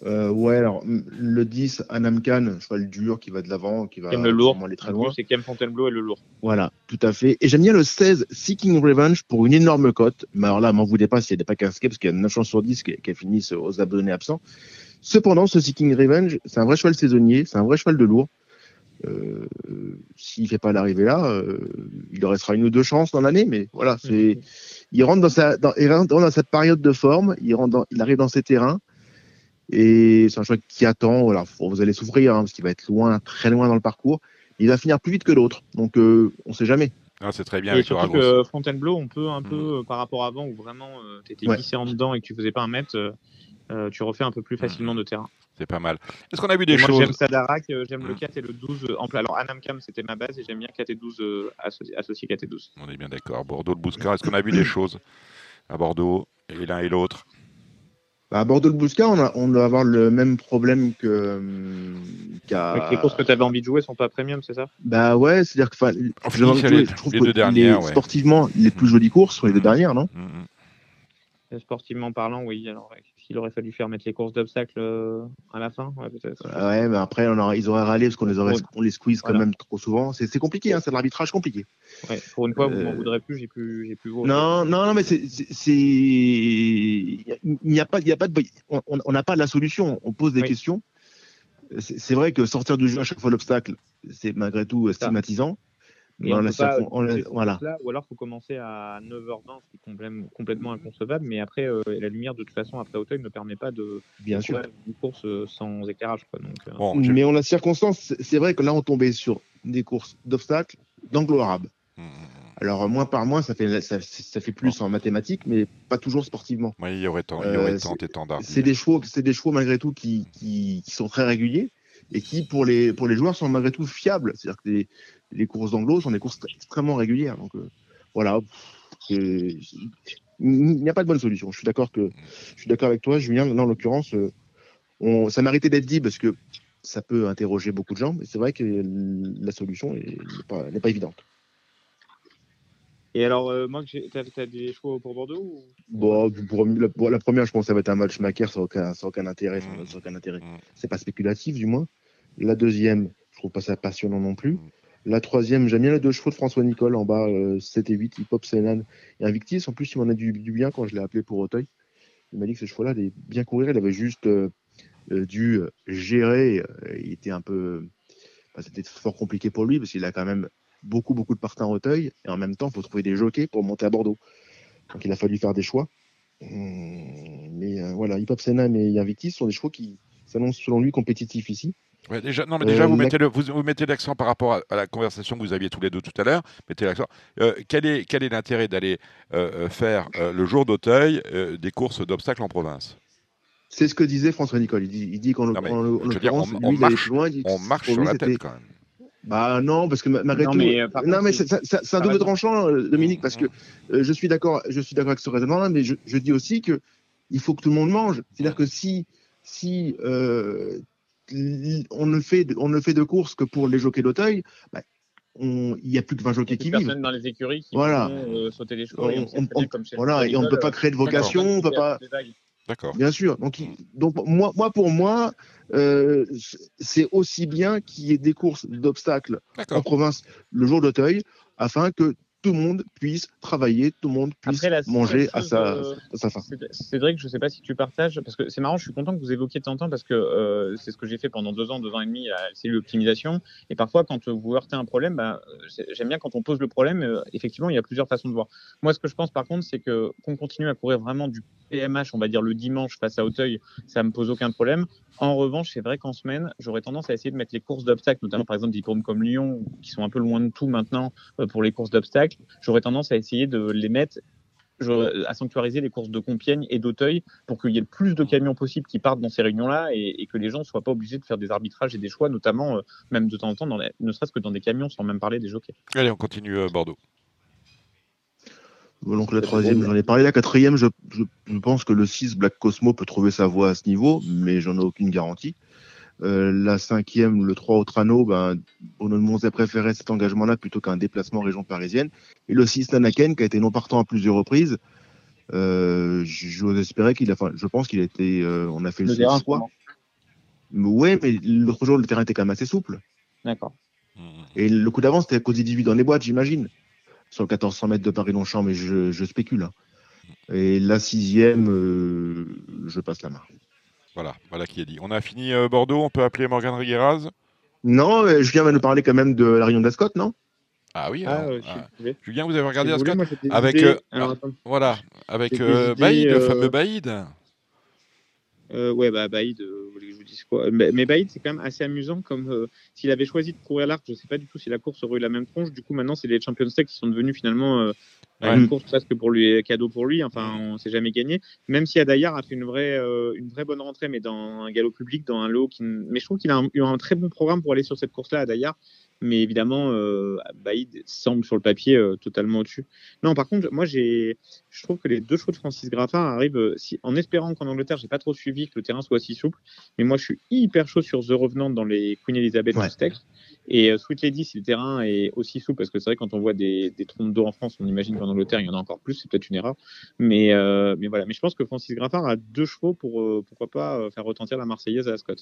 Euh, ouais, alors le 10, Anam Khan, cheval dur qui va de l'avant, qui va le lourd, aller très loin. c'est Kem Fontainebleau et le lourd. Voilà, tout à fait. Et j'aime bien le 16, Seeking Revenge, pour une énorme cote. Mais alors là, m'en voulez pas si elle n'est pas casquée, parce qu'il y a 9 chances sur 10 qu'elle qu'elle finisse aux abonnés absents. Cependant, ce Seeking Revenge, c'est un vrai cheval saisonnier, c'est un vrai cheval de lourd. Euh, S'il fait pas l'arrivée là, euh, il restera une ou deux chances dans l'année, mais voilà, c'est, il rentre dans sa, dans, il rentre dans cette période de forme, il rentre dans, il arrive dans ses terrains, et c'est un cheval qui attend, voilà, vous allez souffrir, hein, parce qu'il va être loin, très loin dans le parcours. Il va finir plus vite que l'autre, donc euh, on sait jamais. Ah, C'est très bien Et avec surtout que Fontainebleau, on peut un peu, euh, par rapport à avant, où vraiment tu étais Ouais. glissé en dedans et que tu faisais pas un mètre, euh, euh, tu refais un peu plus facilement de terrain. C'est pas mal. Est-ce qu'on a vu Et des moi, choses j'aime Sadarak, euh, j'aime le Mhm. 4 et le 12. euh, en Alors, Anamcam, c'était ma base et j'aime bien 4 et 12 euh, associ- associé 4 et 12. On est bien d'accord. Bordeaux, le Bouscar. Est-ce qu'on a vu des choses à Bordeaux et l'un et l'autre? Bah, à Bordeaux le Bousca, on, a, on doit avoir le même problème que hum, qu'à. Donc, les courses que tu avais envie de jouer sont pas premium, c'est ça? Bah ouais, c'est-à-dire que enfin, je, je- trouve les que deux dernières, les- ouais. sportivement, les plus jolies courses sont les deux Mhm. dernières, non? Mhm. Euh, Sportivement parlant, oui. Alors, s'il aurait fallu faire mettre les courses d'obstacles euh, à la fin, ouais, peut-être. Ouais, mais après on aura, ils auraient râlé parce qu'on les aurait, on les squeeze quand même trop souvent. C'est c'est compliqué, hein, c'est de l'arbitrage compliqué. Ouais, pour une fois, vous m'en Euh, voudrez plus, j'ai plus, j'ai plus vos. Non, non, non, mais c'est, il n'y a pas, il y a pas de, on- n'a pas la solution. On pose des Oui. questions. C'est vrai que sortir du jeu à chaque fois l'obstacle, c'est malgré tout euh, Ça. Et Mais on on pas voilà. ou alors faut commencer à 9h20, ce qui est complètement, complètement inconcevable. Mais après, euh, la lumière, de toute façon, après Auteuil, ne permet pas de Bien de sûr. une course euh, sans éclairage. Quoi. Donc, euh, Bon, Mais on a circonstance, c'est- vrai que là on tombait sur des courses d'obstacles d'anglo-arabe. Mhm. Alors moins par moins, ça fait, ça, ça fait plus en mathématiques, mais pas toujours sportivement. Oui, il y aurait tant, il y aurait Euh, tant et tant d'arbres. C'est des chevaux, c'est des chevaux malgré tout qui, qui, qui sont très réguliers et qui pour les pour les joueurs sont malgré tout fiables. C'est-à-dire que les, les courses d'anglo sont des courses extrêmement régulières. Donc euh, voilà, il n'y a pas de bonne solution. Je suis d'accord que je suis d'accord avec toi, Julien. Là, en l'occurrence, euh, on, ça méritait d'être dit parce que ça peut interroger beaucoup de gens, mais c'est vrai que la solution est- n'est pas, évidente. Et alors, euh, moi, tu as, des chevaux pour Bordeaux ou... bon, pour, la, pour, la, première, je pense que ça va être un match macaire sans aucun, sans aucun intérêt. Sans, sans aucun intérêt. Mmh. C'est pas spéculatif, du moins. La deuxième, je trouve pas ça passionnant non plus. La troisième, j'aime bien les deux chevaux de François Nicole en bas, euh, 7 et 8, Hip Hop Sénan et Invictis. En plus, il m'en a du, bien quand je l'ai appelé pour Auteuil. Il m'a dit que ce chevaux-là allait bien courir. Il avait juste euh, euh dû gérer. il était un peu. Enfin, C'était fort compliqué pour lui parce qu'il a quand même beaucoup, beaucoup de partants en Auteuil. Et en même temps, il faut trouver des jockeys pour monter à Bordeaux. Donc, il a fallu faire des choix. Hum, mais euh, voilà, Hip Hop et Invictis sont des chevaux qui s'annoncent selon lui compétitifs ici. Ouais, déjà, non, mais déjà, euh, vous, mettez le, vous, vous, mettez l'accent par rapport à, à, la conversation que vous aviez tous les deux tout à l'heure. Mettez l'accent. Euh, quel est quel est l'intérêt d'aller euh, faire le jour d'Auteuil des courses d'obstacles en province? C'est ce que disait François Nicole. Il dit, il dit qu'en l'occurrence, on, on, marche, loin, dit on marche sur lui, la tête quand même. Bah non, parce que malgré non, tout, mais, non mais c'est un double tranchant, Dominique, parce que je suis d'accord, je suis d'accord avec ce raisonnement-là, mais je, je, dis aussi que il faut que tout le monde mange. C'est-à-dire que si si euh, on ne fait on ne fait de courses que pour les jockeys d'Auteuil, bah, il n'y a plus que 20 jockeys qui vivent. dans les écuries qui voilà. vont euh, sauter les chevaux. On, on, on, voilà, et on ne peut pas créer de vocation, on peut pas. D'accord. Bien sûr. Donc, donc moi, moi, pour moi, euh, c'est aussi bien qu'il y ait des courses d'obstacles en province le jour d'Auteuil, afin que tout le monde puisse travailler, tout le monde puisse Après, manger à sa, euh, à sa faim. Cédric, je ne sais pas si tu partages, parce que c'est marrant, je suis content que vous évoquiez de temps en temps, parce que euh, c'est ce que j'ai fait pendant deux ans, deux ans et demi, à la cellule optimisation. Et parfois, quand vous heurtez un problème, bah, j'aime bien quand on pose le problème, euh, effectivement, il y a plusieurs façons de voir. Moi, ce que je pense par contre, c'est que qu'on continue à courir vraiment du PMH, on va dire le dimanche face à Auteuil, ça me pose aucun problème. En revanche, c'est vrai qu'en semaine, j'aurais tendance à essayer de mettre les courses d'obstacles, notamment par exemple des comme Lyon, qui sont un peu loin de tout maintenant pour les courses d'obstacles. J'aurais tendance à essayer de les mettre à sanctuariser les courses de Compiègne et d'Auteuil pour qu'il y ait le plus de camions possible qui partent dans ces réunions-là et, et, que les gens ne soient pas obligés de faire des arbitrages et des choix, notamment euh, même de temps en temps, dans les, ne serait-ce que dans des camions, sans même parler des jockeys. Allez, on continue euh, Bordeaux. Donc la troisième, j'en ai parlé. La quatrième, je, je, je, pense que le 6 Black Cosmo peut trouver sa voie à ce niveau, mais j'en ai aucune garantie. Euh, la cinquième, le 3 au Trano, ben, Bruno de Monzet préférait cet engagement-là plutôt qu'un déplacement région parisienne. Et le 6 Nanaken, qui a été non partant à plusieurs reprises, euh, j'ose espérer qu'il a, enfin, je pense qu'il a été, euh, on a fait le, le choix. Ouais, mais l'autre jour, le terrain était quand même assez souple. D'accord. Et le coup d'avance, c'était à cause 18 dans les boîtes, j'imagine. Sur le 1400 mètres de Paris-Longchamp, mais je, je, spécule. Hein. Et la sixième, euh, je passe la main. Voilà, voilà qui est dit. On a fini euh, Bordeaux, on peut appeler Morgan Rigueraz Non, euh, Julien va nous parler quand même de la réunion d'Ascot, non? Ah oui, ah, alors, euh, ah. Julien, vous avez regardé Ascot avec euh, alors, voilà, avec euh, Baïd, le fameux Baïd. Euh, ouais, bah Baïd, euh, vous voulez que je vous dise quoi? Mais, mais Baïd, c'est quand même assez amusant, comme euh, s'il avait choisi de courir l'arc, je sais pas du tout si la course aurait eu la même tronche. Du coup, maintenant, c'est les Champions Tech qui sont devenus finalement ouais. une course presque pour lui, cadeau pour lui. Enfin, on s'est jamais gagné. Même si Adayar a fait une vraie, une vraie bonne rentrée, mais dans un galop public, dans un lot qui. Mais je trouve qu'il a un, eu un très bon programme pour aller sur cette course-là, Adayar mais évidemment, euh, Baïd semble sur le papier euh, totalement au-dessus. Non, par contre, moi, j'ai, je trouve que les deux chevaux de Francis Graffard arrivent, euh, si, en espérant qu'en Angleterre, j'ai pas trop suivi que le terrain soit si souple, mais moi, je suis hyper chaud sur The Revenant dans les Queen Elizabeth ouais. Et euh, Sweet Lady, si le terrain est aussi souple, parce que c'est vrai, quand on voit des, des trompes d'eau en France, on imagine qu'en Angleterre, il y en a encore plus, c'est peut-être une erreur. Mais, mais voilà. Mais je pense que Francis Graffard a deux chevaux pour, pourquoi pas, faire retentir la Marseillaise à Ascot.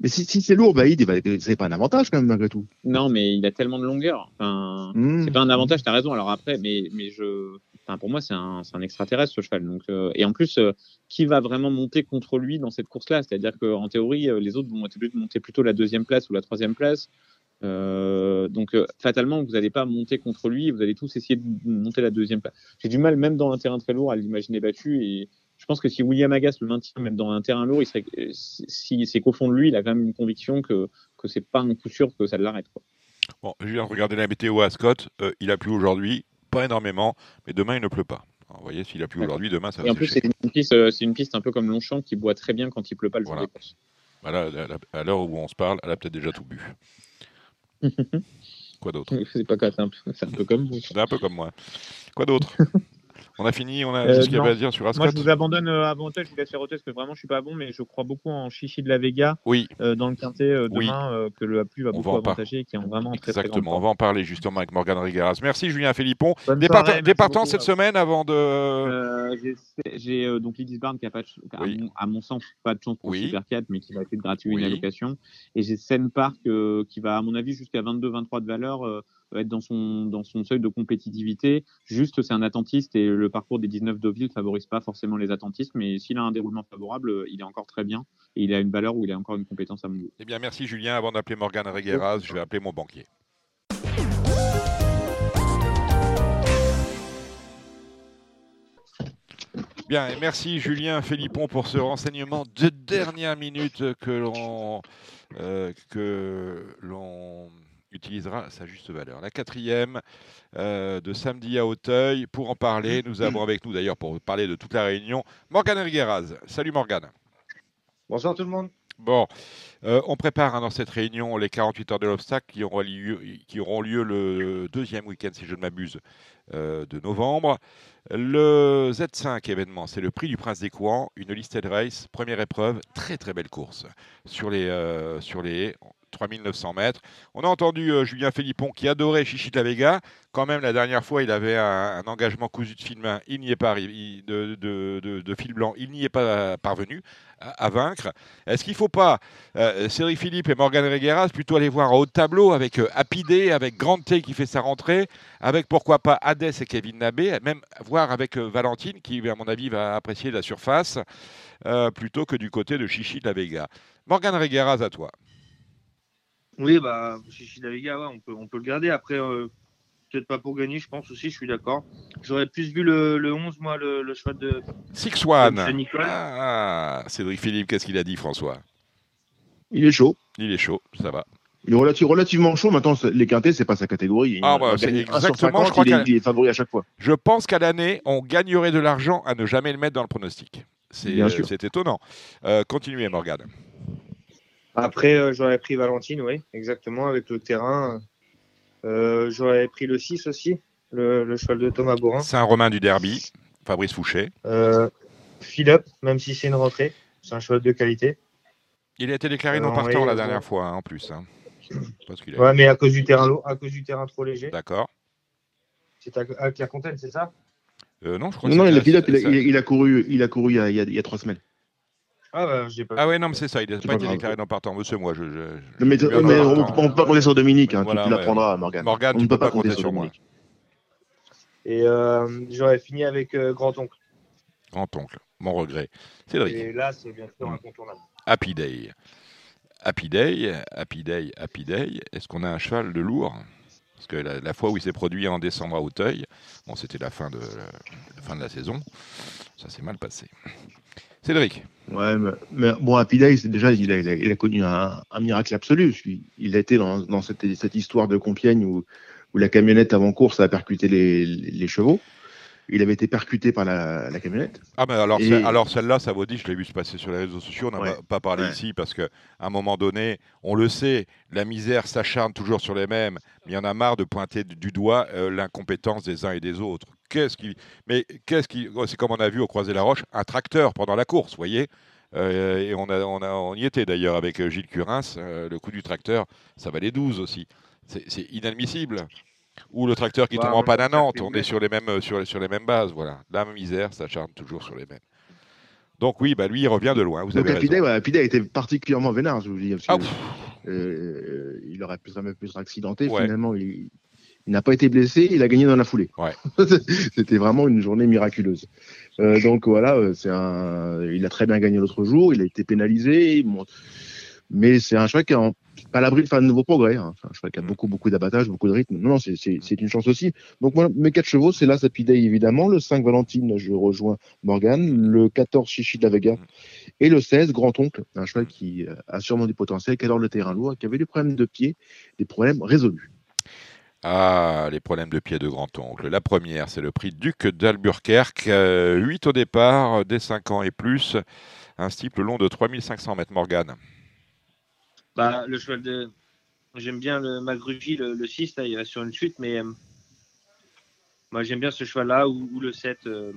Mais si, si c'est lourd, Baïd, c'est pas un avantage quand même malgré tout. Non, mais il a tellement de longueur. Enfin, mmh. c'est pas un avantage. T'as raison. Alors après, mais mais je, enfin pour moi c'est un, un extraterrestre ce cheval. Donc euh, et en plus, euh, qui va vraiment monter contre lui dans cette course-là? C'est-à-dire qu'en théorie, euh, les autres vont être obligés de monter plutôt la deuxième place ou la troisième place. Euh, donc euh, fatalement, vous n'allez pas monter contre lui. Vous allez tous essayer de monter la deuxième place. J'ai du mal, même dans un terrain très lourd, à l'imaginer battu et je pense que si William Agas le maintient même dans un terrain lourd, il serait, si c'est qu'au fond de lui, il a quand même une conviction que que c'est pas un coup sûr que ça l'arrête. Bon, je viens de regarder la météo à Scott. Euh, il a plu aujourd'hui, pas énormément, mais demain il ne pleut pas. Alors, vous voyez, s'il a plu aujourd'hui, demain ça va. Et en plus, c'est une piste, c'est une piste un peu comme Longchamp qui boit très bien quand il pleut pas le jour voilà. des courses. Voilà, à l'heure où on se parle, elle a peut-être déjà tout bu. Quoi d'autre? C'est pas c'est un, peu, un peu comme vous. C'est un peu comme moi. Quoi d'autre? On a fini, on a Euh, dit ce qu'il y avait à dire sur Moi, Ascot je vous abandonne euh, avant je vous laisse faire parce que vraiment, je suis pas bon, mais je crois beaucoup en Chichi de la Vega Oui, euh, dans le quintet euh, Oui. demain, euh, que le plus va On beaucoup va avantager et qui est en vraiment très, très exactement. On va en parler justement avec Morgan Rigueras. Merci Julien Philippon. Bonne Des, soirée, parta- merci des partants beaucoup. cette semaine avant de. Euh, j'ai- euh, donc Lidis Barn qui a pas, de à, Oui. mon, à mon sens pas de chance pour Oui. Super 4, mais qui va être gratuit Oui. une allocation. Et j'ai Seine Park euh, qui va, à mon avis, jusqu'à 22-23 de valeur, euh, être dans son, dans son seuil de compétitivité. Juste, c'est un attentiste et le parcours des 19 Deauville ne favorise pas forcément les attentistes, mais s'il a un déroulement favorable, il est encore très bien et il a une valeur où il a encore une compétence à mon goût. Eh bien, merci Julien. Avant d'appeler Morgan Rigueras, je vais appeler mon banquier. Bien, et merci Julien Philippon pour ce renseignement de dernière minute que l'on euh, que l'on utilisera sa juste valeur. La quatrième euh, de samedi à Auteuil. Pour en parler, nous avons avec nous d'ailleurs pour parler de toute la réunion Morgan Rigueras. Salut Morgan. Bonsoir tout le monde. Bon, euh, on prépare hein, dans cette réunion les 48 heures de l'obstacle qui, auront lieu- qui auront lieu le deuxième week-end, si je ne m'abuse, euh, de novembre. Le Z5 événement, c'est le prix du Prince des Couans, une listed race, première épreuve, très très belle course sur les, euh, sur les 3900 mètres. On a entendu euh, Julien Philippon qui adorait Chichi de la Vega. Quand même, la dernière fois, il avait un, engagement cousu de fil main. Il n'y est pas arrivé, de, fil blanc. Il n'y est pas parvenu à, vaincre. Est-ce qu'il ne faut pas, euh, Philippe et Morgan Regueras, plutôt aller voir en haut tableau avec euh, Day, avec Grand T qui fait sa rentrée, avec pourquoi pas Hadès et Kevin Nabé, même voir avec euh, Valentine qui, à mon avis, va apprécier la surface, euh, plutôt que du côté de Chichi de la Vega. Morgan Regueras, à toi. Oui, bah, Chichi Daviga, ouais, on, peut, on peut le garder. Après, euh, peut-être pas pour gagner, je pense aussi, je suis d'accord. J'aurais plus vu le, le 11, moi, le, le choix de, Six One. Nicole. Ah, Cédric Philippe, qu'est-ce qu'il a dit, François? Il est chaud. Il est chaud, ça va. Il est relati- relativement chaud. Maintenant, les quintés, c'est pas sa catégorie. Ah, Il bah, c'est exactement, 50, je crois il, est, qu'à- il est favori à chaque fois. Je pense qu'à l'année, on gagnerait de l'argent à ne jamais le mettre dans le pronostic. C'est Bien sûr. c'est étonnant. Euh, continuez, Morgane. Après, euh, j'aurais pris Valentine, oui, exactement, avec le terrain. Euh, j'aurais pris le 6 aussi, le, le cheval de Thomas Borin. Saint-Romain du Derby, Fabrice Fouché. Euh, Philippe, même si c'est une rentrée, c'est un cheval de qualité. Il a été déclaré non on partant la dernière fois, hein, en plus. hein. Parce qu'il a- Ouais, mais à cause du terrain lourd, à cause du terrain trop léger. D'accord. C'est à, à Clairefontaine, c'est ça? Euh, non, je crois Non, que non, il a, c'était- pilote, il, a, ça- il a- il a couru, il a couru y a- il y a trois semaines. Ah, bah, pas. Ah ouais, non, mais c'est ça. Il n'a pas pas été grave. déclaré non partant. Monsieur, moi, je. je- je- Mais, on ne peut pas compter sur Dominique. Hein, tu- Voilà, tu ouais. l'apprendras, Morgane. Morgane, on tu ne peux peut pas compter sur moi. Dominique. Et euh, j'aurais fini avec euh, Grand-Oncle. Grand-oncle, mon regret. Cédric. Et là, c'est bien sûr incontournable. Happy Day. Happy Day, Happy Day, Happy Day. Est-ce qu'on a un cheval de lourd Parce que la, la fois où il s'est produit en décembre à Auteuil, bon, c'était la fin de la, la fin de la saison. Ça s'est mal passé. Cédric. Ouais, mais, bon, Happy Day, c'est déjà, il a, connu un, miracle absolu. Il, a été dans, cette, histoire de Compiègne où, où la camionnette avant course a percuté les chevaux. Il avait été percuté par la, la camionnette. Ah, mais alors, Et- alors celle-là, ça vous dit, je l'ai vu se passer sur les réseaux sociaux, on n'a Ouais. pas, parlé Ouais. ici parce qu'à un moment donné, on le sait, la misère s'acharne toujours sur les mêmes, mais il y en a marre de pointer du, doigt euh, l'incompétence des uns et des autres. Qu'est-ce qui. Mais qu'est-ce qui. oh, C'est comme on a vu au Croisé la Roche, un tracteur pendant la course, vous voyez? Euh, et on, a, on, a, on y était d'ailleurs avec euh, Gilles Curins, euh, le coup du tracteur, ça valait 12 aussi. C'est inadmissible. Ou le tracteur qui Bah, tombe en même panne à Nantes, on est sur les mêmes, euh, sur, sur les mêmes bases. Voilà. La misère s'acharne toujours sur les mêmes. Donc oui, bah lui, il revient de loin, vous avez raison. ouais, a été particulièrement vénère, je vous dis. parce que, Ah, euh, il aurait pu jamais pu. Ouais. Finalement, il, il n'a pas été blessé. Il a gagné dans la foulée. Ouais. C'était vraiment une journée miraculeuse. Euh, donc voilà, c'est un. Il a très bien gagné l'autre jour. Il a été pénalisé. Bon, mais c'est un cheval qui est en- pas l'abri de faire de nouveaux progrès. hein. C'est un cheval qui a Mm. beaucoup, beaucoup d'abattage, beaucoup de rythme. Non, non, c'est- c'est une chance aussi. Donc moi, mes quatre chevaux, c'est là Happy Day évidemment. Le 5 Valentine, je rejoins Morgan. Le 14 Chichi de la Vega. Mm. Et le 16 Grand-Oncle, un cheval qui euh, a sûrement du potentiel, qui adore le terrain lourd, qui avait des problèmes de pied, des problèmes résolus. Ah, les problèmes de pied de grand-oncle. La première, c'est le prix Duc d'Alburquerque. 8 au départ, dès 5 ans et plus. Un steeple long de 3500 mètres, Morgane. Bah, le cheval de. J'aime bien le Magrugy, le, le 6, là, il va sur une suite, mais euh, Moi, j'aime bien ce cheval-là ou, ou le 7, euh,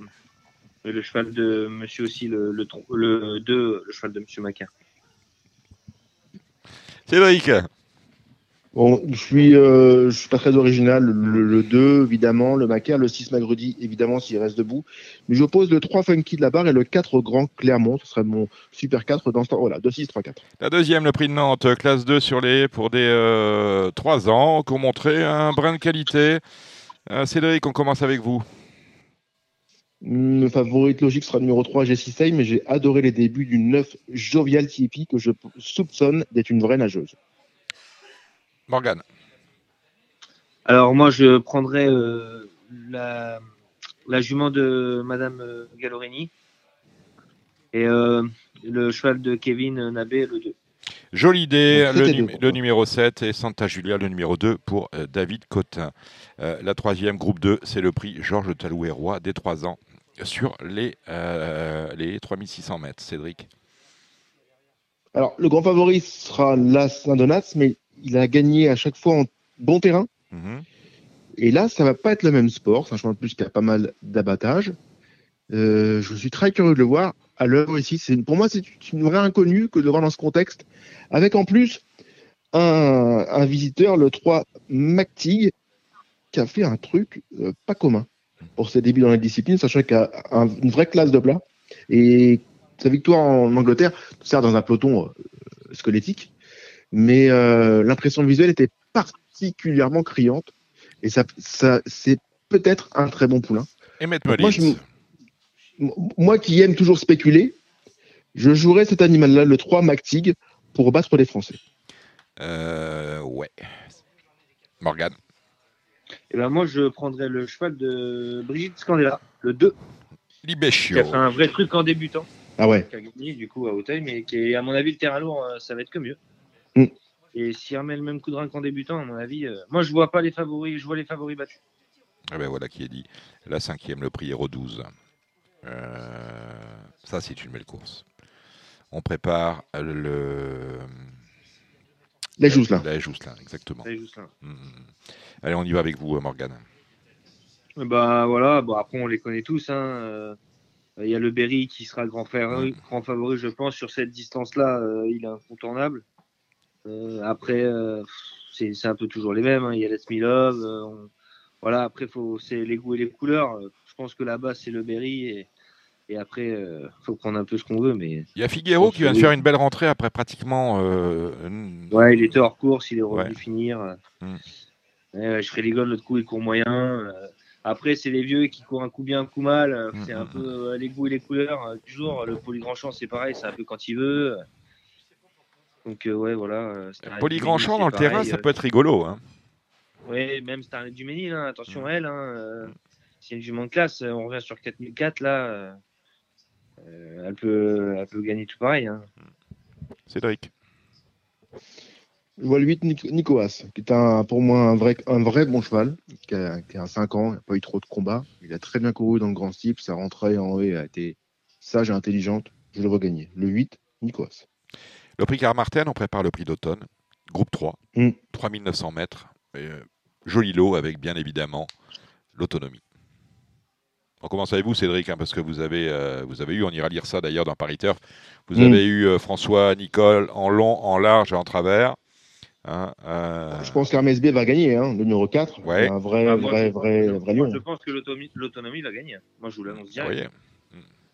le cheval de monsieur aussi, le, le, le 2, le cheval de monsieur Macaire. Cédric, Bon, je suis, euh, je suis pas très original. Le, le 2, évidemment, le Macaire, le 6 Magrudi, évidemment, s'il reste debout. Mais j'oppose le 3 Funky de la barre et le 4 Grand Clermont. Ce serait mon super 4 dans ce temps. Voilà, 2, 6, 3, 4. la deuxième, le prix de Nantes, classe 2 sur les pour des 3 ans, qui ont montré un brin de qualité. Euh, Cédric, on commence avec vous. Le favorite logique sera numéro 3, Jessie Say, mais j'ai adoré les débuts du 9 Jovial Tipeee que je soupçonne d'être une vraie nageuse. Morgane. Alors, moi, je prendrais euh, la, la jument de Madame euh, Gallorini et euh, le cheval de Kevin Nabé, le 2. Jolie idée, Donc, le, c'était num- deux, le quoi. numéro 7 et Santa Julia, le numéro 2 pour euh, David Cotin. Euh, la troisième, groupe 2, c'est le prix Georges Talouet-Roi des 3 ans sur les, euh, les 3600 mètres. Cédric. Alors, le grand favori sera la Saint-Donat, mais il a gagné à chaque fois en bon terrain. Mhm. Et là, ça va pas être le même sport, sachant en plus qu'il y a pas mal d'abattage. Euh, je suis très curieux de le voir à l'œuvre ici. C'est, pour moi, c'est une vraie inconnue que de le voir dans ce contexte, avec en plus un, un visiteur, le 3 McTig, qui a fait un truc euh, pas commun pour ses débuts dans la discipline, sachant qu'il a un- une vraie classe de plat. Et sa victoire en Angleterre, certes dans un peloton euh, squelettique, mais euh, l'impression visuelle était particulièrement criante. Et ça, ça c'est peut-être un très bon poulain. Et moi, je- moi qui aime toujours spéculer, je jouerais cet animal-là, le 3 MacTig, pour battre les Français. Euh, ouais. Morgane. Et ben moi, je prendrais le cheval de Brigitte Scandella, le 2, qui Libecchio. a fait un vrai truc en débutant, Ah ouais. qui a gagné du coup à Hauteuil, mais qui est, à mon avis, le terrain lourd, euh, ça va être que mieux. Mm. Et s'il remet le même coup de rein qu'en débutant, à mon avis, euh, moi, je vois pas les favoris, je vois les favoris battus. Eh ben voilà qui est dit. La cinquième, le prix 12. Euh, ça, c'est une belle course. On prépare le. Les Jousselins. La Jousselin, exactement. Mhm. Allez, on y va avec vous, Morgane. Bah voilà, bon, après on les connaît tous. hein, euh, Il y a le Berry qui sera grand favori, grand favori je pense, sur cette distance-là. euh, il est incontournable. Euh, après, euh, c'est c'est un peu toujours les mêmes. hein, Il y a Let's Me Love. euh, on- Voilà, après, faut- c'est les goûts et les couleurs. Je pense que là-bas, c'est le Berry. Et, et après, euh, faut prendre un peu ce qu'on veut. Mais Il y a Figuero qui vient de faire une belle rentrée après pratiquement. euh, ouais, il était hors course, il est revenu Ouais. finir. Mm. Euh, Schreiligon, l'autre coup, il court moyen. Après, c'est les vieux qui courent un coup bien, un coup mal. euh, C'est un Mm, peu les goûts et les couleurs jour. Le Poly Grand Champ, c'est pareil, c'est un peu quand il veut. Donc, euh, ouais, voilà. euh, Starlet Poly du Grand Ménil, Champ c'est dans le terrain, ça euh, peut être rigolo. Hein. Ouais, même Starlet du Ménil, hein, attention Mm. à elle. Hein, euh, c'est une jument de classe. On revient sur 4004, là. elle, peut, elle peut gagner tout pareil. Hein. Cédric. Je vois le 8 Nic- Nicoas, qui est un, pour moi un vrai, un vrai bon cheval, qui a, qui a 5 ans, il n'a pas eu trop de combats. Il a très bien couru dans le grand type, sa rentrée en haut a été sage et intelligente. Je le vois gagner. Le 8, Nicoas. Le prix Carmarten, on prépare le prix d'automne. Groupe 3, Mm. 3900 mètres. Et, euh, joli lot avec bien évidemment l'autonomie. On commence avec vous, Cédric, hein, parce que vous avez, euh, vous avez eu, on ira lire ça d'ailleurs dans Paris Turf, vous Mm. avez eu euh, François, Nicole en long, en large et en travers. Hein, euh, Je pense qu'Hermès B va gagner, hein, le numéro 4. Ouais. Un vrai, Ah, moi, vrai, je- vrai, vrai moi, lion. Je pense que l'autonomie l'autonomie va gagner. Moi, je vous l'annonce direct.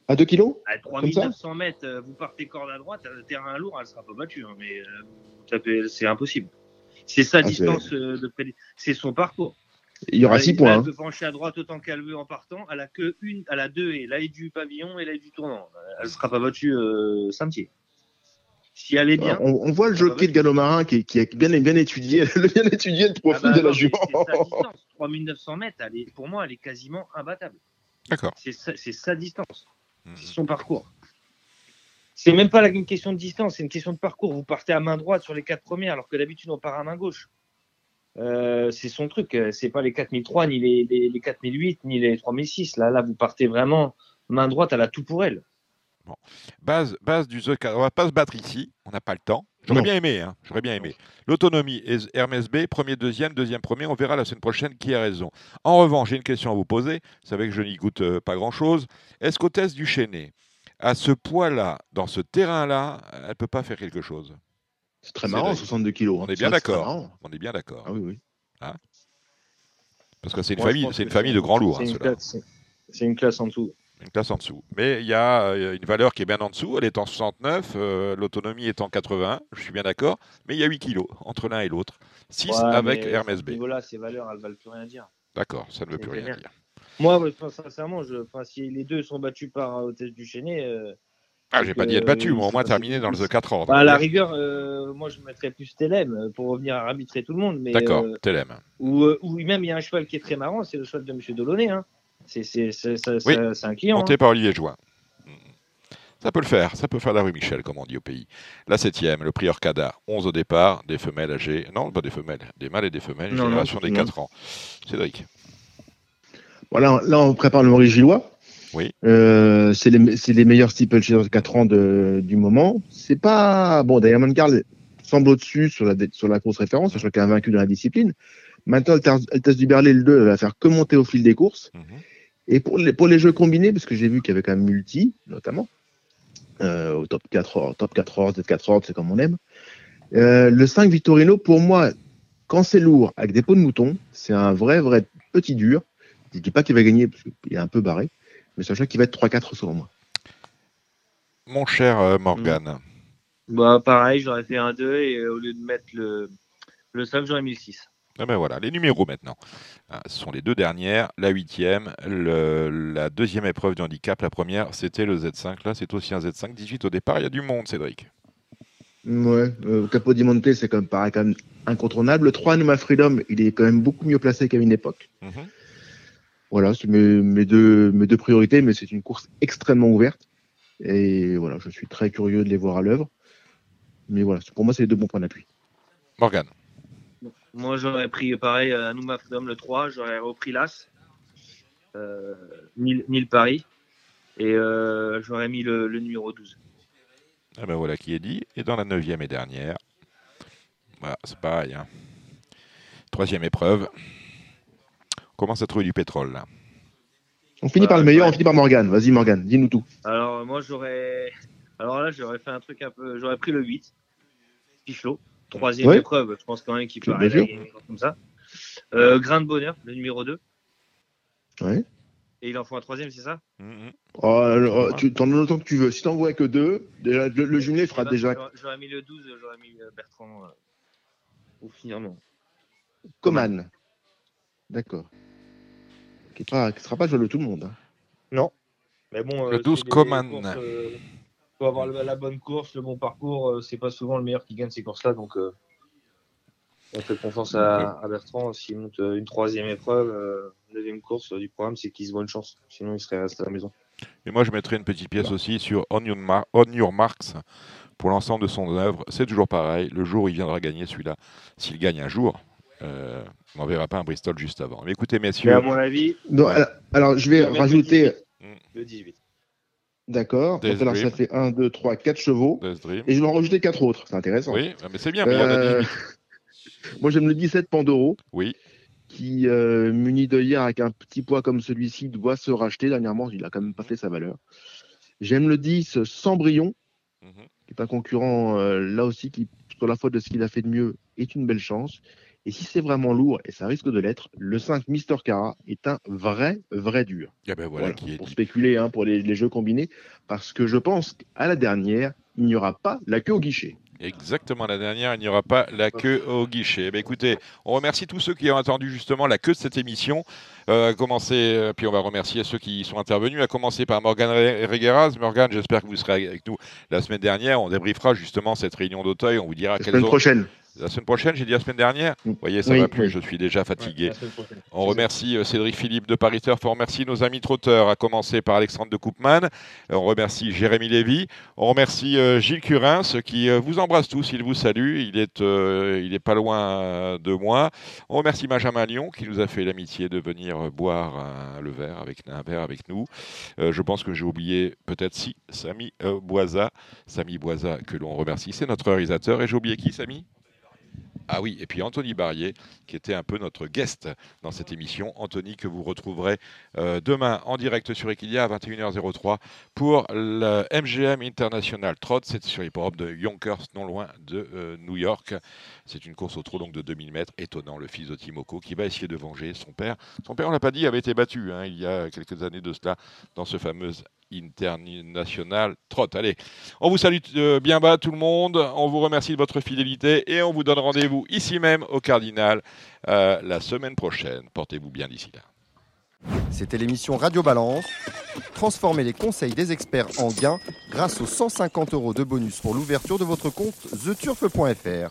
À 2 kilos À Comme ça 3900 mètres, euh, vous partez corde à droite, le terrain lourd, elle ne sera pas battue. hein, mais euh, c'est impossible. C'est sa Ah, distance euh, de C'est son parcours. Il y aura Elle- 6 points. Elle hein. peut pencher à droite autant qu'elle veut en partant. Elle a que une, elle a deux et l'œil du pavillon et l'œil du tournant. Euh, Elle ne sera pas battue euh, samedi. Si elle est bien. On, on voit le jockey de galop marin qui, qui a bien, bien étudié, bien étudié le ah profil bah de la jument. c'est sa distance. 3900 mètres, elle est, pour moi, elle est quasiment imbattable. D'accord. C'est sa, c'est sa distance. Mhm. C'est son parcours. C'est même pas une question de distance, c'est une question de parcours. Vous partez à main droite sur les quatre premières, alors que d'habitude on part à main gauche. Euh, c'est son truc. euh, C'est pas les 4003, ni les, les, les 4008, ni les 3006. Là, là, vous partez vraiment main droite, elle a tout pour elle. Base, base du The 4. On va pas se battre ici. On n'a pas le temps. J'aurais bien aimé. Hein. J'aurais bien aimé. L'autonomie Hermès B, premier, deuxième, deuxième, premier. On verra la semaine prochaine qui a raison. En revanche, j'ai une question à vous poser. Vous savez que je n'y goûte euh, pas grand-chose. Est-ce qu'Hôtesse du Chénet, à ce poids-là, dans ce terrain-là, elle peut pas faire quelque chose? C'est très marrant, vrai. 62 kilos. On hein. est bien d'accord. On est bien d'accord. Ah oui, oui. Parce que c'est une famille, une famille de grands lourds. c'est hein, une une classe en dessous. Une classe en dessous. Mais il y a euh, une valeur qui est bien en dessous. Elle est en 69. euh, L'autonomie est en 80. Je suis bien d'accord. Mais il y a 8 kilos entre l'un et l'autre. 6 Ouais, avec Hermès B. niveau-là, ces valeurs, elles valent plus rien dire. D'accord, ça ne veut plus rien dire. Moi, enfin, sincèrement, je, enfin, si les deux sont battus par euh, Hôtesse du euh, Ah, j'ai pas dit être battu, mais au moins terminé dans le The 4 ordres. bah, à la rigueur, euh, moi, je mettrais plus Telem pour revenir à arbitrer tout le monde. D'accord, euh, Telem. Ou, euh, ou même, il y a un cheval qui est très marrant, c'est le cheval de M. Delaunay. Hein. C'est Oui, client. Monté hein. par Olivier Join. Ça peut le faire, ça peut faire la rue Michel, comme on dit au pays. La septième, le prix Orcada, 11 au départ, des femelles âgées. Non, pas des femelles, des mâles et des femelles, Non, non, génération des non. 4 ans. Cédric. Voilà, là, on prépare le Maurice Gillois. Oui. Euh, c'est les, les meilleurs steeplechasers de 4 ans de, du moment. C'est pas. Bon, Diamond Carl semble au-dessus sur la, sur la course référence, sachant qu'il a vaincu dans la discipline. Maintenant, test du Berlay, le 2, elle va faire que monter au fil des courses. Mhm. Et pour les, pour les jeux combinés, parce que j'ai vu qu'il y avait quand même multi, notamment, euh, au top 4 heures, top 4 heures, Z4 heures, c'est comme on aime. Euh, le 5 Vittorino, pour moi, quand c'est lourd, avec des peaux de mouton, c'est un vrai, vrai petit dur. Je dis pas qu'il va gagner, parce qu'il est un peu barré, mais sachez qu'il va être 3-4 selon moi. Mon cher euh, Morgan. Bah, pareil, j'aurais fait un 2 et euh, au lieu de mettre le, le 5, j'aurais mis le 6. Ah ben voilà, les numéros maintenant. Ah, Ce sont les deux dernières. La huitième, le- la deuxième épreuve du handicap. La première, c'était le Z5. Là, c'est aussi un Z5. 18 au départ. Il y a du monde, Cédric. Ouais, euh, Capodimonte, c'est quand même pareil, quand même incontournable. Le 3 Numa Freedom, il est quand même beaucoup mieux placé qu'à une époque. Mhm. Voilà, c'est mes, mes, deux, mes deux priorités, mais c'est une course extrêmement ouverte. Et voilà, je suis très curieux de les voir à l'œuvre. Mais voilà, pour moi, c'est les deux bons points d'appui. Morgan. Moi, j'aurais pris pareil, euh, Anouma Freedom le 3, j'aurais repris l'As, euh, ni, le- ni le Paris, et euh, j'aurais mis le, le numéro 12. Ah ben voilà qui est dit. Et dans la neuvième et dernière, voilà, c'est pareil. hein. Troisième épreuve. On commence à trouver du pétrole là? On finit Euh, par le meilleur, ouais. on finit par Morgane. Vas-y, Morgane, dis-nous tout. Alors, moi, j'aurais. Alors là, j'aurais fait un truc un peu. J'aurais pris le 8, Pichelot, troisième Ouais. épreuve. Je pense quand même qu'il peut arriver comme ça. Euh, Grain de bonheur, le numéro 2. Ouais. Et il en faut un troisième, c'est ça? Mhm. Oh, alors, tu t'en donnes autant que tu veux. Si t'en vois que deux, déjà, le, le jumelé fera déjà j'aurais- J'aurais mis le 12, j'aurais mis euh, Bertrand euh, au finalement. Coman. D'accord. Qui ne sera pas joué de tout le monde. hein. Non. Mais bon, Le euh, 12 c'est des Coman. Faut avoir la bonne course, le bon parcours. euh, c'est pas souvent le meilleur qui gagne ces courses-là, donc euh, on fait confiance à, à Bertrand. S'il monte euh, une troisième épreuve, euh, deuxième course euh, du programme, c'est qu'il se voit une chance. Sinon, il serait resté à la maison. Et moi, je mettrai une petite pièce aussi sur On Your, Mar- On Your Marks pour l'ensemble de son œuvre. C'est toujours pareil. Le jour où il viendra gagner celui-là, s'il gagne un jour, euh, on n'enverra pas un Bristol juste avant. Mais écoutez, Mais messieurs, à mon avis, Non, alors, alors, je vais rajouter. 18. le 18. D'accord. Alors, ça fait 1, 2, 3, 4 chevaux. Et je vais en rajouter 4 autres. C'est intéressant. Oui, ah, mais c'est bien, mais Euh, 18. Moi, j'aime le 17 Pandoro, Oui, qui, euh, muni de hier avec un petit poids comme celui-ci, doit se racheter. Dernièrement, il a quand même pas fait sa valeur. J'aime le 10 Sambrion, Mhm. qui est un concurrent euh, là aussi qui, sur la faute de ce qu'il a fait de mieux, est une belle chance. Et si c'est vraiment lourd, et ça risque de l'être, le 5 Mister Cara est un vrai, vrai dur. Eh ben voilà, Voilà, qui est pour dit. spéculer hein, pour les, les jeux combinés, parce que je pense qu'à la dernière, il n'y aura pas la queue au guichet. Exactement, la dernière, il n'y aura pas la queue au guichet. Eh ben, écoutez, on remercie tous ceux qui ont attendu justement la queue de cette émission. Euh, commencer, euh, puis on va remercier ceux qui sont intervenus, à commencer par Morgane Re- Regueras. Morgane, j'espère que vous serez avec nous la semaine dernière. On débriefera justement cette réunion d'Auteuil. On vous dira La quelles semaine ont- prochaine. La semaine prochaine, j'ai dit la semaine dernière. Vous voyez, ça Oui, va plus, oui. je suis déjà fatigué. Ouais. On remercie euh, Cédric Philippe de Paris Turf, on remercie nos amis trotteurs, à commencer par Alexandre de Koopman, on remercie Jérémy Lévy, on remercie euh, Gilles Curin, ce qui euh, vous embrasse tous, il vous salue, il est, euh, il est pas loin de moi. On remercie Benjamin Lyon qui nous a fait l'amitié de venir euh, boire un- le verre avec, un verre avec nous. Euh, je pense que j'ai oublié peut-être si Samy euh, Boisa, Samy Boisa que l'on remercie, c'est notre réalisateur. Et j'ai oublié qui, Samy? Ah oui, et puis Anthony Barrier, qui était un peu notre guest dans cette émission. Anthony, que vous retrouverez euh, demain en direct sur Equidia à 21h03 pour le MGM International Trot. C'est sur l'hipporome de Yonkers, non loin de euh, New York. C'est une course au trot longue de 2000 mètres. Étonnant, le fils de Timoko, qui va essayer de venger son père. Son père, on l'a pas dit, avait été battu hein, il y a quelques années de cela dans ce fameux International Trot. Allez, on vous salue euh, bien bas tout le monde, on vous remercie de votre fidélité et on vous donne rendez-vous ici même au Cardinal euh, la semaine prochaine. Portez-vous bien d'ici là. C'était l'émission Radio Balance. Transformez les conseils des experts en gains grâce aux 150 euros de bonus pour l'ouverture de votre compte theturf.fr.